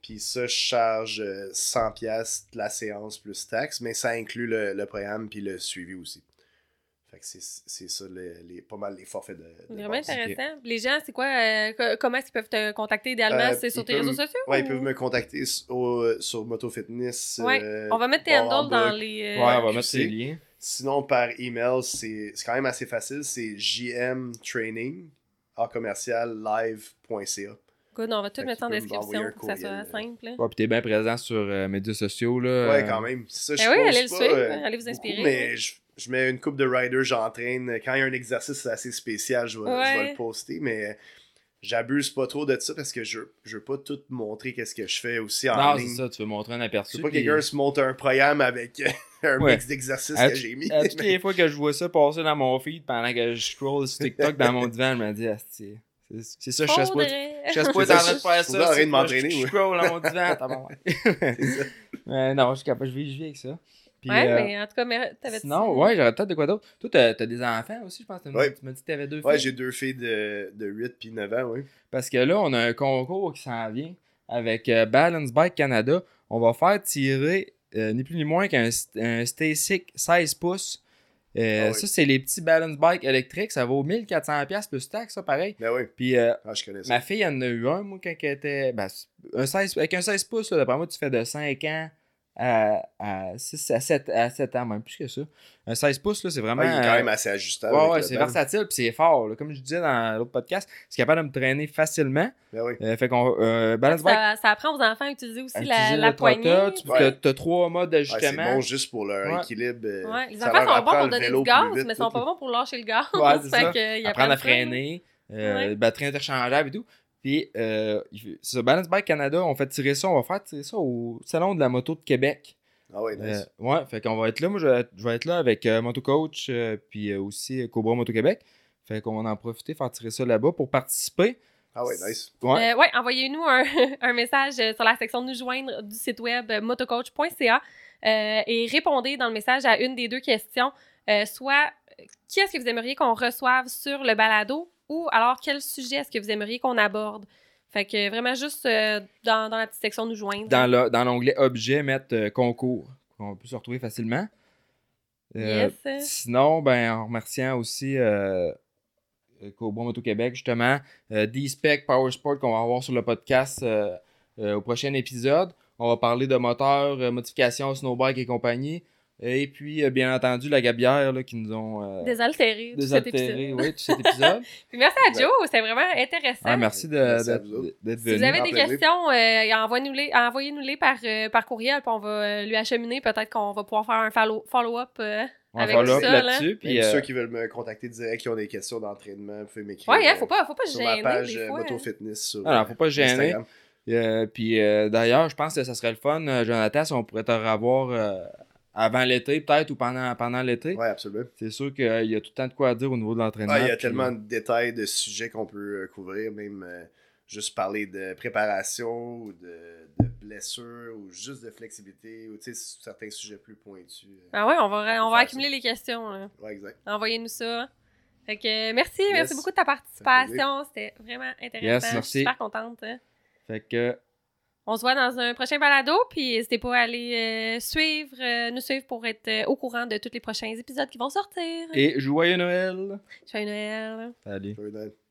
Puis ça, je charge euh, 100$ piastres de la séance plus taxe. Mais ça inclut le, le programme puis le suivi aussi. Fait que c'est c'est ça, les, les- pas mal les forfaits de. de Vraiment base. intéressant. Les gens, c'est quoi? euh, co- comment est-ce qu'ils peuvent te contacter idéalement? Euh, c'est sur tes réseaux sociaux? Ouais, ils peuvent me contacter au- sur Moto Fitness. Ouais, euh, On va mettre tes handles dans les. Ouais, euh, on va mettre ces liens. Sinon, par email, c'est c'est quand même assez facile. C'est jmtraining en commercial live.ca. Good, on va tout Fait mettre ça en description pour que ça soit simple. là. Ouais, puis t'es bien présent sur euh, médias sociaux, là. Ouais, euh, quand même. C'est ça, Eh je oui, allez le suivre, euh, allez vous beaucoup, inspirer. mais je, je mets une coupe de riders, j'entraîne. Quand il y a un exercice assez spécial, je vais, je vais Ouais. le poster, mais j'abuse pas trop de ça parce que je, je veux pas tout montrer qu'est-ce que je fais aussi en Non, ligne. c'est ça, tu veux montrer un Je aperçu. veux pas que quelqu'un se monte un programme avec un Ouais. mix d'exercices que j'ai mis. à toutes les fois que je vois ça passer dans mon feed pendant que je scroll sur TikTok dans mon divan, je me dis, Asti, c'est c'est ça, je sais pas. Je sais pas C'est en ça, train de faire je suis ça. en train de c'est m'entraîner, Je ouais. scroll dans mon divan, t'as bon. C'est ça. Euh, non, je suis capable, je vis avec ça. Puis, Ouais, euh, mais en tout cas, t'avais Sinon, ouais, j'aurais peut-être de quoi d'autre. Toi, t'as t'as des enfants aussi, je pense. Ouais. Tu m'as dit que t'avais deux Ouais, filles. j'ai deux filles de, de 8 puis 9 ans, oui. Parce que là, on a un concours qui s'en vient avec euh, Balance Bike Canada. On va faire tirer euh, ni plus ni moins qu'un un Stasic 16 pouces. Euh, Ah oui. Ça, c'est les petits Balance Bike électriques. Ça vaut 1400$ plus taxe, ça, pareil. Ben oui, Puis euh, ah, je connais ça. ma fille en a eu un, moi, quand elle était. Ben, un 16, avec un 16 pouces, là, d'après moi, tu fais de 5 ans à, à 6 à 7, à 7 ans, même plus que ça. Un 16 pouces, là, c'est vraiment. Ouais, il est quand euh, même assez ajustable. Ouais, ouais, c'est versatile puis c'est fort. là. Comme je disais dans l'autre podcast, c'est capable de me traîner facilement. Ben oui. Euh, fait qu'on. Euh, balance Ça, ça apprend aux enfants à utiliser aussi à la, utiliser la poignée. Tu Ouais. t'as trois modes Ouais, c'est d'ajustement. bon juste pour leur Ouais. équilibre. euh, Ouais, les enfants sont bons pour donner du gaz, vite, mais ils sont pas bons pour lâcher le gaz. Ouais, c'est Fait ça. Apprendre à freiner, euh, Ouais. batterie interchangeable et tout. Puis, euh, ça, Balance Bike Canada, on fait tirer ça, on va faire tirer ça au Salon de la moto de Québec. Ah ouais, nice. Euh, ouais, fait qu'on va être là. Moi, je vais être, je vais être là avec euh, Motocoach, euh, puis euh, aussi euh, Cobra Moto Québec. Fait qu'on va en profiter, faire tirer ça là-bas pour participer. Ah ouais, nice. Ouais. Euh, ouais, envoyez-nous un, un message sur la section nous joindre du site web motocoach.ca euh, et répondez dans le message à une des deux questions. Euh, soit, qui est-ce que vous aimeriez qu'on reçoive sur le balado? Ou alors quel sujet est-ce que vous aimeriez qu'on aborde? Fait que vraiment juste euh, dans, dans la petite section nous joindre. dans le- dans l'onglet objet, mettre euh, concours. On peut se retrouver facilement. Euh, Yes. Sinon, ben, en remerciant aussi Cobra Moto Québec, justement, D-Spec Power Sport qu'on va avoir sur le podcast au prochain épisode. On va parler de moteurs, modifications, snowbike et compagnie. Et puis, euh, bien entendu, la gabière là, qui nous ont euh, Désaltéré tout cet désaltéré épisode. oui, tout cet épisode. Puis merci à Joe, c'était vraiment intéressant. Ah, merci d'être Si venu. vous avez des questions, euh, envoyez-nous-les envoyez-nous-les par, euh, par courriel, puis on va lui acheminer. Peut-être qu'on va pouvoir faire un follow- follow-up. euh, On va avec follow là. là-dessus. Euh, ceux qui veulent me contacter direct, qui ont des questions d'entraînement, vous pouvez m'écrire. Ouais, hein, faut pas, faut pas sur gêner. ma page des fois. Moto Fitness sur Ah non, faut pas gêner. Instagram. Euh, puis euh, d'ailleurs, je pense que ça serait le fun, Jonathan, si on pourrait te revoir euh, avant l'été, peut-être, ou pendant, pendant l'été. Ouais, absolument. C'est sûr qu'il y a tout le temps de quoi à dire au niveau de l'entraînement. Ah, il y a puis- tellement de détails, de sujets qu'on peut euh, couvrir, même euh, juste parler de préparation ou de, de blessures ou juste de flexibilité ou tu sais, certains sujets plus pointus. euh. Ah ouais, on va, on va ça. accumuler les questions. là. Ouais, exact. Envoyez-nous ça. Fait que euh, merci, merci Yes. beaucoup de ta participation. C'était vraiment intéressant. Yes, Je suis merci. super contente. hein. Fait que, On se voit dans un prochain balado, puis n'hésitez pas à aller euh, suivre, euh, nous suivre pour être euh, au courant de tous les prochains épisodes qui vont sortir. et joyeux Noël! Joyeux Noël! Salut. Very nice.